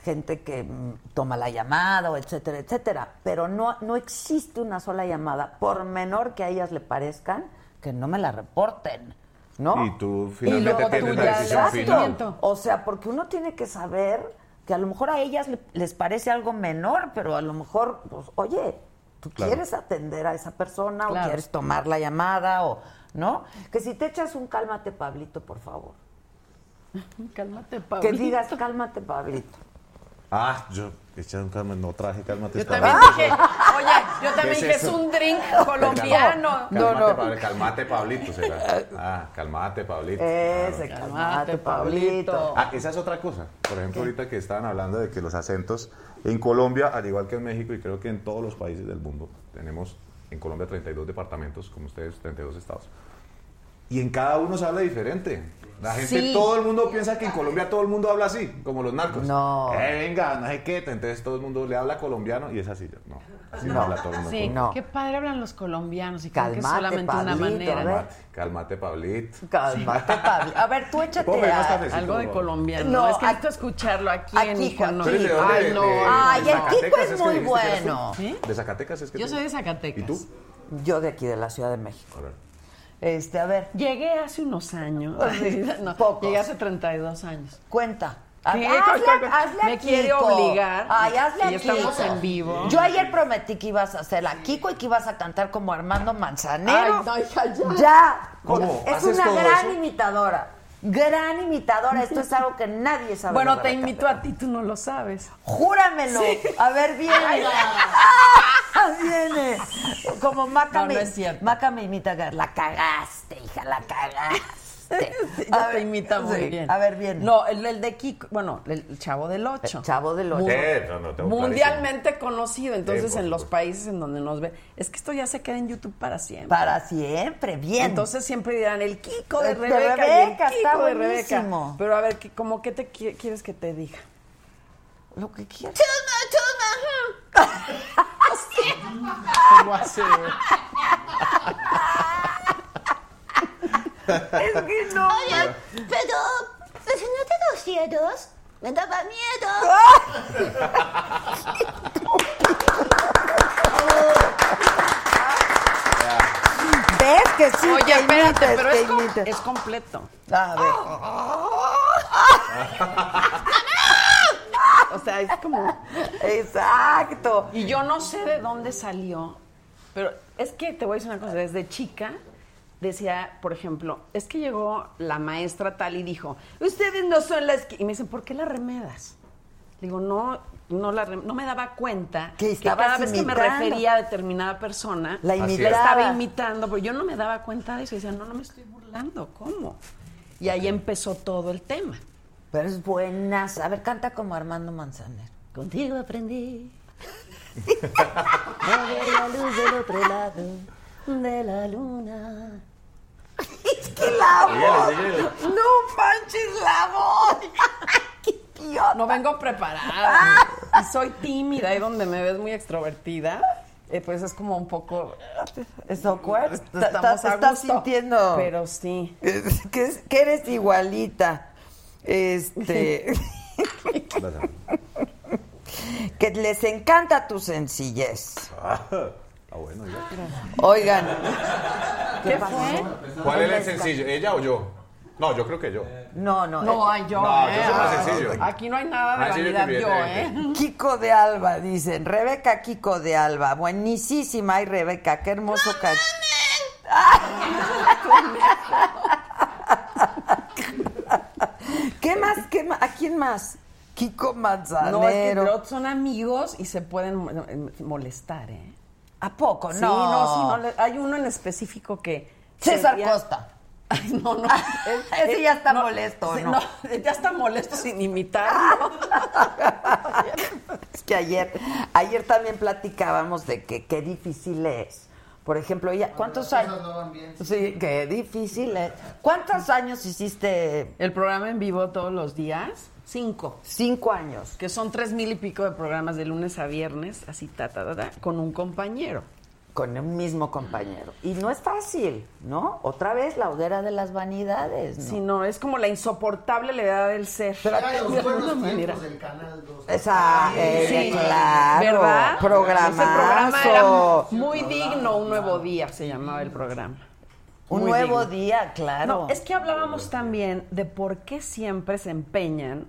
gente que mm, toma la llamada, o etcétera, etcétera. Pero no, no existe una sola llamada, por menor que a ellas le parezcan, que no me la reporten. ¿No? Y tú finalmente luego tienes tú la ya decisión final. O sea, porque uno tiene que saber que a lo mejor a ellas le- les parece algo menor, pero a lo mejor, pues, oye, tú Claro. quieres atender a esa persona o quieres tomar la llamada o, ¿no? Que si te echas un cálmate, Pablito, por favor. Cálmate, Que Pablito. digas cálmate, Pablito. Ah, yo eché un calma, no traje cálmate. Yo esta también dije, oye, yo también es dije, es un drink colombiano. Calmate, Pablo, calmate, Pablito. será. Ah, calmate, Pablito. Ese, Claro. cálmate, Pablito. Ah, esa es otra cosa. Por ejemplo, ahorita que estaban hablando de que los acentos en Colombia, al igual que en México y creo que en todos los países del mundo, tenemos en Colombia 32 departamentos, como ustedes, 32 estados. Y en cada uno se habla diferente. La gente, Sí. todo el mundo piensa que en Colombia todo el mundo habla así, como los narcos. No. Eh, venga, no sé qué. Entonces todo el mundo le habla colombiano y es así. No, así no, habla todo el mundo. Sí, No. qué padre hablan los colombianos y creo que solamente una Pablito, manera. a ver. Calmate, cálmate, Pablito. Cálmate, Pablito. A ver, tú échate Ponme a- Algo de colombiano. No, es que a- necesito escucharlo aquí, aquí, en hijo, no. ¿Tú eres de dónde? Ay, De- no. de- Ay, de el Kiko es muy bueno. ¿Sí? ¿De Zacatecas es que Yo soy de Zacatecas. ¿Y tú? Yo de aquí, de la Ciudad de México. A ver. Este, a ver, Llegué hace unos años. No, Pocos. llegué hace 32 años. cuenta. Hazle- hazle a Me quiere Kiko. obligar. Ay, hazle a Y estamos Kiko. en vivo. Yo ayer prometí que ibas a hacer a Kiko y que ibas a cantar como Armando Manzanero. Ay, no, hija, ya. Ya. ¿Cómo? Es ¿Haces una todo gran eso? imitadora. Gran imitadora. Esto es algo que nadie sabe. Bueno, te invito a ti, tú no lo sabes. Júramelo. Sí. A ver, viene. Ah, viene. Como Maca No, me, no. Maca me imita. La cagaste, hija, la cagaste. Ya te imita muy sí, bien. A ver, bien. No, el, el de Kiko, bueno, el Chavo del Ocho. El Chavo del Ocho. Eh, no, no, tengo Mundialmente conocido, entonces Sí, en los países en donde nos ve. Es que esto ya se queda en YouTube para siempre. Para siempre, bien. Entonces siempre dirán el Kiko de De Rebeca, Rebeca, y el Kiko está de Rebeca. Pero a ver, ¿qué- ¿cómo qué te qui- quieres que te diga? Lo que quieras. ¿Cómo hace? Es que no. Oye, pero si no tengo cielos, me daba miedo. ¿Ves que sí? Oye, que espérate, imites, pero que es, com- imites. es completo. A ver. O sea, es como... Exacto. Y yo no sé de dónde salió, pero es que te voy a decir una cosa, desde chica decía, por ejemplo, es que llegó la maestra tal y dijo, ustedes no son las que... Y me dicen, ¿por qué la remedas? Digo, no, no, la no me daba cuenta Que que, cada vez que me refería a determinada persona, La estaba imitando, pero yo no me daba cuenta de eso. Y decía, no, no me estoy burlando, ¿cómo? Y ahí empezó todo el tema. Pero es buenas. A ver, canta como Armando Manzanero. Contigo aprendí a ver la luz del otro lado de la luna. Es que la voz. No manches la voz. ¡Qué idiota! No vengo preparada. y soy tímida, ahí donde me ves muy extrovertida. eh, pues es como un poco. Es awkward. Estamos Estás, sintiendo. Pero sí. Que, que eres igualita. Este. que les encanta tu sencillez. Ah, ah, bueno, ya. Oigan. ¿Qué pasó? fue? ¿Cuál es el sencillo? ¿Ella o yo? No, yo creo que yo. No, no. No, eh, hay yo. No, ¿eh? yo soy más sencillo. Aquí no hay nada de Ah, vanidad, yo, también, ¿eh? Kiko de Alba, dicen. Rebeca Kiko de Alba. Buenísima. Ay, Rebeca, qué hermoso cach. ¿Qué más? ¿Qué más? ¿A quién más? Kiko Manzanero. No, es que son amigos y se pueden mo- molestar, ¿eh? ¿A poco? No. Sí, no, sí, no. le- Hay uno en específico que. César sería- Costa. Ay, no, no. Ese ya está molesto, sí, ¿no? Ya está molesto sin imitarlo. Es que ayer, ayer también platicábamos de que qué difícil es. Por ejemplo, ella, ¿cuántos años? cosas no van bien. Sí, qué difícil es. ¿Cuántos años hiciste? El programa en vivo todos los días, cinco. Cinco años. Que son tres mil y pico de programas de lunes a viernes, así, ta, ta, ta, ta, con un compañero. Con un mismo compañero. Y no es fácil, ¿no? Otra vez la hoguera de las vanidades, ¿no? Si no, es como la insoportable levedad del ser. Era los buenos manera. del Canal 2. Esa, eh, claro. ¿Verdad? Programazo. Ese programa era muy digno, un nuevo día se llamaba el programa. Un nuevo digno. día, claro. No, es que hablábamos también de por qué siempre se empeñan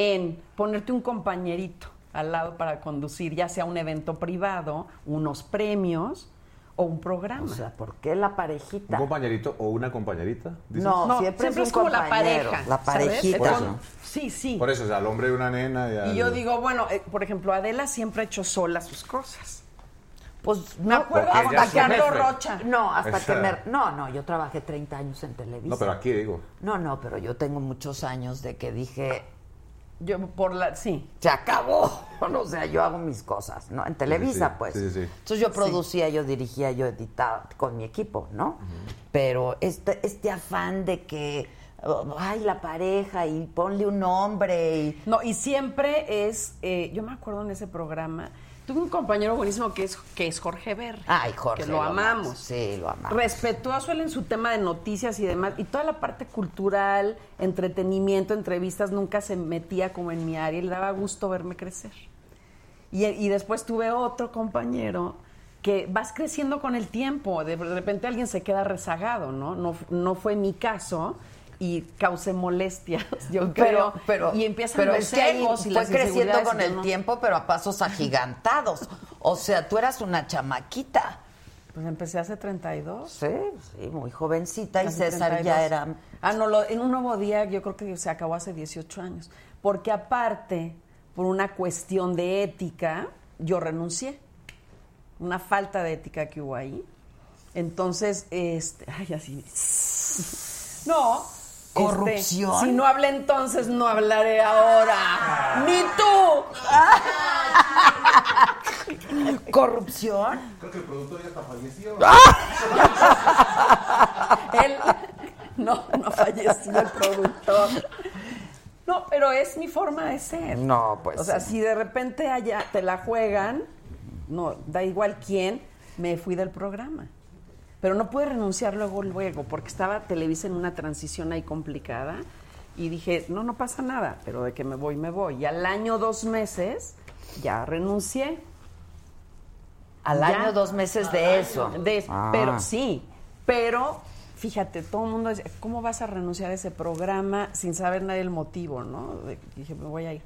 en ponerte un compañerito al lado para conducir, ya sea un evento privado, unos premios o un programa. O sea, ¿por qué la ¿Un parejita? compañerito o una compañerita? dices? No, No, siempre, siempre es, es un como la pareja, La ¿sabes? parejita. Por eso. ¿no? Sí, sí. Por eso, o sea, al hombre y una nena. Y, Y yo digo, bueno, eh, por ejemplo, Adela siempre ha hecho sola sus cosas. Pues Me acuerdo hasta que jefe. Rocha. No, hasta Esa- que me... No, no, yo trabajé 30 años en Televisa. No, pero aquí digo. No, no, pero yo tengo muchos años de que dije, Yo por la, sí. se acabó. O sea, yo hago mis cosas, ¿no? En Televisa, sí. pues. Sí, sí, sí. Entonces yo producía, yo dirigía, yo editaba con mi equipo, ¿no? Pero este, este afán de que, ay, la pareja y ponle un nombre y... No, y siempre es, eh, yo me acuerdo en ese programa, tuve un compañero buenísimo que es, que es Jorge Berry. Ay, Jorge. Que lo amamos. Sí, lo amamos. Respetuoso él en su tema de noticias y demás, y toda la parte cultural, entretenimiento, entrevistas, nunca se metía como en mi área y le daba gusto verme crecer. Y, y después tuve otro compañero que vas creciendo con el tiempo, de, de repente alguien se queda rezagado, ¿no? No, no fue mi caso y causé molestias, yo Pero, creo. pero, y empiezan pero los es que ahí egos y fue las creciendo con el no- tiempo, pero a pasos agigantados. O sea, tú eras una chamaquita. Pues empecé hace 32. Sí, sí, muy jovencita. Y César 32. ya era... Ah, no, lo- en un nuevo día yo creo que se acabó hace 18 años. Porque aparte, por una cuestión de ética, yo renuncié. Una falta de ética que hubo ahí. Entonces, este. Ay, así. No. Este, ¿Corrupción? si no hablé entonces, no hablaré ahora. ¡Ni tú! ¿Corrupción? Creo que el productor ya está fallecido. Él no, no falleció el productor. No, pero es mi forma de ser. No, pues O sea, sí. si de repente allá te la juegan, no, da igual quién, me fui del programa. Pero no pude renunciar luego, luego, porque estaba Televisa en una transición ahí complicada. Y dije, no, no pasa nada, pero de que me voy, me voy. Y al año, dos meses, ya renuncié. Al Ya. año, dos meses de eso. De- Ah. Pero sí, pero fíjate, todo el mundo dice, ¿cómo vas a renunciar a ese programa sin saber nadie el motivo, no? De- dije, me voy a ir.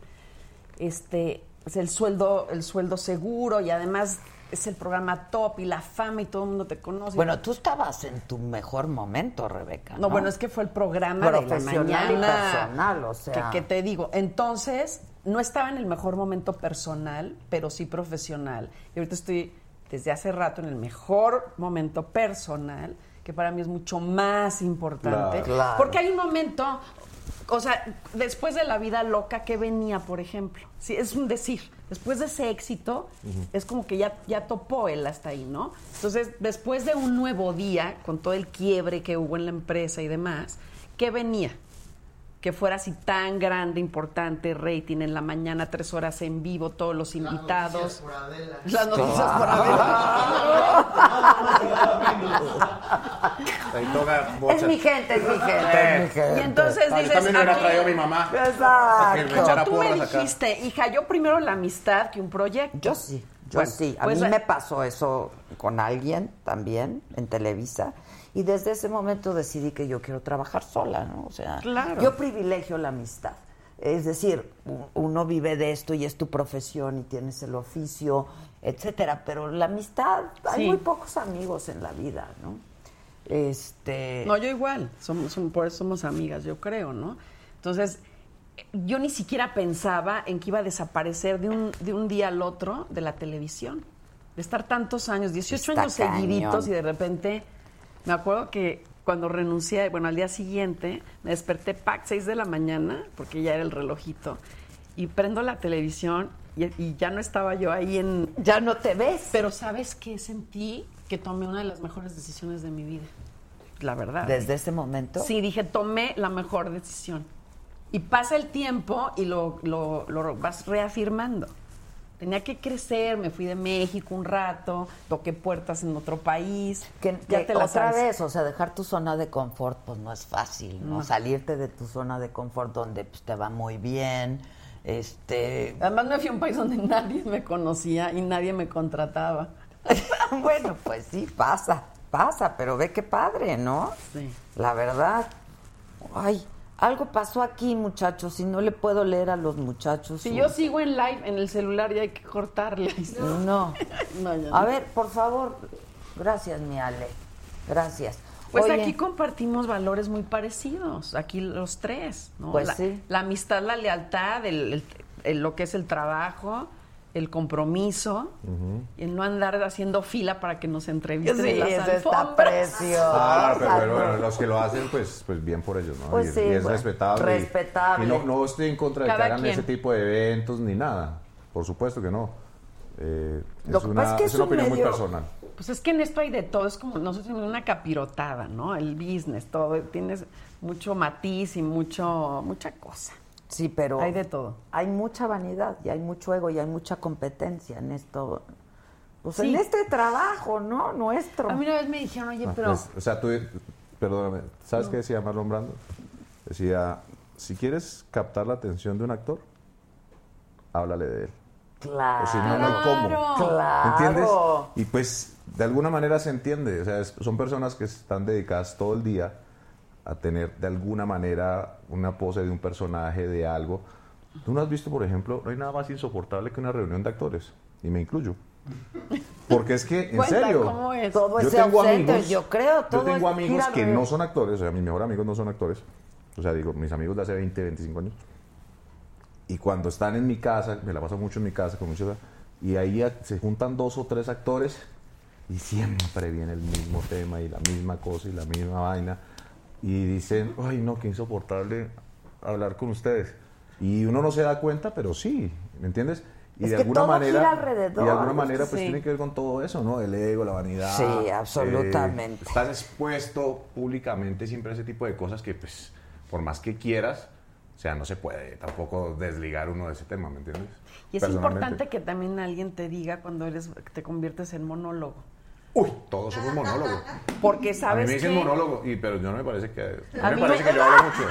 Este, es el sueldo, el sueldo seguro y además es el programa top y la fama y todo el mundo te conoce. Bueno, tú estabas en tu mejor momento, Rebeca. No, bueno, es que fue el programa de la Profesional y mañana. personal, o sea. Que, que te digo, entonces, no estaba en el mejor momento personal, pero sí profesional. Y ahorita estoy desde hace rato en el mejor momento personal, que para mí es mucho más importante. Claro. Claro. Porque hay un momento, o sea, después de la vida loca que venía, por ejemplo. Sí, es un decir. Después de ese éxito, es como que ya, ya topó él hasta ahí, ¿no? Entonces, después de un nuevo día, con todo el quiebre que hubo en la empresa y demás, ¿qué venía? Que fuera así tan grande, importante, rating en la mañana, tres horas en vivo, todos los invitados. por Adela. Las noticias por Adela. Es mi gente, es mi gente. es mi gente. Y entonces Ah, yo dices, también hubiera a mí- traído a mi mamá. Exacto. Tú me acá. dijiste, hija, yo primero la amistad que un proyecto. Yo sí, yo Bueno, sí. A pues, mí me pasó eso con alguien también en Televisa. Y desde ese momento decidí que yo quiero trabajar sola, ¿no? O sea, Claro. yo privilegio la amistad. Es decir, uno vive de esto y es tu profesión y tienes el oficio, etcétera. Pero la amistad, hay muy pocos amigos en la vida, ¿no? Este. No, yo igual, somos, somos- por eso somos amigas, yo creo, ¿no? Entonces, yo ni siquiera pensaba en que iba a desaparecer de un, de un día al otro de la televisión. De estar tantos años, 18 Está años seguiditos y de repente, me acuerdo que cuando renuncié, bueno, al día siguiente, me desperté, pac, 6 de la mañana, porque ya era el relojito, y prendo la televisión y, y ya no estaba yo ahí en... Ya no te ves. Pero ¿sabes qué? Sentí que tomé una de las mejores decisiones de mi vida. La verdad. Desde ese momento. Sí, dije, tomé la mejor decisión. Y pasa el tiempo y lo, lo- lo vas reafirmando. Tenía que crecer, me fui de México un rato, toqué puertas en otro país. Que, ya que te la otra sabes. vez, o sea, dejar tu zona de confort, pues no es fácil, ¿no? No. Salirte de tu zona de confort donde pues, te va muy bien, este... Además me fui a un país donde nadie me conocía y nadie me contrataba. bueno, pues sí, pasa, pasa, pero ve qué padre, ¿no? Sí. La verdad. Ay, algo pasó aquí, muchachos, y no le puedo leer a los muchachos. Si yo sigo en live en el celular ya hay que cortarle. No. No, ya A no. ver, por favor. Gracias, mi Ale. Gracias. Pues Oye, aquí compartimos valores muy parecidos, aquí los tres, ¿no? Pues la, sí. la amistad, la lealtad, el- el- el- lo que es el trabajo, el compromiso, y el no andar haciendo fila para que nos entrevisten Sí, en las eso está precioso. Ah, pero, pero, Exacto. bueno, los que lo hacen, pues, pues bien por ellos, ¿no? Pues y, sí, y es bueno, respetable. y- respetable. Y, no, no estoy en contra de Cada que hagan quien. ese tipo de eventos ni nada. Por supuesto que no. Eh, Lo es, que una, pasa es que es una un opinión muy personal. Pues es que en esto hay de todo, es como nosotros tenemos una capirotada, ¿no? El business, todo, tienes mucho matiz y mucho, mucha cosa. Sí, pero Hay de todo. hay mucha vanidad y hay mucho ego y hay mucha competencia en esto. Pues Sí. en este trabajo, ¿no? Nuestro. A mí una vez me dijeron, oye, Ah, pero... pues, o sea, tú, perdóname, ¿sabes qué decía Marlon Brando? Decía, si quieres captar la atención de un actor, háblale de él. Claro. O si no, no, ¿cómo? Claro. ¿Entiendes? Y pues de alguna manera se entiende, o sea, es- son personas que están dedicadas todo el día a tener de alguna manera una pose de un personaje, de algo. Tú no has visto, por ejemplo, no hay nada más insoportable que una reunión de actores, y me incluyo. Porque es que, en Cuenta, serio, ¿cómo es? Todo yo ese tengo amigos, yo creo, todo yo tengo amigos que no son actores, o sea, mis mejores amigos no son actores. O sea, digo, mis amigos de hace 20, 25 años. Y cuando están en mi casa, me la paso mucho en mi casa con muchos, y ahí se juntan dos o tres actores y siempre viene el mismo tema y la misma cosa y la misma vaina. Y dicen, ay no, qué insoportable hablar con ustedes. Y uno no se da cuenta, pero sí, ¿me entiendes? Y Es de que alguna todo manera, gira alrededor. y de alguna manera, pues Sí. tiene que ver con todo eso, ¿no? El ego, la vanidad. Sí, eh, absolutamente. estás expuesto públicamente siempre a ese tipo de cosas que, pues, por más que quieras, o sea, no se puede tampoco desligar uno de ese tema, ¿me entiendes? Y es importante que también alguien te diga cuando eres te conviertes en monólogo. Uy, todos somos monólogos. Porque A mí sabes me dicen que monólogo, y, pero yo no me parece que. No A me mí parece me- que yo hablo mucho.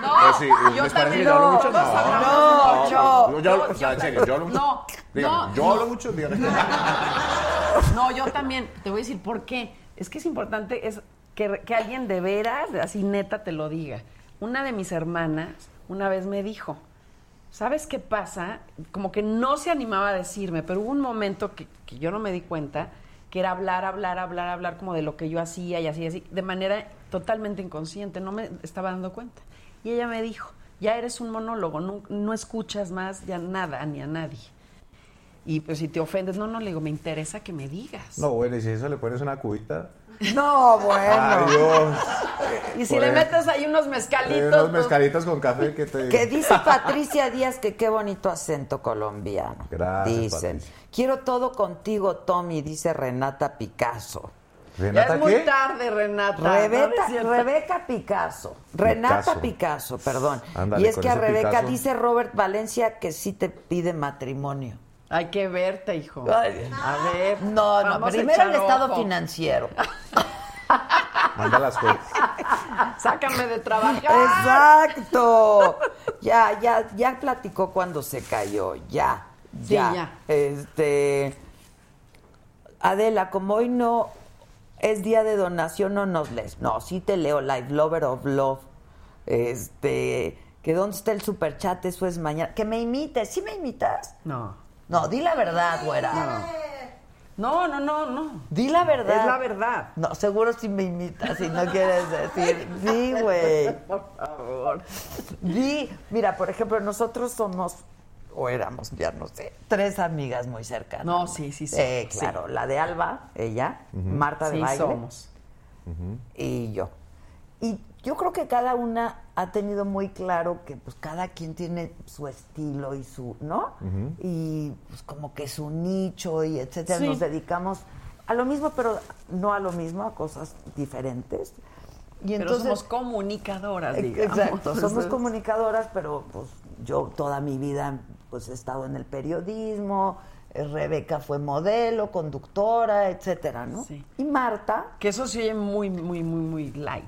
No, ¿O sí? yo ¿Les parece también que yo hablo no, mucho? No, no, yo, yo hablo, Yo- o sea, en yo serio, yo hablo mucho. No, Dígame, no, yo no. hablo mucho, dígame. No, yo también. Te voy a decir por qué. Es que es importante es que, que alguien de veras, así neta, te lo diga. Una de mis hermanas una vez me dijo, ¿sabes qué pasa? Como que no se animaba a decirme, pero hubo un momento que, que yo no me di cuenta, que era hablar, hablar, hablar, hablar como de lo que yo hacía y así, así, de manera totalmente inconsciente, no me estaba dando cuenta. Y ella me dijo, ya eres un monólogo, no, no escuchas más ya nada ni a nadie. Y pues si te ofendes, no, no, le digo, me interesa que me digas. No, bueno, y si eso le pones una cubita. No, bueno. Adiós. Y si le metes ahí unos mezcalitos. Eh, unos pues, mezcalitos con café que te. Que dice Patricia Díaz que qué bonito acento colombiano. Gracias, Dicen. Patricia. Quiero todo contigo, Tommy, dice Renata Picasso. ya ¿Renata es muy qué? tarde, Renata. no Rebeca, Picasso. Renata Picasso. Picasso, perdón. Ándale, y es que a Rebeca Picasso. dice Robert Valencia que sí te pide matrimonio. Hay que verte, hijo. Ay. A ver. No, no, primero el estado ojo. financiero. Manda las cosas. Sácame de trabajar. Exacto. Ya, ya, ya platicó cuando se cayó, ya. Sí, ya. ya. Este Adela, como hoy no es día de donación, no nos lees. No, sí te leo, Live Lover of Love. Este, que dónde está el superchat, eso es mañana. Que me imites, ¿sí me imitas? No. No, di la verdad, güera. No, no, no, no. Di la verdad. Es la verdad. No, seguro si me imitas, si no quieres decir. Di, güey. Por favor. Di, mira, por ejemplo, nosotros somos, o éramos, ya no sé, tres amigas muy cercanas. No, sí, sí, sí. Eh, Sí. claro, la de Alba, ella, Marta de Sí, Baile somos. y yo. Y yo creo que cada una ha tenido muy claro que pues cada quien tiene su estilo y su, ¿no? Y pues como que su nicho y etcétera. Sí. Nos dedicamos a lo mismo, pero no a lo mismo, a cosas diferentes. Y Pero entonces somos comunicadoras, digamos. Exacto, somos comunicadoras, pero pues yo toda mi vida pues he estado en el periodismo, eh, Rebeca fue modelo, conductora, etcétera, ¿no? Sí. Y Marta, Que eso se oye muy, muy, muy, muy light.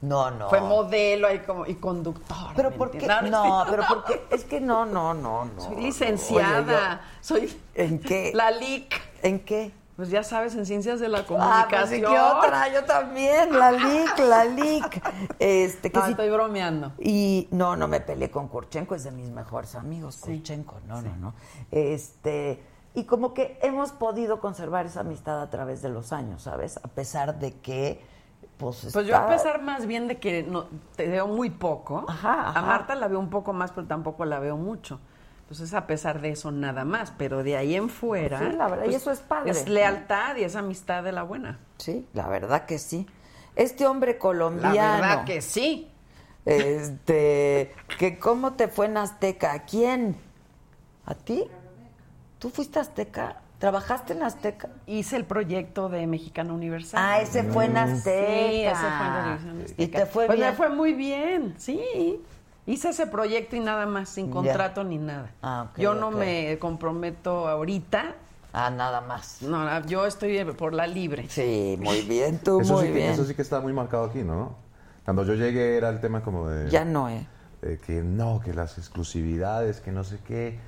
no, no. Fue modelo ahí como, y conductora. Pero ¿me ¿por qué? No, pero porque es que no, no, no, no. Soy licenciada. Soy Oye, yo- ¿En qué? la LIC. ¿En qué? Pues ya sabes, en ciencias de la Ah, pues, ¿y comunicación. ¿qué otra? Yo también, la LIC, la LIC. Este, que No, sí- estoy bromeando. Y no, no me peleé con Kurchenko, es de mis mejores amigos, Kurchenko, no, no, no. Este, y como que hemos podido conservar esa amistad a través de los años, ¿sabes? A pesar de que, pues, Pues yo a pesar más bien de que no, te veo muy poco, Ajá, ajá. a Marta la veo un poco más, pero tampoco la veo mucho. Entonces, a pesar de eso, nada más. Pero de ahí en fuera. pues, Sí, la verdad, y eso es padre. Es lealtad y es amistad de la buena. Sí, la verdad que sí. Este hombre colombiano. La verdad que sí. Este, que cómo te fue en Azteca, ¿a quién? ¿A ti? ¿Tú fuiste Azteca? ¿Trabajaste en Azteca? Hice el proyecto de Mexicana Universal. Ah, ese fue en Azteca. Sí, ese fue en Azteca. ¿Y te fue Pues bien? me fue muy bien, sí. Hice ese proyecto y nada más, sin Ya. contrato ni nada. Ah, yo no me comprometo ahorita. Ah, nada más. No, yo estoy por la libre. Sí, muy bien, tú Eso muy sí, que, bien. eso sí que está muy marcado aquí, ¿no? Cuando yo llegué era el tema como de... Ya no, ¿eh? eh, que no, que las exclusividades, que no sé qué.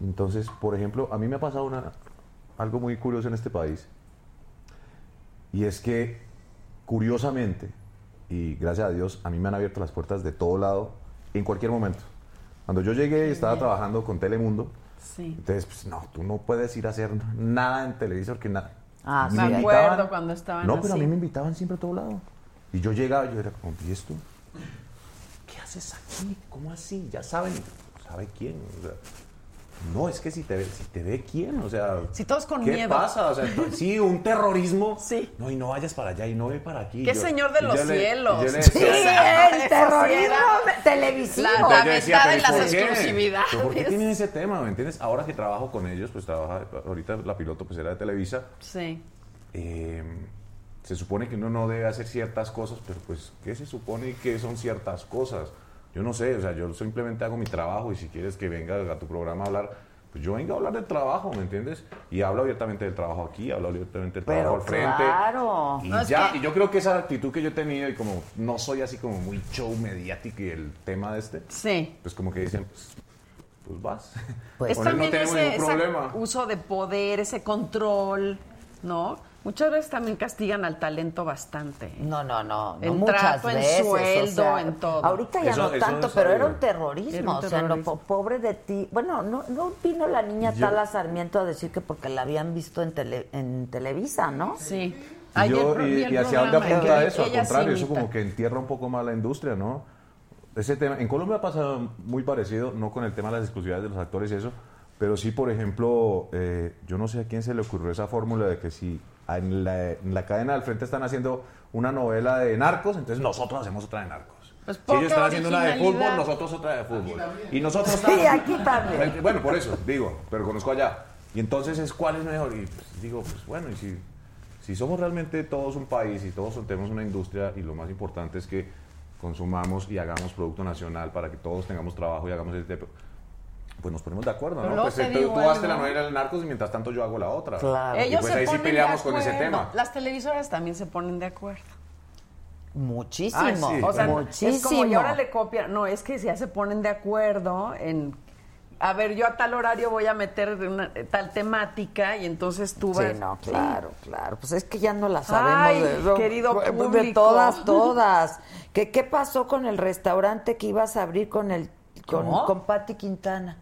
Entonces, por ejemplo, a mí me ha pasado una, algo muy curioso en este país. Y es que, curiosamente, y gracias a Dios, a mí me han abierto las puertas de todo lado, en cualquier momento. Cuando yo llegué estaba trabajando con Telemundo, Sí. entonces pues no, tú no puedes ir a hacer nada en televisor que nada. Ah, me invitaban- acuerdo cuando estaban No, pero a así. mí me invitaban siempre a todo lado. Y yo llegaba y yo era como, ¿y esto? ¿Qué haces aquí? ¿Cómo así? Ya saben, ¿sabe quién? O sea, no, es que si te ve, si te ve quién, o sea, Si todos con ¿qué miedo. pasa? O sea, sí, un terrorismo. Sí. No, y no vayas para allá y no ve para aquí. Qué Yo- señor de los le- cielos. le Sí, el terrorismo televisivo. La, la ventana ¿pero las exclusividades. ¿Pero ¿Por qué tienen ese tema? ¿Me entiendes? Ahora que trabajo con ellos, pues trabaja, ahorita la piloto pues era de Televisa. Sí. eh, se supone que uno no debe hacer ciertas cosas, pero pues, ¿qué se supone que son ciertas cosas? Yo no sé, o sea, yo simplemente hago mi trabajo y si quieres que venga a tu programa a hablar, pues yo vengo a hablar del trabajo, ¿me entiendes? Y hablo abiertamente del trabajo aquí, hablo abiertamente del Pero trabajo al frente. claro. Y No, es ya, que- y yo creo que esa actitud que yo he tenido y como no soy así como muy show mediático y el tema de este, Sí. pues como que dicen, pues, pues vas. es Con él también no tenemos ese, ningún ese problema. uso de poder, ese control, ¿no? Muchas veces también castigan al talento bastante. No, no, no. no En muchas trato, en veces, o sueldo, sea, en todo. Ahorita ya Eso- no eso tanto, pero era un terrorismo. Era un O sea, po- pobre de ti. Bueno, no, no vino la niña Yo- Tala Sarmiento a decir que porque la habían visto en, tele- en Televisa, ¿no? Sí. Y, yo- y- y hacia dónde apunta eso, al contrario, eso como que entierra un poco más la industria, ¿no? Ese tema, en Colombia pasa muy parecido, no con el tema de las exclusividades de los actores y eso, pero sí, por ejemplo, eh, yo no sé a quién se le ocurrió esa fórmula de que si en la, en la cadena del frente están haciendo una novela de narcos, entonces nosotros hacemos otra de narcos. Pues si ellos están haciendo una de fútbol, nosotros otra de fútbol. Y nosotros Sí, estamos- aquí también. Bueno, por eso, digo, pero conozco allá. Y entonces es cuál es mejor. Y pues, digo, pues bueno, y si, si somos realmente todos un país y todos tenemos una industria y lo más importante es que consumamos y hagamos producto nacional para que todos tengamos trabajo y hagamos este pues nos ponemos de acuerdo, ¿no? Pues te tú, digo tú hazte la novela del narcos y mientras tanto yo hago la otra. Claro. Y Ellos pues se ahí sí ponen peleamos con ese tema. Las televisoras también se ponen de acuerdo. Muchísimo. Ay, sí. O sea, muchísimo. es como y ahora le copian. No, es que ya se ponen de acuerdo en. A ver, yo a tal horario voy a meter una, eh, tal temática y entonces tú vas. Sí, no, claro, claro. Pues es que ya no la sabemos. Ay, de, eso. querido Pues, De público. todas, todas. ¿Qué, ¿Qué pasó con el restaurante que ibas a abrir con el con, ¿Cómo? con Patti Quintana?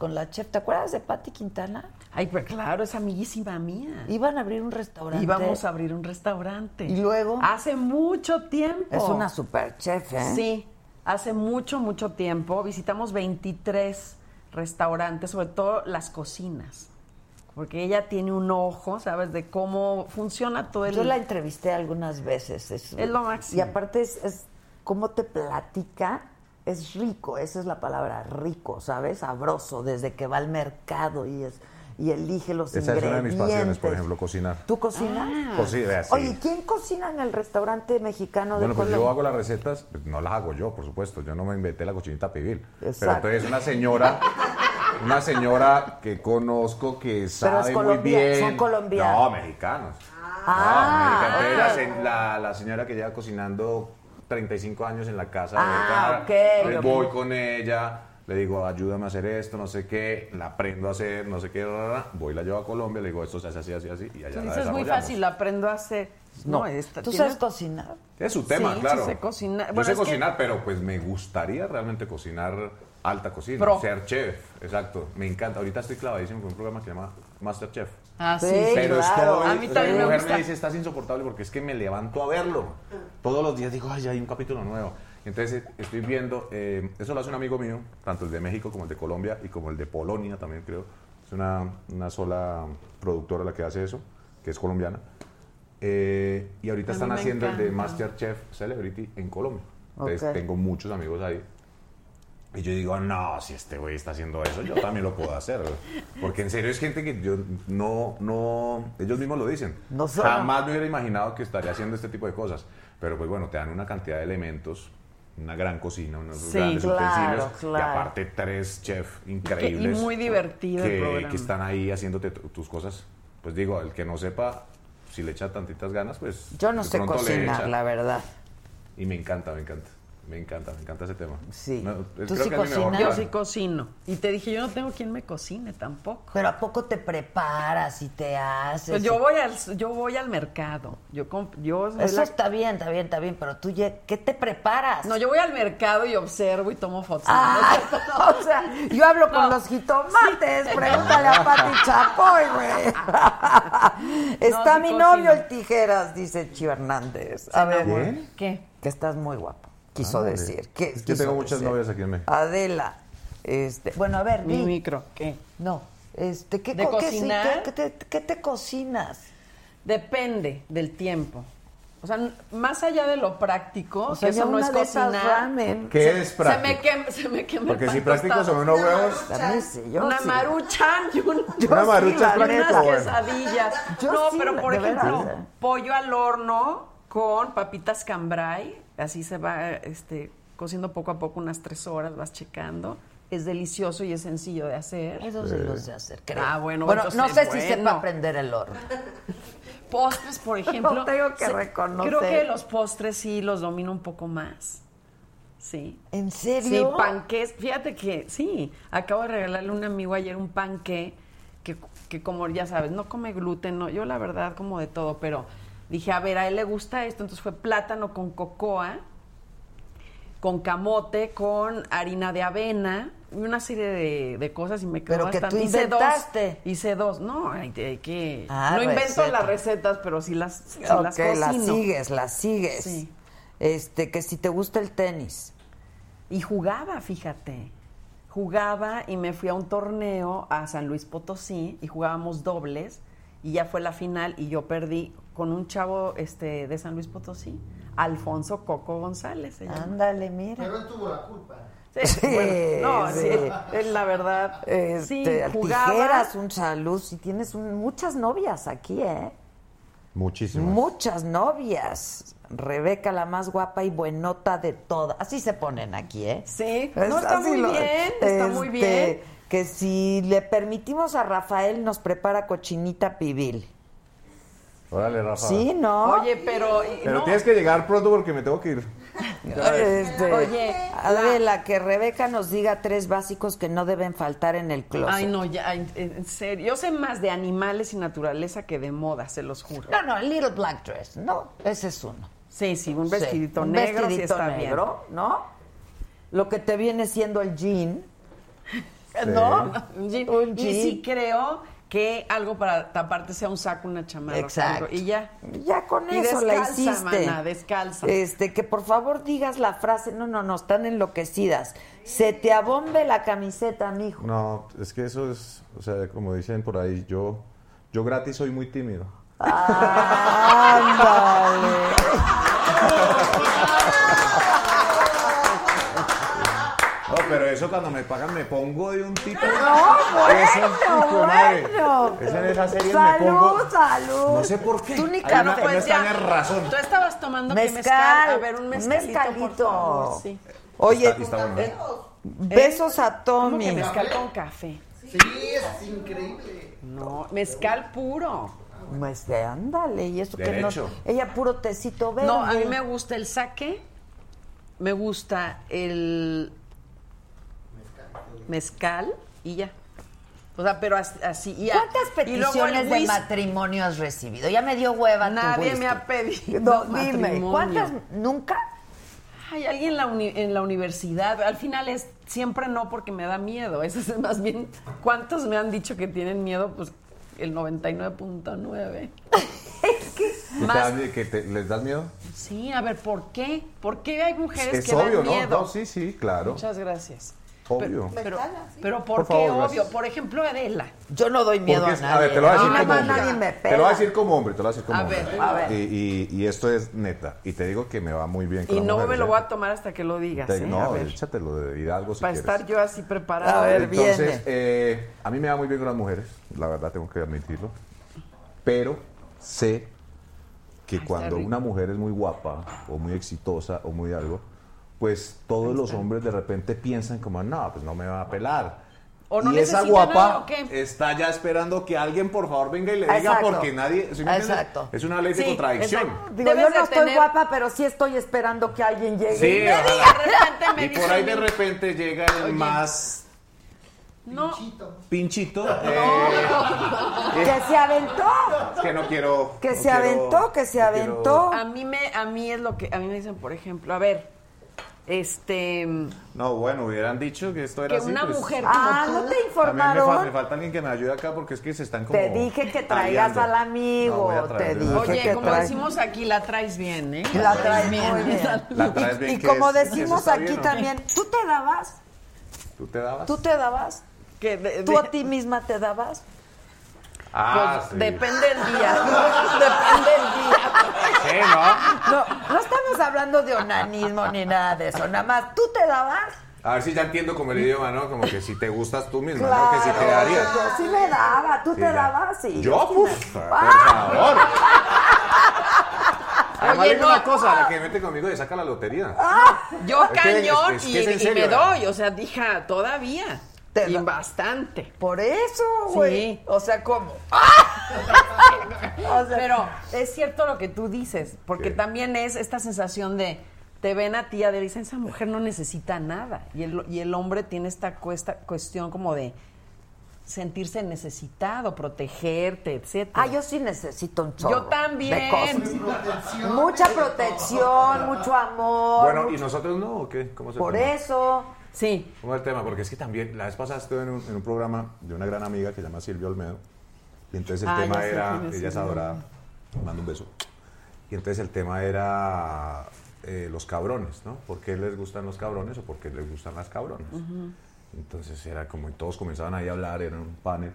Con la chef. ¿Te acuerdas de Patti Quintana? Ay, pues claro, es amiguísima mía. Iban a abrir un restaurante. Íbamos a abrir un restaurante. ¿Y luego? Hace mucho tiempo. Es una super chef, ¿eh? Sí, hace mucho, mucho tiempo visitamos 23 restaurantes, sobre todo las cocinas. Porque ella tiene un ojo, ¿sabes? De cómo funciona todo el... Yo la entrevisté algunas veces. Es, Es lo máximo. Y aparte es, es cómo te platica, es rico, esa es la palabra, rico, ¿sabes? Sabroso, desde que va al mercado y es y elige los Esa es una de mis ingredientes. pasiones, por ejemplo, cocinar. ¿Tú cocinas? Sí. Oye, ¿quién cocina en el restaurante mexicano de Bueno, pues Colombia? yo hago las recetas, pues no las hago yo, por supuesto. Yo no me inventé la cochinita pibil. Pero entonces una señora, una señora que conozco que sabe muy colombia- bien. son colombianos. No, mexicanos. Ah, no, mexicanos. Entonces, la, se- la- la señora que lleva cocinando 35 años en la casa. Ah, de ok. Voy con ella. Le digo, ayúdame a hacer esto, no sé qué, la aprendo a hacer, no sé qué, ra. voy la llevo a Colombia, le digo, esto se hace así, así, así, y allá la dices muy desarrollamos. fácil, aprendo a hacer. No, esta- ¿Tú sabes cocinar? Es su tema, Sí, sí claro. sé cocinar. Yo Bueno, sé es que- cocinar, pero pues me gustaría realmente cocinar alta cocina, Pro. ser chef, exacto. Me encanta. Ahorita estoy clavadísimo con un programa que se llama Masterchef. Ah, sí, Sí, Pero claro. estoy, A mí también mi me mujer gusta. me dice, estás insoportable porque es que me levanto a verlo. Todos los días digo, ay, ya hay un capítulo nuevo. Entonces estoy viendo, eh, eso lo hace un amigo mío, tanto el de México como el de Colombia y como el de Polonia también creo. Es una, una sola productora la que hace eso, que es colombiana. Eh, y ahorita A están me haciendo el de. Masterchef Celebrity en Colombia. Entonces tengo muchos amigos ahí. Y yo digo, no, si este güey está haciendo eso, yo también lo puedo hacer. güey". Porque en serio es gente que yo no, no, ellos mismos lo dicen. No son- Jamás me hubiera imaginado que estaría haciendo este tipo de cosas. Pero pues bueno, te dan una cantidad de elementos, una gran cocina, unos Sí, grandes claro, utensilios. Y claro. aparte tres chefs increíbles. y muy divertido que, que están ahí haciéndote tu- tus cosas. Pues digo, el que no sepa, si le echa tantitas ganas, pues... Yo no sé cocinar, la verdad. Y me encanta, me encanta. Me encanta, me encanta ese tema. Sí. No, ¿Tú creo sí cocinas? Yo sí cocino. Y te dije, yo no tengo quien me cocine tampoco. Pero ¿a poco te preparas y te haces? Pues yo voy al, yo voy al mercado. Yo, comp- yo Eso la- está bien, está bien, está bien, pero tú, ya- ¿qué te preparas? No, yo voy al mercado y observo y tomo fotos. Ah, o sea, yo hablo con los jitomates, pregúntale a Pati Chapoy, güey. Está sí mi cocino. novio el tijeras, dice Chivo Hernández. A ver. ¿Qué? que estás muy guapo, quiso Ah, decir. ¿Qué Yo quiso tengo muchas decir? novias aquí en México. Adela, este, bueno, a ver, Mi di. micro, ¿qué? No, este, ¿qué, ¿De co- sí- cocinar? qué- qué te, qué te cocinas? Depende del tiempo. O sea, más allá de lo práctico, O sea, que eso no es cocinar. ramen. ¿Qué es Se práctico? me quema, se me quema Porque si prácticos tostado. son unos huevos. Sí, una sí. maruchan y un, Una marucha es y unas práctico, bueno. quesadillas. Yo no, sí, pero por ejemplo, pollo al horno con papitas cambray, así se va este, cociendo poco a poco unas tres horas, vas checando. Es delicioso y es sencillo de hacer. Eso sí lo sé hacer, creo. Ah, bueno, bueno entonces, no sé si bueno. sepa prender el horno. Postres, por ejemplo. Lo tengo que se- reconocer. Creo que los postres sí los domino un poco más. Sí. ¿En Sí, serio? panqués. Fíjate que sí, acabo de regalarle a un amigo ayer un panqué que, que como ya sabes, no come gluten, no, yo la verdad como de todo, pero dije, a ver, a él le gusta esto, entonces fue plátano con cocoa, con camote, con harina de avena, y una serie de, de cosas y me quedó Pero que bastante. Hice dos, inventaste. hice dos, no, hay, hay que... Ah, no invento las recetas, pero sí las, sí Ok, las las sigues, las sigues. Sí. Este, que si te gusta el tenis. Y jugaba, fíjate. Jugaba y me fui a un torneo a San Luis Potosí y jugábamos dobles y ya fue la final y yo perdí con un chavo este de San Luis Potosí, Alfonso Coco González. se llama. Ándale, mira. Pero él tuvo la culpa. Sí, Sí, bueno, no, sí. sí, él, la verdad, sí, Este, jugaba. tijeras, un salud. Si tienes un- muchas novias aquí, ¿eh? Muchísimas. Muchas novias. Rebeca, la más guapa y buenota de todas. Así se ponen aquí, ¿eh? Sí, no, está muy lo- bien, está muy este, bien. Que si le permitimos a Rafael, nos prepara cochinita pibil. Órale, Rafa. ¿Sí, no? Oye, pero... y- Pero no, tienes que llegar pronto porque me tengo que ir. Este, Oye, Adela, que Rebeca nos diga tres básicos que no deben faltar en el closet. Ay, no, ya, en, serio. Yo sé más de animales y naturaleza que de moda, se los juro. No, no, el Little Black Dress, no, ese es uno. Sí, sí, un Sí, vestidito un negro sí vestidito está negro, ¿no? Lo que te viene siendo el jean, Sí. ¿no? Un jean. Un Y jean. sí creo que algo para taparte sea un saco, una chamarra. Exacto. algo, Y ya. Ya con Y eso la descalza, hiciste. mana, descalza. Este, que por favor digas la frase. No, no, no, están enloquecidas. Se te abombe la camiseta, mijo. No, es que eso es, o sea, como dicen por ahí, yo, yo gratis soy muy tímido. Ándale. Pero eso cuando me pagan me pongo de un tipo. No, bueno, Eso, de bueno. Eso en esas series salud, me pongo. salud. No sé por qué. Tú ni Hay una, extraña razón. Tú estabas tomando Mezcal, mezcal. A ver, un un mezcalito, mezcalito. por favor. Sí. Oye, Está- está bueno. eh, besos a ¿Cómo Tommy. que mezcal con café? Sí, es increíble. No, mezcal puro. Este, ándale, y eso que no. Ella puro tecito verde. No, a mí me gusta el saque, me gusta el mezcal y ya. O sea, pero as- así. Y ya. ¿Cuántas Y peticiones de matrimonio has recibido? Ya me dio hueva Nadie me ha pedido No, dime, matrimonio. ¿cuántas? ¿Nunca? Hay alguien en la, uni- en la universidad. Al final es siempre no porque me da miedo. Eso es más bien. ¿Cuántos me han dicho que tienen miedo? Pues el 99.9. ¿Y te Más- que te- ¿Les das miedo? Sí, a ver, ¿por qué? ¿por qué hay mujeres Es que obvio, dan ¿no? miedo? No, sí, sí, claro. Muchas gracias. Obvio. Pero, pero ¿por, Por qué favor, obvio? gracias. Por ejemplo, Adela. Yo no doy miedo Porque a nadie. a ver, te lo voy a decir mí como nada más hombre. nadie me Te lo voy a pela. decir como hombre, te lo voy a decir como A hombre. ver, a ver. Y, y- y esto es neta. Y te digo que me va muy bien con Y no me lo ¿eh? voy a tomar hasta que lo digas. Te- ¿eh? a no, ver, échatelo de Hidalgo si para quieres. estar yo así preparada. A ver, Entonces, viene. eh, a mí me va muy bien con las mujeres, la verdad tengo que admitirlo. Pero sé que cuando una mujer es muy guapa o muy exitosa o muy algo, pues todos los hombres de repente piensan como, no, pues no me va a pelar. ¿O no y esa guapa nada, o qué? está ya esperando que alguien por favor venga y le diga Exacto. porque nadie. ¿sí me entiendes? Exacto. Es una ley de Sí, contradicción. exacto. Digo, Debes yo no estoy tener- guapa, pero sí estoy esperando que alguien llegue. Sí, y me diga. De repente me Y por ahí de repente llega el más No, pinchito. eh, Que se aventó. es que no quiero. Que no se quiero- aventó, que se no quiero- aventó. a mí me, a mí es lo que, a mí me dicen, por ejemplo, a ver, este, No, bueno, hubieran dicho que esto era que así. una pues, mujer como Ah, tú, ¿no te A mí me, fa- informaron? me falta alguien que me ayude acá porque es que se están como. Te dije que traigas aliando. al amigo. te dije. Oye, que como traes- decimos aquí, la traes bien, ¿eh? La traes muy bien. La traes bien, Y como es- decimos aquí bien, ¿no? también, ¿tú te dabas? ¿Tú te dabas? ¿Tú te dabas? Que de- ¿Tú a ti misma te dabas? Ah, pues, sí. depende del día. depende del día. Sí, ¿no? No, no estamos hablando de onanismo ni nada de eso. Nada más, ¿tú te dabas? A ver si ya entiendo como el idioma, ¿no? Como que si te gustas tú misma, ¿no? Que si te Claro, darías. Yo sí me daba. ¿Tú Sí, te ya. dabas? Sí. Yo, pues, por ¡Ah! favor. Además, Oye, una cosa, la que mete conmigo y saca la lotería. Yo Es que- cañón es que y, y me doy, o sea, dija, todavía. Te y bastante. Por eso, güey. Sí. O sea, ¿cómo? O sea, Pero es cierto lo que tú dices, porque ¿Qué? también es esta sensación de te ven a ti, y dicen, esa mujer no necesita nada. Y el, y el hombre tiene esta cuesta, cuestión como de sentirse necesitado, protegerte, etcétera. Ah, yo sí necesito un chorro Yo también. de cosas. Mucha protección, mucho amor. Bueno, ¿y nosotros no o qué? ¿Cómo se Por eso. Sí. ¿Cómo es el tema? Porque es que también, la vez pasada estuve en un, en un programa de una gran amiga que se llama Silvia Olmedo. Y entonces el Ah, tema era, ella es adorada, mando un beso. Y entonces el tema era eh, los cabrones, ¿no? ¿Por qué les gustan los cabrones o por qué les gustan las cabronas? Entonces era como, y todos comenzaban ahí a hablar, era un panel.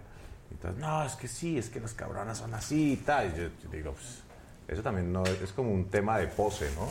Y entonces, no, es que sí, es que las cabronas son así y tal. Y yo digo, pues, eso también no es como un tema de pose, ¿no?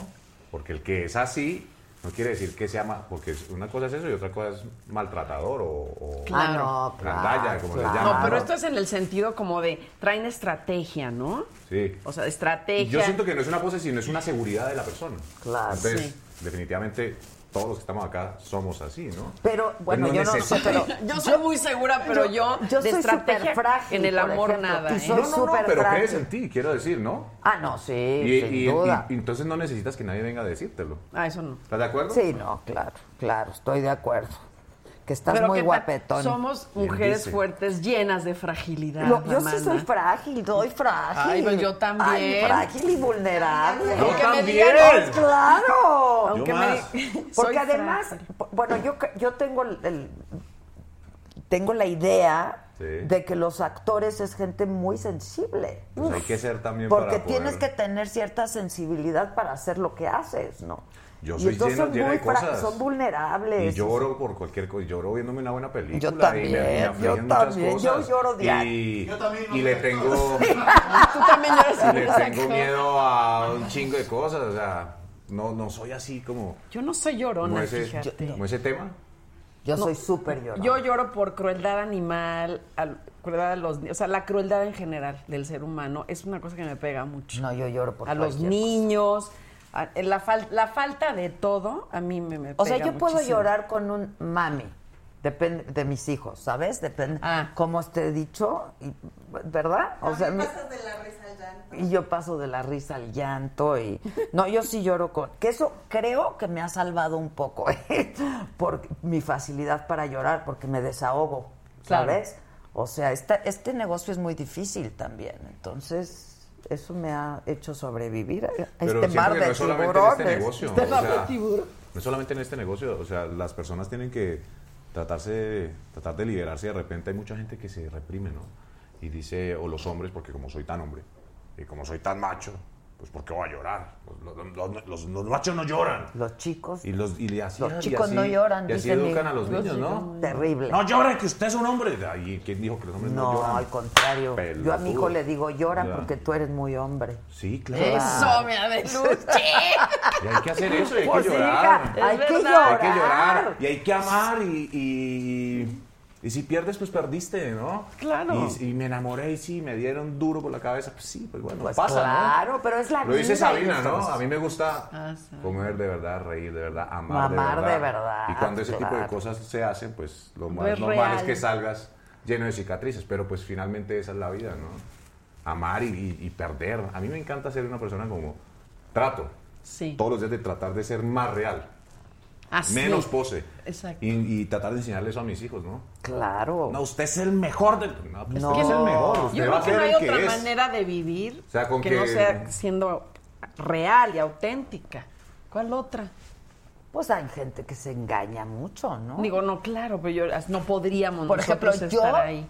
Porque el que es así no quiere decir que sea más, porque una cosa es eso y otra cosa es maltratador o, o claro, gandalla, como claro. le llaman. No, pero esto es en el sentido como de traen estrategia, ¿no? Sí. O sea, Y estrategia. yo siento que no es una pose, sino es una seguridad de la persona. Claro. Entonces, Sí. definitivamente, todos los que estamos acá somos así, ¿no? Pero, bueno, no yo no sé, pero... Yo soy muy segura, pero yo, yo de soy estrategia frágil, en el amor ejemplo, nada. y ¿eh? soy no, no, pero frágil. crees en ti, quiero decir, ¿no? Ah, no, sí, Y, sin y- duda. y- y entonces no necesitas que nadie venga a decírtelo. Ah, eso no. ¿Estás de acuerdo? Sí, no, claro, claro, estoy de acuerdo. Que estás Pero muy ¿qué tal? guapetón. Somos mujeres fuertes, llenas de fragilidad. Lo- yo sí soy frágil, soy frágil. Ay, pues yo también. Ay, frágil y vulnerable. Yo Aunque me también. digan, Pues claro. aunque Yo me más. Porque soy además, frágil. bueno, yo, yo tengo el, el- tengo la idea Sí. de que los actores es gente muy sensible. Pues hay que ser también Porque para poder- tienes que tener cierta sensibilidad para hacer lo que haces, ¿no? Yo y soy entonces lleno- son lleno muy de cosas. son vulnerables. Y lloro por cualquier cosa, lloro viéndome una buena película. Yo y me- también, me yo también, yo cosas. lloro diario. Y, Yo también, no y le tengo, Tú también lloras y le tengo miedo a un chingo de cosas. O sea, no, no soy así como, Yo no soy como, llorona, ese, fíjate. como ese tema. Yo soy súper llorona. Yo lloro por crueldad animal, al- crueldad a los, o sea, la crueldad en general del ser humano es una cosa que me pega mucho. No, yo lloro por a los niños, la, fal- la falta de todo a mí me, me O sea, yo puedo llorar con un mami. Depende de mis hijos, ¿sabes? Depende Ah. cómo esté dicho, y- ¿verdad? O sea, pasas de la risa al llanto. y yo paso de la risa al llanto y no, yo sí lloro con que eso creo que me ha salvado un poco ¿eh? por mi facilidad para llorar porque me desahogo, Claro. ¿sabes? O sea, esta- este negocio es muy difícil también, entonces eso me ha hecho sobrevivir a Pero este mar de no tiburones. este negocio. Este mar de tiburón. no es solamente en este negocio. O sea, las personas tienen que tratarse, tratar de liberarse. De repente hay mucha gente que se reprime, ¿no? Y dice, o los hombres, porque como soy tan hombre, y como soy tan macho, pues ¿por qué voy a llorar? Los, los- los- machos no lloran. Los chicos Y, los, y así, Los y chicos así- no lloran, Y así dice mi- educan a los los niños, chicos ¿no? no- Terrible. No lloren, que usted es un hombre. Ay, ¿quién dijo que los hombres no, No, lloran? al contrario. Yo a mi hijo Pelotudo. le digo, llora Ya. porque tú eres muy hombre. Sí, claro. Eso, mi Adeluche. Y hay que hacer eso, y hay Pues que sí, llorar. hija, hay Es que llorar. Hay que llorar y hay que amar y, y, Y si pierdes, pues perdiste, ¿no? Claro. Y, y me enamoré y sí, me dieron duro por la cabeza. Pues sí, pues bueno, Pues pasa, claro, ¿no? pero es la Lo dice vida, Sabina, ¿no? A mí me gusta Ah, sí. comer de verdad, reír de verdad, amar, Amar de, de verdad. verdad, Y cuando ese tipo de cosas se hacen, pues lo No más normal es que salgas lleno de cicatrices. Pero pues finalmente esa es la vida, ¿no? Amar y, y- y perder. A mí me encanta ser una persona como trato. Sí. Todos los días de tratar de ser más real. Así. Menos pose. Exacto. Y, y tratar de enseñarle eso a mis hijos, ¿no? Claro. No, usted es el mejor del. No, pues No. usted es el mejor. Usted Yo va a creo que ser no hay que otra es. manera de vivir O sea, con que, que- no sea siendo real y auténtica. ¿Cuál otra? Pues hay gente que se engaña mucho, ¿no? Digo, no, claro, pero yo no podríamos Por ejemplo, nosotros yo, estar ahí.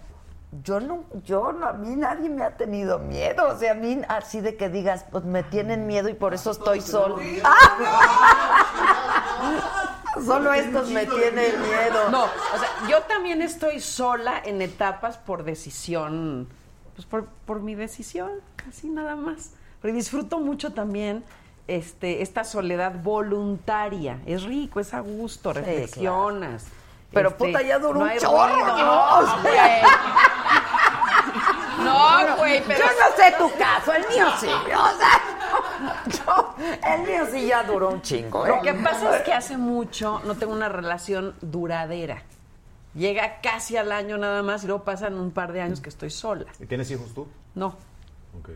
yo no, yo no, a mí nadie me ha tenido miedo, o sea, a mí así de que digas, pues me tienen miedo y por eso estoy solo. Solo estos me tienen miedo. No, o sea, yo también estoy sola en etapas por decisión, pues por, por mi decisión, así nada más. Pero disfruto mucho también este, esta soledad voluntaria. Es rico, es a gusto, reflexionas. Pero, Este, puta, ya duró no un chorro, ruido, ¿no? No, güey. No, güey, pero... Yo no sé tu caso, el mío sí. O sea, el mío sí ya duró un chingo. ¿eh? Lo que pasa es que hace mucho no tengo una relación duradera. Llega casi al año nada más y luego pasan un par de años que estoy sola. ¿Y ¿Tienes hijos tú? No. Ok.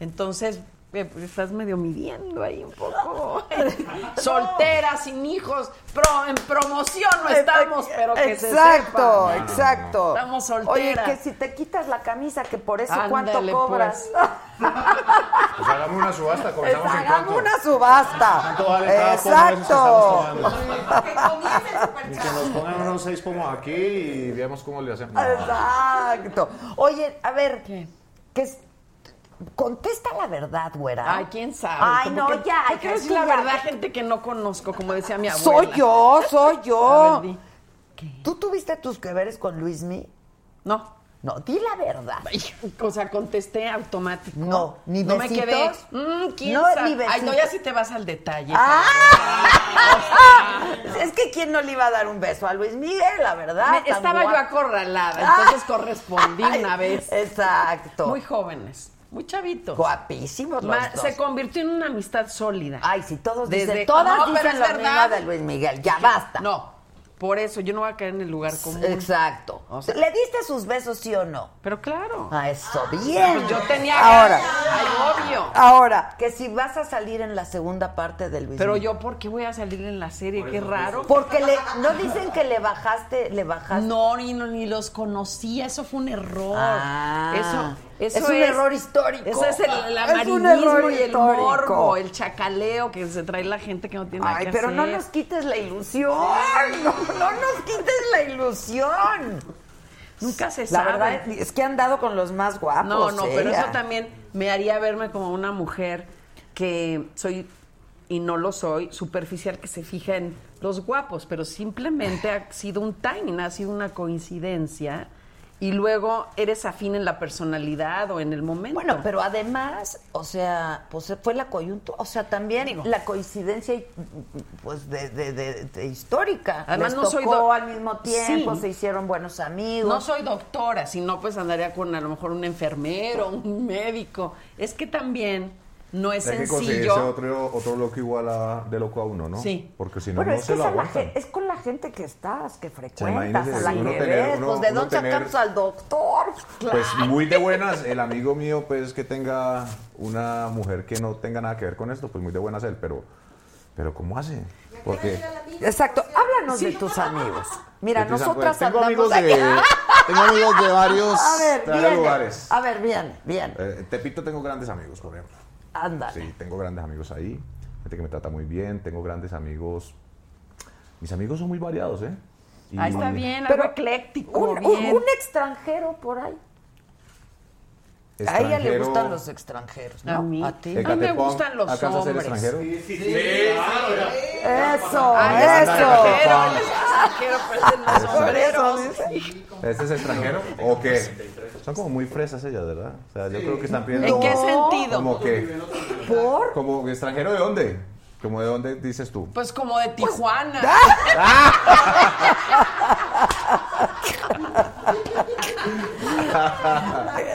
Entonces, eh, pues, estás medio midiendo ahí un poco. Soltera, sin hijos, pro, en promoción no estamos, pero que se Exacto, sepa. exacto. Estamos Oye, solteras. que si te quitas la camisa, que por eso cuánto cobras. Pues hagamos una subasta, comenzamos en Hagamos una subasta. ¿Cuánto vale cada pomo de esos que Exacto. tomando? Y que nos pongan unos seis pomos aquí y veamos cómo le hacemos. Exacto. Oye, a ver, ¿qué? es? Contesta la verdad, güera. Ay, quién sabe. Ay, no, que- ya. hay que es decir la verdad, gente que no conozco, como decía mi abuela. Soy yo, soy yo. ver, ¿Tú tuviste tus que veres con Luismi? No. No, di la verdad. O sea, contesté automático. No, ni No me quedé. mm, ¿Quién No, sabe? ni. Ay, no, ya si te vas al detalle. ¡Ah! es que quién no le iba a dar un beso a Luis Miguel, la verdad. Me- estaba yo acorralada, Ah. entonces correspondí una vez. Exacto. Muy jóvenes, muy chavitos. Guapísimos los Ma- dos. Se convirtió en una amistad sólida. Ay, sí, todos Desde- dicen, todas No, dicen lo verdad. mismo de Luis Miguel. Ya basta. No, por eso yo no voy a caer en el lugar común. Exacto. O sea- ¿Le diste sus besos, sí o no? Pero claro. Ah, eso, bien. Pues yo tenía Ahora. ganas. Ay, obvio. Ahora, que si vas a salir en la segunda parte de Luis Pero Miguel. yo, ¿por qué voy a salir en la serie? Qué raro. Porque le, no dicen que le bajaste, le bajaste. No, ni, no, ni los conocía, eso fue un error. Ah, eso, eso es un error histórico. Eso es el, el amarillismo y el histórico. morbo, el chacaleo que se trae la gente que no tiene nada Ay, que pero no nos quites la ilusión. No, no nos quites la ilusión. Nunca se La sabe. verdad es que han dado con los más guapos. No, no, ¿eh? pero eso también me haría verme como una mujer que soy, y no lo soy, superficial que se fija en los guapos, pero simplemente ha sido un timing, ha sido una coincidencia. Y luego eres afín en la personalidad o en el momento. Bueno, pero además, o sea, pues fue la coyuntura, o sea, también la coincidencia, pues, de, de- de- de histórica. Además, Les no soy tocó do- al mismo tiempo, Sí. se hicieron buenos amigos. No soy doctora, sino pues andaría con a lo mejor un enfermero, un médico. Es que también no es Hay que sencillo. otro, otro loco igual a, de loco a uno, ¿no? Sí. Porque si no, no es se lo la es con la gente que estás, que frecuentas, a la que tener- ves. uno- pues, ¿de dónde tener- sacamos al doctor? Pues muy de buenas, el amigo mío, pues que tenga una mujer que no tenga nada que ver con esto, pues muy de buenas él, pero, pero ¿cómo hace? Porque Exacto, háblanos de tus amigos. Mira, Yo te- nosotras pues, tengo amigos de, tengo amigos de varios, A ver, de lugares. A ver, bien, bien. Eh, Tepito tengo grandes amigos, por ejemplo. Ándale. Sí, tengo grandes amigos ahí, gente que me trata muy bien, tengo grandes amigos. Mis amigos son muy variados, ¿eh? Y- Ahí está bien, Pero algo ecléctico, Un, un- bien. un extranjero por ahí. A ella le Extranjero- gustan los extranjeros, ¿no? A mí. ti. ¿El A mí me gustan los alcanza a ser hombres. extranjero? Eso, Ay, eso. extranjero, él es extranjero, pero es de los Por eso sombreros. dice. ¿Este es extranjero? ¿O qué? Son como muy fresas ellas, ¿verdad? O sea, yo creo que están pidiendo... ¿En qué sentido? Como que... ¿Por? Como extranjero de dónde? Como de dónde dices tú. Pues como de Tijuana.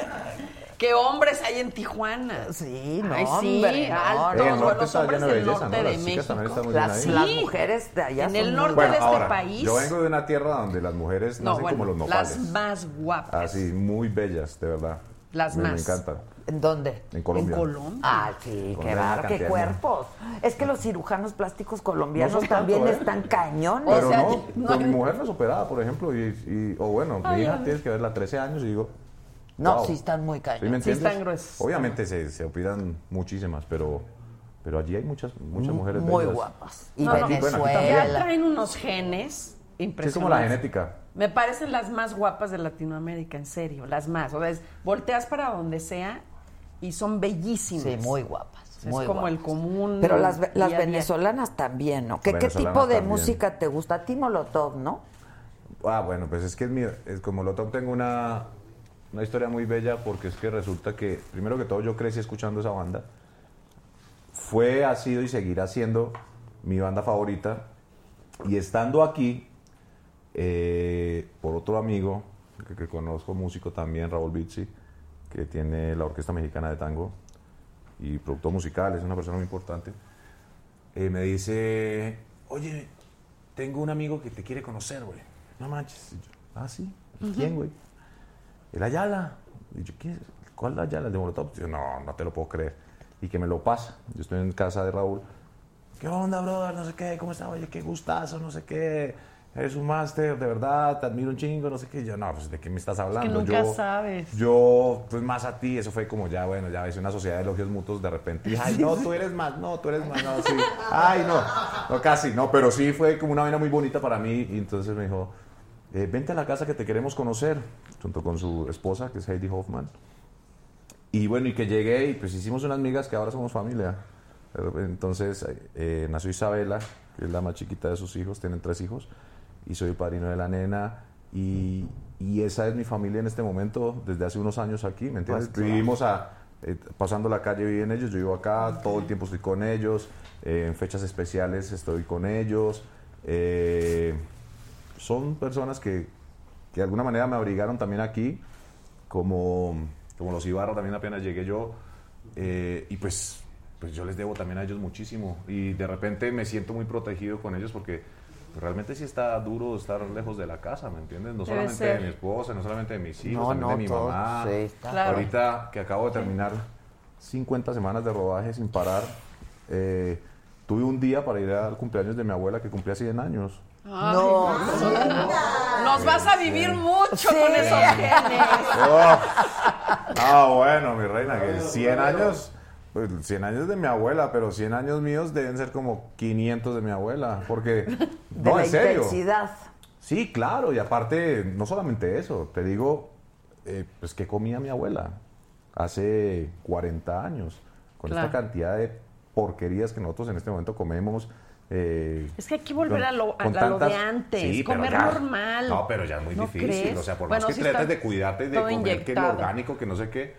¿Qué hombres hay en Tijuana? Sí, no, Ay, sí, hombre, no, altos, el norte hombres del norte ¿no? de México. Las, ahí. las Sí. mujeres de allá En son el muy norte Bueno, de este ahora, país. yo vengo de una tierra donde las mujeres No, nacen bueno, como los nopales. las más guapas. Así, muy bellas, de verdad. Las me, más. Me encantan. ¿En dónde? En Colombia. En Colombia. Ah, sí, qué bárbaro, qué cuerpos. Es que los cirujanos plásticos colombianos No son tanto, también ¿eh? están cañones. Pero O sea, no, no mi mujer no es operada, por ejemplo, y, y- o bueno, Ay, mi hija tienes que verla 13 años y digo, No, wow. sí están muy ¿Sí me cañones. Sí están gruesos. Obviamente se, se opinan muchísimas, pero, pero allí hay muchas, muchas mujeres muy bellas. guapas. Y No, no, bueno, Ya Venezuela. traen unos genes Sí, impresionantes. es como la genética. Me parecen las más guapas de Latinoamérica, en serio, las más. O sea, es- volteas para donde sea y son bellísimas. Sí, muy guapas. Es muy como el común. Pero las, las venezolanas también, ¿no? ¿Qué, qué tipo de también. música te gusta? A ti Molotov, ¿no? Ah, bueno, pues es que es, mi, es como lo tengo una, una historia muy bella porque es que resulta que, primero que todo, yo crecí escuchando esa banda. Fue, ha sido y seguirá siendo mi banda favorita. Y estando aquí, eh, por otro amigo que, que conozco, músico también, Raúl Bizzi, que tiene la Orquesta Mexicana de Tango y productor musical, es una persona muy importante, eh, me dice, oye, tengo un amigo que te quiere conocer, güey. No manches. Y yo, ah, sí. ¿Quién, güey? El Ayala. Y yo, es? ¿Cuál Ayala? ¿El de Molotov? Yo, no, no te lo puedo creer. Y que me lo pasa. Yo estoy en casa de Raúl. ¿Qué onda, brother? No sé qué. ¿Cómo está? Oye, qué gustazo, no sé qué. Eres un máster, de verdad, te admiro un chingo, no sé qué. Yo, no, pues, ¿de qué me estás hablando? nunca yo, sabes. Yo, pues, más a ti. Eso fue como ya, bueno, ya ves, una sociedad de elogios mutuos de repente. Y, ay, no, tú eres más, no, tú eres más, no, sí. Ay, no, no, casi, no, pero sí fue como una vaina muy bonita para mí. Y entonces me dijo, eh, vente a la casa que te queremos conocer, junto con su esposa, que es Heidi Hoffman. Y bueno, y que llegué y pues hicimos unas migas que ahora somos familia. Entonces eh, nació Isabela, que es la más chiquita de sus hijos, tienen tres hijos, y soy el padrino de la nena. Y, y esa es mi familia en este momento, desde hace unos años aquí, ¿me entiendes? Pues. Vivimos a, eh, pasando la calle viven ellos, yo vivo acá, todo el tiempo estoy con ellos, eh, en fechas especiales estoy con ellos. eh, son personas que, que de alguna manera me abrigaron también aquí, como, como los Ibarra también apenas llegué yo, eh, y pues, pues yo les debo también a ellos muchísimo, y de repente me siento muy protegido con ellos porque pues, realmente sí está duro estar lejos de la casa, ¿me entiendes? No Debe solamente ser. de mi esposa, no solamente de mis hijos, No, también no, de mi todo, mamá. sí, está. Claro. Ahorita que acabo de terminar 50 semanas de rodaje sin parar, eh, tuve un día para ir al cumpleaños de mi abuela que cumplía 100 años. Ay, No, Nos vas a vivir mucho Sí. con esos genes. Oh. Ah, bueno, mi reina, que 100 años, pues 100 años de mi abuela, pero 100 años míos deben ser como 500 de mi abuela, porque, de no, la en serio. intensidad. Sí, claro, y aparte, no solamente eso, te digo, eh, pues que comía mi abuela hace 40 años, con Claro. esta cantidad de porquerías que nosotros en este momento comemos. Eh, Es que hay que volver con- a lo, a, con a lo de antes, Sí, comer ya- normal. No, pero ya es muy ¿No difícil. crees? O sea, por Bueno, más que está trates de cuidarte de todo comer que lo inyectado. orgánico, que no sé qué,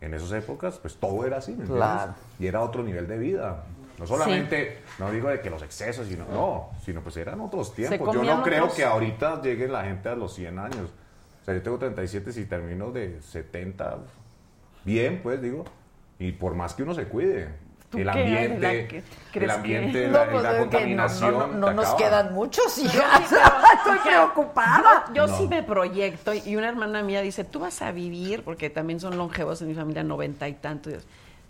en esas épocas, pues todo era así. Claro. Y era otro nivel de vida. No solamente, no digo de que los excesos, sino, no, sino pues eran otros tiempos. Yo no creo que ahorita llegue la gente a los 100 años. O sea, yo tengo 37, si termino de 70, bien, pues digo. Y por más que uno se cuide. ¿Tú El qué, ambiente, el crees ambiente, que- la, No, pues, la es que no, contaminación. no, no, no te nos quedan muchos, Yo hija. sí, Estoy preocupada. Yo, sí me proyecto y una hermana mía dice, tú vas a vivir, porque también son longevos en mi familia, noventa y tantos.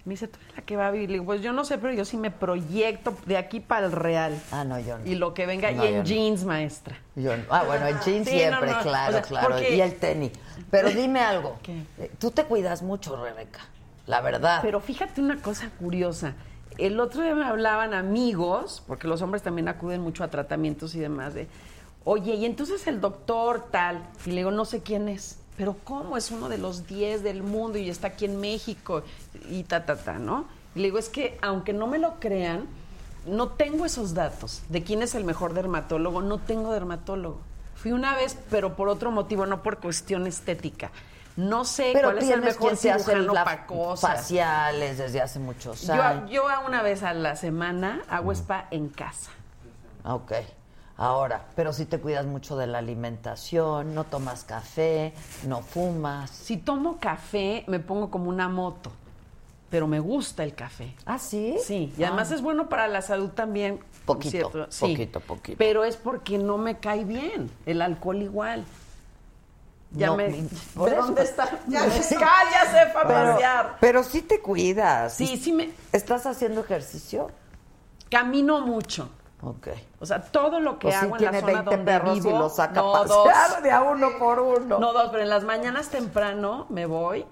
Me dice, tú eres la que va a vivir. Le digo, pues yo no sé, pero yo sí me proyecto de aquí para el real. Ah, no, yo no. Y lo que venga, No, y en no. jeans, maestra. Yo no. Ah, bueno, el jean Sí, siempre, no, no. claro, O sea, claro. porque- Y el tenis. Pero dime algo. ¿Qué? Eh, Tú te cuidas mucho, Rebeca. La verdad. Pero fíjate una cosa curiosa. El otro día me hablaban amigos, porque los hombres también acuden mucho a tratamientos y demás, de, oye, y entonces el doctor tal, y le digo, no sé quién es, pero ¿cómo? Es uno de los 10 del mundo y está aquí en México, y ta, ta, ta, ¿no? Y le digo, es que aunque no me lo crean, no tengo esos datos de quién es el mejor dermatólogo, no tengo dermatólogo. Fui una vez, pero por otro motivo, no por cuestión estética. No sé Pero cuál es el mejor cirujano para cosas. faciales desde hace muchos Yo, años. yo a una vez a la semana hago spa en casa. Ok. Ahora, pero si te cuidas mucho de la alimentación, no tomas café, no fumas. Si tomo café, me pongo como una moto. Pero me gusta el café. ¿Ah, sí? Sí, y además Ah. es bueno para la salud también. Poquito, ¿cierto? Sí. poquito, poquito. Pero es porque no me cae bien. El alcohol igual. Ya No, me... ¿De por dónde está? Ya Ya sé. se ya para Pero, pasear. pero sí te cuidas. Sí, sí me... ¿Estás haciendo ejercicio? Camino mucho. Ok. O sea, todo lo que Pues sí hago en la zona 20 donde perros y vivo... los saca no, pasear dos. de a uno por uno. No, dos, pero en las mañanas temprano me voy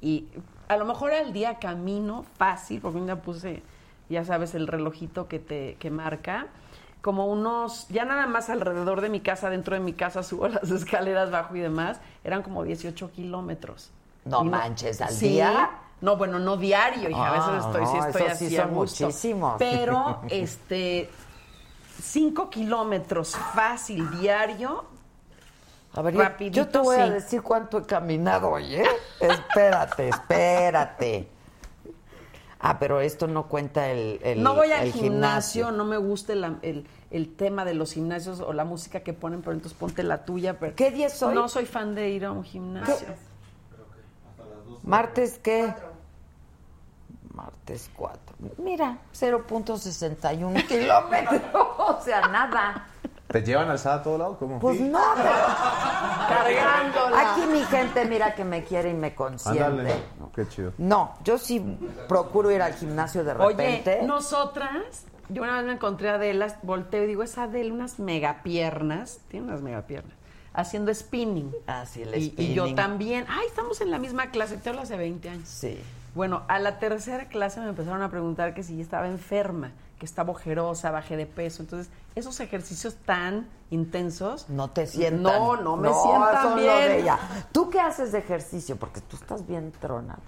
y a lo mejor al día camino fácil, porque un día puse, ya sabes, el relojito que te que marca, como unos, ya nada más alrededor de mi casa, dentro de mi casa, subo las escaleras, bajo y demás, eran como 18 kilómetros. No manches, ¿al Sí. día? No, bueno, no diario, hija, a veces Ah, estoy, sí no, estoy sí así a son gusto. muchísimos. Pero, este, 5 kilómetros fácil diario, A ver, yo- Rapidito, yo te voy a decir cuánto he caminado hoy, ¿eh? espérate, espérate. Ah, pero esto no cuenta el, el no voy al gimnasio, no me gusta el, el- el tema de los gimnasios o la música que ponen, pero entonces ponte la tuya. Pero ¿Qué día es hoy? No soy fan de ir a un gimnasio. ¿Martes qué? Martes 4. Mira, 0.61 kilómetros. o sea, nada. ¿Te llevan alzada a todo lado? ¿Cómo? Pues no, Cargándola. Aquí mi gente mira que me quiere y me consiente. Ándale. Qué chido. No, yo sí procuro ir al gimnasio de repente. Oye, nosotras, yo una vez me encontré a Adela, volteo y digo, es Adela, unas megapiernas, tiene unas megapiernas, haciendo spinning. Ah, sí, el y, y yo spinning. también. Ay, estamos en la misma clase, te hablo hace 20 años. Sí. Bueno, a la tercera clase me empezaron a preguntar que si yo estaba enferma, que estaba ojerosa, bajé de peso. Entonces, esos ejercicios tan intensos. No te sientan. No, no me No, sientan bien. de ella. ¿Tú qué haces de ejercicio? Porque tú estás bien tronado.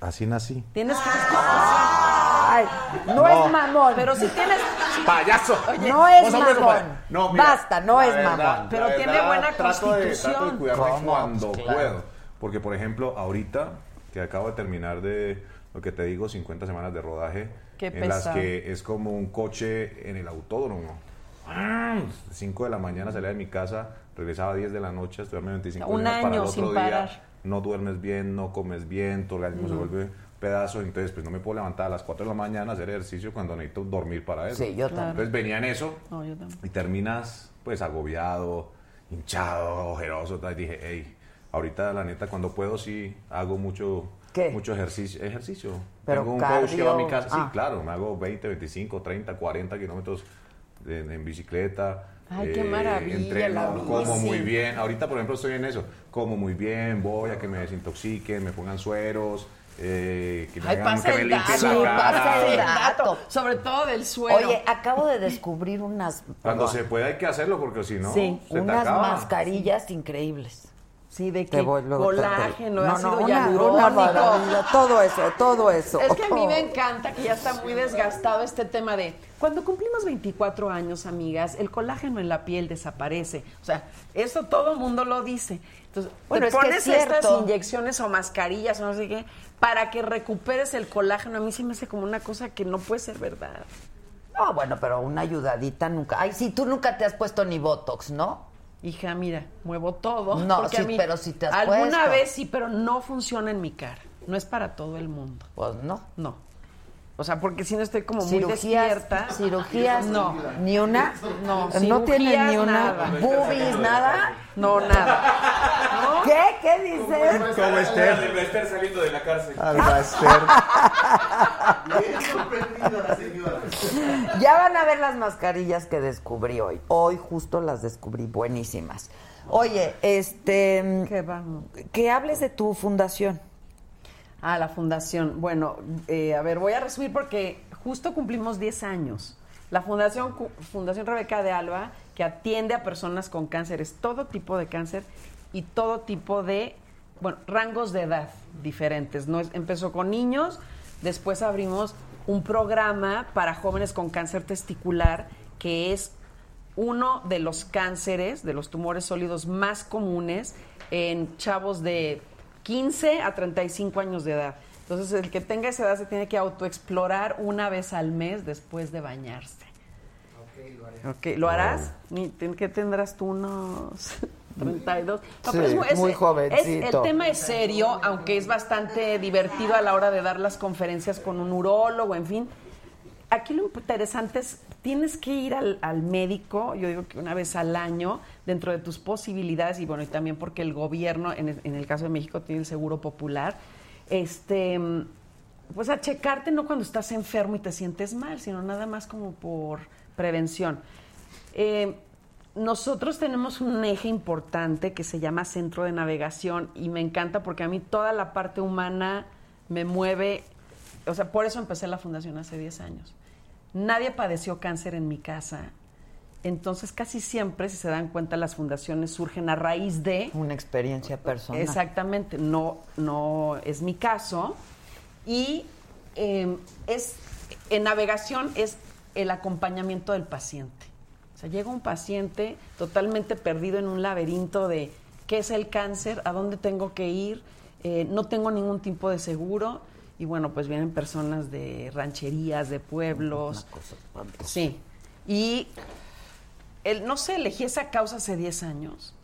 Así nací. Tienes que. Ay, no, No. es mamón. Pero si tienes. ¡Payaso! no es mamón. no, mira, Basta, no es verdad, mamón. Pero tiene buena trato de, constitución. trato de cuidarme ¿Cómo? cuando Pues claro. puedo. Porque, por ejemplo, ahorita que acabo de terminar de, lo que te digo, 50 semanas de rodaje, Qué en las que es como un coche en el autódromo. 5 de la mañana salía de mi casa, regresaba a 10 de la noche, a estudiarme 25 Un minutos para el año otro sin día. parar. No duermes bien, no comes bien, tu organismo se No. vuelve pedazo, entonces pues no me puedo levantar a las 4 de la mañana a hacer ejercicio cuando necesito dormir para eso. Sí, yo también. Entonces venía en eso No, yo también. y terminas pues agobiado, hinchado, ojeroso. tal. Dije, hey, ahorita la neta cuando puedo sí hago mucho, ¿Qué? mucho ejercicio. ejercicio. Pero Tengo un coach que va a mi cardio, casa. Sí, ah. claro, me hago 20, 25, 30, 40 kilómetros en, en bicicleta. eh, Ay, qué maravilla, Entreno, la como muy bien. Ahorita, por ejemplo, estoy en eso. Como muy bien, voy a que me desintoxiquen, me pongan sueros, eh, que me, Ay, hagan, pasa que me el dato, la pasa cara. el dato. Sobre todo del suelo. Oye, acabo de descubrir unas. Cuando perdón. se puede hay que hacerlo porque si no, Sí, se te unas acaba. mascarillas increíbles. Sí, de que colágeno, No, ácido no, hialurónico. Todo eso, todo eso. Es que a mí me encanta que ya está muy desgastado este tema de cuando cumplimos 24 años, amigas, el colágeno en la piel desaparece. O sea, eso todo el mundo lo dice. Entonces, Bueno, te es que pones es cierto. estas inyecciones o mascarillas o no sé qué para que recuperes el colágeno. A mí sí me hace como una cosa que no puede ser verdad. No, bueno, pero una ayudadita nunca. Ay, sí, tú nunca te has puesto ni Botox, ¿no? Hija, mira, muevo todo. No, sí, a mí pero sí te has Alguna puesto. vez sí, pero no funciona en mi cara. No es para todo el mundo. Pues no. No. O sea, porque si no estoy como muy despierta. cirugías, No. ni una, No, no cirugías, ni una, nada. boobies, nada. No, nada. ¿Qué? ¿Qué dices? ¿Cómo Esther? El Esther saliendo de la cárcel. Alba Esther. Ya van a ver las mascarillas que descubrí hoy. Hoy justo las descubrí buenísimas. Oye, este, ¿Qué vamos? que hables de tu fundación. Ah, la fundación. Bueno, eh, a ver, voy a resumir porque justo cumplimos 10 años. La Fundación, fundación Rebeca de Alba, que atiende a personas con cánceres, todo tipo de cáncer y todo tipo de, bueno, rangos de edad diferentes. No empezó con niños, después abrimos un programa para jóvenes con cáncer testicular, que es uno de los cánceres, de los tumores sólidos más comunes en chavos de 15 a 35 años de edad. Entonces, el que tenga esa edad se tiene que autoexplorar una vez al mes después de bañarse. Ok, ¿lo harás? Ni- ten- ¿Qué tendrás tú? Unos 32. No, Sí, pero es muy es- jovencito. es- el tema es serio, aunque es bastante divertido a la hora de dar las conferencias con un urólogo, en fin. Aquí lo interesante es, tienes que ir al, al médico, yo digo que una vez al año, dentro de tus posibilidades, y bueno, y también porque el gobierno, en el, en el caso de México, tiene el seguro popular, este, pues a checarte no cuando estás enfermo y te sientes mal, sino nada más como por prevención. Eh, nosotros tenemos un eje importante que se llama Centro de Navegación y me encanta porque a mí toda la parte humana me mueve, o sea, por eso empecé la fundación hace 10 años. Nadie padeció cáncer en mi casa, entonces casi siempre, si se dan cuenta, las fundaciones surgen a raíz de... Una experiencia personal. Exactamente, no, no es mi caso. Y eh, es en navegación es el acompañamiento del paciente. O sea, llega un paciente totalmente perdido en un laberinto de qué es el cáncer, a dónde tengo que ir, eh, no tengo ningún tipo de seguro. Y bueno, pues vienen personas de rancherías, de pueblos. Sí. Y el, no sé, elegí esa causa hace 10 años.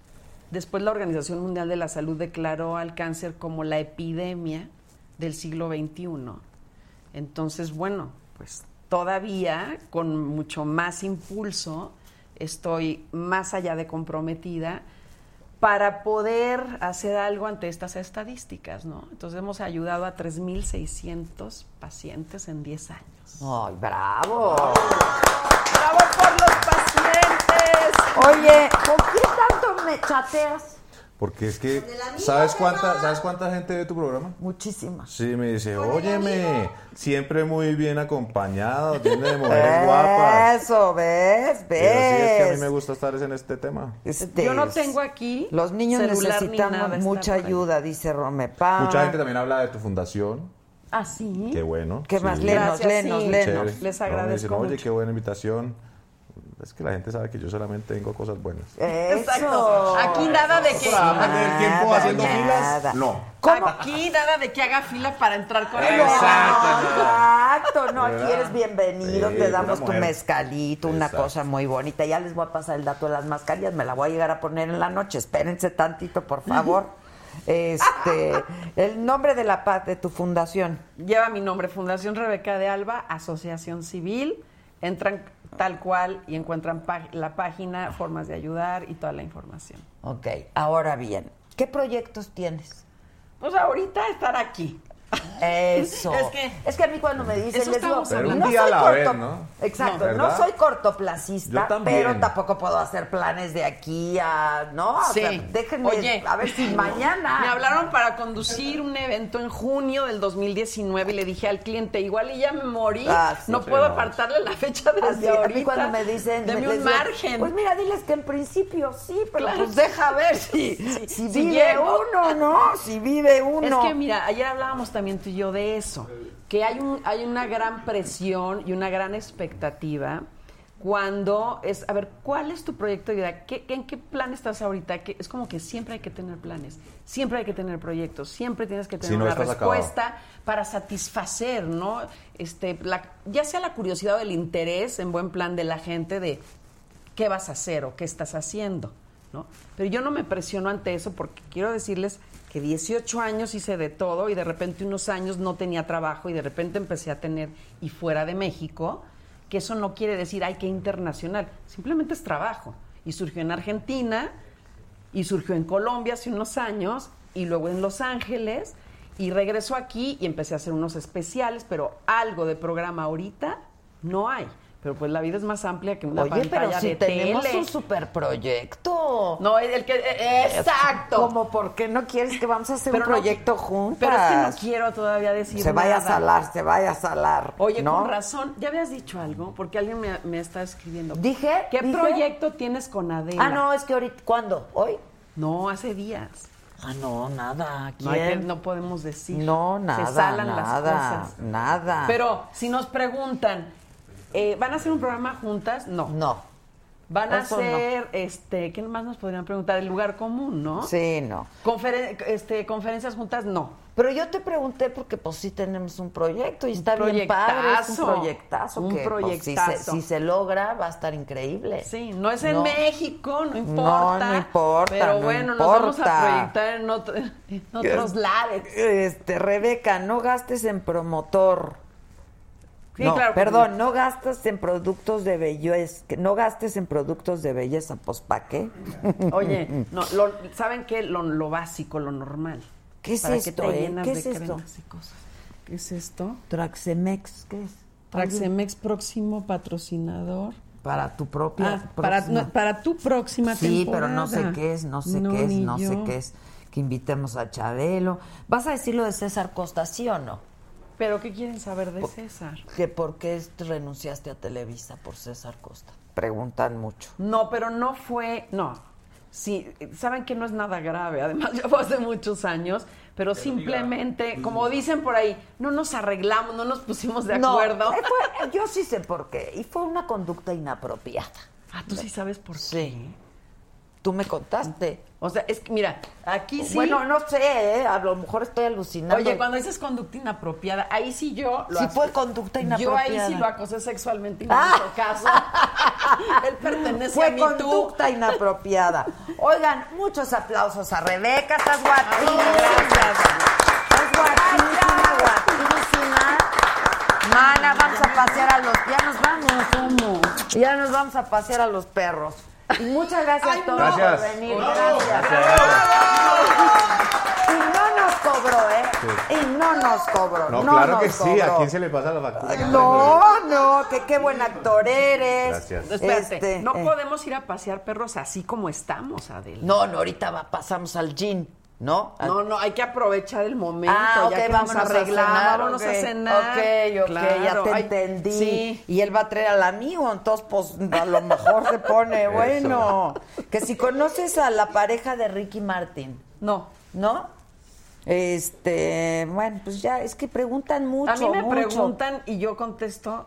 Después la Organización Mundial de la Salud declaró al cáncer como la epidemia del siglo XXI. Entonces, bueno, pues todavía con mucho más impulso estoy más allá de comprometida para poder hacer algo ante estas estadísticas, ¿no? Entonces hemos ayudado a 3.600 pacientes en 10 años. ¡Ay, bravo! ¡Bravo por los pacientes! Oye, ¿por qué tanto me chateas? Porque es que, ¿sabes cuánta, ¿sabes cuánta gente ve tu programa? Muchísima. Sí, me dice, óyeme, siempre muy bien acompañado, lleno de mujeres guapas. Eso, ¿ves? Pero sí, es que a mí ¿Ves? me gusta estar en este tema. Este Yo no tengo aquí Los niños necesitamos mucha ayuda, dice Romepa. Mucha gente también habla de tu fundación. ¿Ah, sí? Qué bueno. ¿Qué más? Lenos, Gracias, lenos, sí. lenos. Les No, me agradezco dicen, Oye, mucho. qué buena invitación. Es que la gente sabe que yo solamente tengo cosas buenas. Exacto. Aquí nada de que. Trabajan el tiempo haciendo nada. filas. No. Aquí nada de que haga fila para entrar con el Exacto, no, aquí eres bienvenido, Sí, te damos tu mezcalito, una Exacto. cosa muy bonita. Ya les voy a pasar el dato de las mascarillas, me la voy a llegar a poner en la noche. Espérense tantito, por favor. Este, el nombre de la paz de tu fundación. Lleva mi nombre, Fundación Rebeca de Alba, Asociación Civil. Entran tal cual y encuentran la página, formas de ayudar y toda la información. Ok, ahora bien, ¿qué proyectos tienes? Pues ahorita estar aquí. Eso. Es que- es que a mí cuando me dicen, Eso les digo, estábamos Pero un no día soy a la corto- vez, ¿no? Exacto, No, soy cortoplacista, pero tampoco puedo hacer planes de aquí a, ¿no? O Sí. sea, déjenme Oye, a ver si mañana. Me hablaron para conducir un evento en junio del 2019 y le dije al cliente, igual y ya me morí, Ah, sí, no sí, puedo no. apartarle la fecha desde Así, a ahorita. mí cuando me dicen, Deme me- un margen. Pues mira, diles que en principio sí, pero Claro. pues deja ver si, si, si vive llego. uno, ¿no? Si vive uno. Es que mira, ayer hablábamos también tú y yo de eso, que hay, un, hay una gran presión y una gran expectativa cuando es, a ver, ¿cuál es tu proyecto de vida? ¿Qué, ¿En qué plan estás ahorita? Que es como que siempre hay que tener planes, siempre hay que tener proyectos, siempre tienes que tener Si no una acabado. respuesta para satisfacer, ¿no? Este, la- ya sea la curiosidad o el interés en buen plan de la gente de qué vas a hacer o qué estás haciendo, ¿no? Pero yo no me presiono ante eso porque quiero decirles que 18 años hice de todo y de repente unos años no tenía trabajo y de repente empecé a tener y fuera de México, que eso no quiere decir ay que internacional, simplemente es trabajo. Y surgió en Argentina y surgió en Colombia hace unos años y luego en Los Ángeles y regresó aquí y empecé a hacer unos especiales, pero algo de programa ahorita no hay. Pero pues la vida es más amplia que una Oye, pantalla pero si de tenemos tele. un superproyecto. No, el que eh, exacto. Como por qué no quieres que vamos a hacer Pero un no- proyecto juntas. Pero es que no quiero todavía decir se vaya a salar, se vaya a salar. Oye, ¿no? con razón, ¿ya habías dicho algo? Porque alguien me, me está escribiendo. Dije, ¿Qué dije. proyecto tienes con Adela? Ah, no, es que ahorita, ¿cuándo? ¿Hoy? No, hace días. Ah, no, nada. No, no podemos decir. No, nada, Se salan las nada, cosas. nada. Pero si nos preguntan, eh, ¿van a hacer un programa juntas? No. No. Van a Eso no. ser, este, ¿qué más nos podrían preguntar? El lugar común, ¿no? Sí, no. Conferen- este, conferencias juntas, no. Pero yo te pregunté porque pues sí tenemos un proyecto y está bien padre, es un proyectazo. Un que, pues, si, se, proyectazo. si se logra va a estar increíble. Sí, no es en No. México, no importa. No, no importa, Pero no bueno, nos vamos a importa. proyectar en, otro- en otros lares. Este, Rebeca, no gastes en promotor. Sí, no, claro, perdón, no gastes en productos de belleza, no gastes en productos de belleza, pues ¿para qué? Oye, no, lo- ¿saben qué? Lo, lo básico, lo normal. ¿Qué es ¿Para esto, qué te eh? llenas ¿Qué de es esto? cremas y cosas? ¿Qué es esto? Traxemex, ¿qué es? Traxemex próximo patrocinador. Para tu propia Ah, para, próxima- no, para tu próxima Sí, temporada. pero no sé qué es, no sé qué es, no sé qué es. Que invitemos a Chabelo. ¿Vas a decir lo de César Costa, sí o no? ¿Pero qué quieren saber de César? Que por qué renunciaste a Televisa por César Costa. Preguntan mucho. No, pero no fue, no. Sí, saben que no es nada grave, además ya fue hace muchos años, pero simplemente, como dicen por ahí, no nos arreglamos, no nos pusimos de acuerdo. eh, fue- yo sí sé por qué. Y fue una conducta inapropiada. Ah, tú sí sabes por qué. Sí. Tú me contaste. O sea, es que, mira, aquí sí. Bueno, no sé, ¿eh? a lo mejor estoy alucinando. Oye, cuando dices conducta inapropiada, ahí sí yo lo Sí fue conducta Yo ahí inapropiada. sí lo acosé sexualmente y no me hizo caso. Él pertenece Fue a tú. conducta inapropiada. Oigan, muchos aplausos a Rebeca, estás guapísima. Estás guapísima, guapísima. Mana, vamos a pasear a los... Ya nos vamos. ¿Cómo? Ya nos vamos a pasear a los perros. Y muchas gracias a todos Gracias. por venir. Gracias. Y no nos cobró, ¿eh? Y no nos cobró. No, No, claro nos que sí. ¿A quién se le pasa la factura? No, no, que qué buen actor eres. Gracias. Espérate, Este, no eh. podemos ir a pasear perros así como estamos, Adela. No, no, ahorita va- pasamos al gin, ¿no? No, no, hay que aprovechar el momento, Ah, ok, ya que vámonos nos arreglamos, a cenar, vámonos ok. a cenar. Ok, ok, ya Claro, te ay, entendí. Sí. Y él va a traer al amigo, entonces pues a lo mejor se pone bueno. Que si conoces a la pareja de Ricky Martin. No. ¿No? Este, bueno, pues ya, es que preguntan mucho. A mí me mucho. preguntan y yo contesto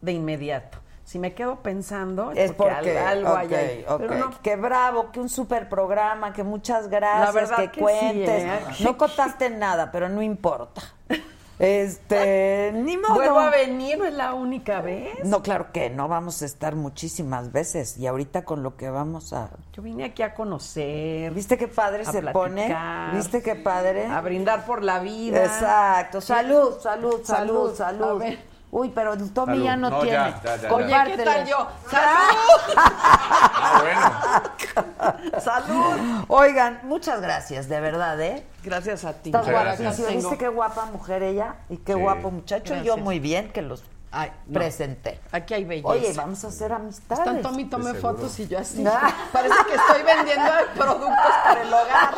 de inmediato. Si me quedo pensando Es porque, al- algo hay ok, ahí. ok. Pero no, que bravo, que un super programa, que muchas gracias, La verdad que, que sí, cuentes. ¿eh? No contaste nada, pero no importa. Este, ni modo. vuelvo a venir, no es la única vez. No, claro que no, vamos a estar muchísimas veces y ahorita con lo que vamos a... Yo vine aquí a conocer. ¿Viste qué padre se pone? ¿Viste qué padre? A brindar por la vida. Exacto. Salud, salud, salud, Salud. salud. Uy, pero el Tommy Salud. ya no, No, tiene. ya, ya, ya, ya. Oye, ¿qué tal yo? ¡Salud! Ah, bueno. ¡Salud! Oigan, muchas gracias, de verdad, ¿eh? Gracias a ti. Estás guapísima. ¿Viste qué guapa mujer ella? Y qué Sí. guapo muchacho. Y yo muy bien que los Ay, no. presenté. Aquí hay belleza. Oye, vamos a hacer amistades. Están tome y tome fotos y yo así. Ah. Parece que estoy vendiendo productos para el hogar.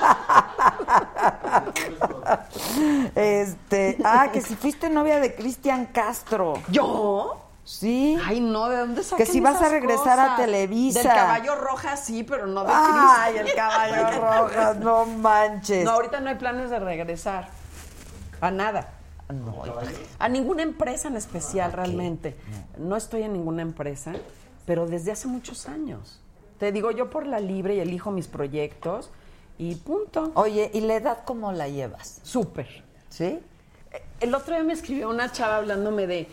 Este, ah, que si fuiste novia de Cristian Castro. ¿Yo? Sí. Ay, no, ¿de dónde Que si vas a regresar a? Televisa. Del caballo roja sí, pero no de Ay, Cristian. el caballo rojo, no manches. No, ahorita no hay planes de regresar. A nada. No, A ninguna empresa en especial, realmente. No estoy en ninguna empresa, pero desde hace muchos años. Te digo, yo por la libre y elijo mis proyectos y punto. Oye, ¿y la edad cómo la llevas? Súper. ¿Sí? El otro día me escribió una chava hablándome de,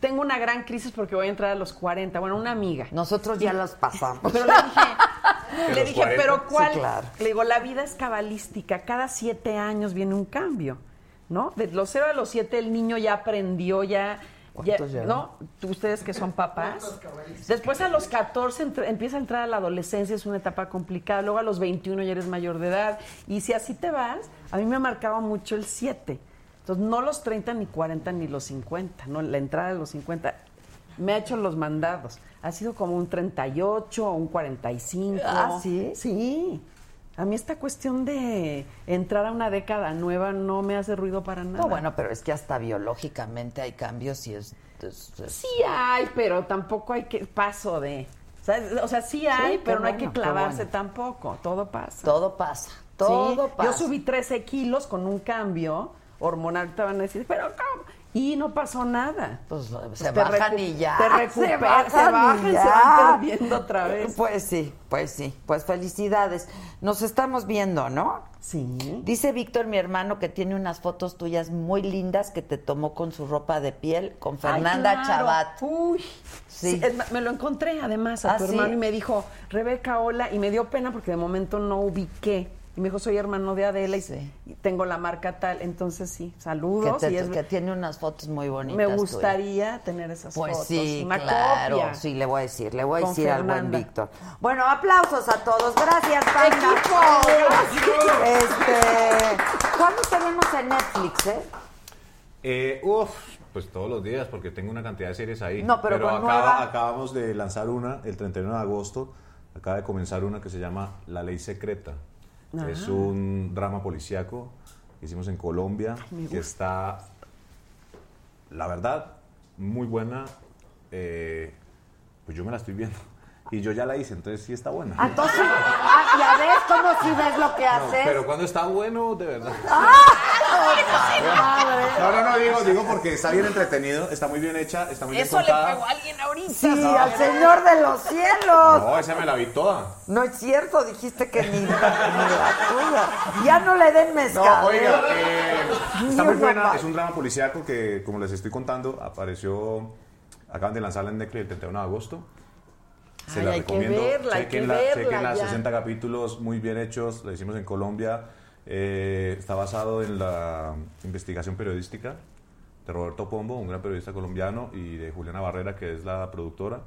tengo una gran crisis porque voy a entrar a los 40. Bueno, una amiga. Nosotros ya las pasamos. Pero le dije, ¿De le dije 40? pero ¿cuál? Sí, claro. Le digo, la vida es cabalística. Cada siete años viene un cambio, ¿no? De los cero a los siete el niño ya aprendió, ya... ya- ¿Cuántos ya? ¿No? Tú- Ustedes que son papás. Después a los 14 entr- empieza a entrar a la adolescencia, es una etapa complicada. Luego a los 21 ya eres mayor de edad. Y si así te vas, a mí me ha marcado mucho el 7. Entonces, no los 30, ni 40, ni los 50, ¿no? La entrada de los 50 me ha hecho los mandados. Ha sido como un 38 o un 45. Ah, ¿sí? Sí. A mí esta cuestión de entrar a una década nueva no me hace ruido para nada. No, bueno, pero es que hasta biológicamente hay cambios y es... es- es- Sí hay, pero tampoco hay que paso de... ¿sabes? O sea, sí hay, pero no hay que clavarse bueno. tampoco. Todo pasa. Todo pasa, todo Sí, pasa. Yo subí 13 kilos con un cambio hormonal. Te van a decir, pero ¿cómo? Y no pasó nada. Pues se te bajan y ya. Te recuperas, se bajan y bajan, se ya. van perdiendo otra vez. Pues sí, pues sí. Pues felicidades. Nos estamos viendo, ¿no? Sí. Dice Víctor, mi hermano, que tiene unas fotos tuyas muy lindas que te tomó con su ropa de piel, con Fernanda Ay, claro. Chabat. Uy. Sí. Sí, es ma- me lo encontré además a ¿Ah, tu sí? hermano y me dijo, Rebeca, hola, y me dio pena porque de momento no ubiqué. Y me dijo, soy hermano de Adela y- tengo la marca tal. Entonces sí, Que, saludos. te- y es- que tiene unas fotos muy bonitas. me gustaría tener esas Pues fotos. sí, Una claro. copia. Sí, le voy a decir, le voy a Con decir al buen. Víctor. Bueno, aplausos a todos. Gracias, Panda. Este, ¿Cuándo tenemos en Netflix, eh? Eh, uf, pues todos los días, porque tengo una cantidad de series ahí. No, pero con acaba- nueva- acabamos de lanzar una el 31 de agosto. Acaba de comenzar una que se llama La Ley Secreta. Ah. Es un drama policíaco que hicimos en Colombia, que está, la verdad, muy buena. Eh, pues yo me la estoy viendo. Y yo ya la hice, entonces sí está buena. Entonces, ah, ya ves cómo si ves lo que No, haces. pero cuando está bueno, de verdad. ¡Ah! No, no, no, digo, digo porque está bien entretenido, está muy bien hecha, está muy bien Eso le pegó a alguien ahorita. Sí, No. al Señor de los cielos. No, esa me la vi toda. No es cierto, dijiste que ni, ni la tuya. Ya no le den mezcal. No, oiga, eh, está muy buena, es un drama policíaco que, como les estoy contando, apareció, acaban de lanzarla en Netflix el 31 de agosto. Se Ay, la hay que recomiendo. verla, hay que Chequenla, verla chequenla, ya. 60 capítulos muy bien hechos, la hicimos en Colombia. Eh, está basado en la investigación periodística de Roberto Pombo, un gran periodista colombiano, y de Juliana Barrera, que es la productora.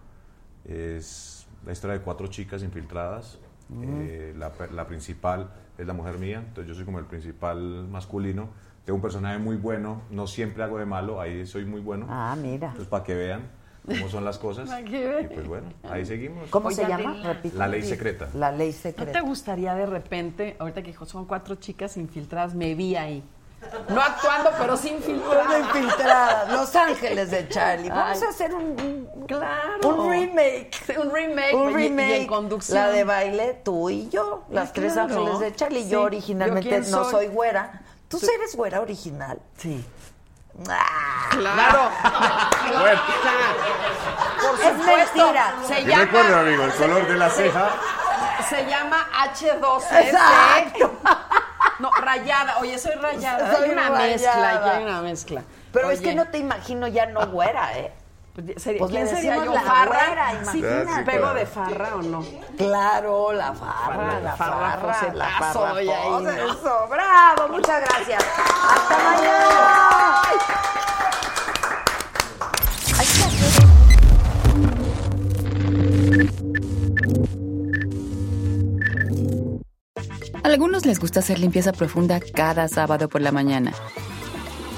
Es la historia de cuatro chicas infiltradas. Mm. Eh, la, la principal es la mujer mía, entonces yo soy como el principal masculino. Tengo un personaje muy bueno, no siempre hago de malo, ahí soy muy bueno. Ah, mira. Entonces, para que vean cómo son las cosas. Y pues bueno, ahí seguimos. ¿Cómo Oye, se llama? Repite. La ley secreta. La ley ¿No te secreta. gustaría de repente, ahorita que dijo, son cuatro chicas infiltradas, me vi ahí? No actuando, pero sí infiltrada. Una infiltrada. Los Ángeles de Charlie. Vamos Ay. a hacer un, un- Claro. un remake. Sí, un remake. Un remake. Y, en conducción. La de baile, tú y yo. Las tres claro. ángeles de Charlie. Sí. Yo ¿Yo originalmente no soy? soy güera. ¿Tú Sí. eres güera original? Sí. Ah, Claro. Bueno. Por Es supuesto. mentira. Se Y llama, recuerden, amigo, el color de la ceja. se llama H2S. Exacto. No, rayada. Oye, soy rayada. Soy hay una rayada. mezcla, ya hay una mezcla. Pero es que Oye, no te imagino ya no güera, ¿eh? Pues, sería- Pues ¿Quién sería yo? la ¿Farra? güera, Sí, imagínate. ¿Pego claro. de farra o no? Claro, la farra, la farra, farra, José la farra. Eso, bravo, muchas gracias. Hasta mañana. A algunos les gusta hacer limpieza profunda cada sábado por la mañana.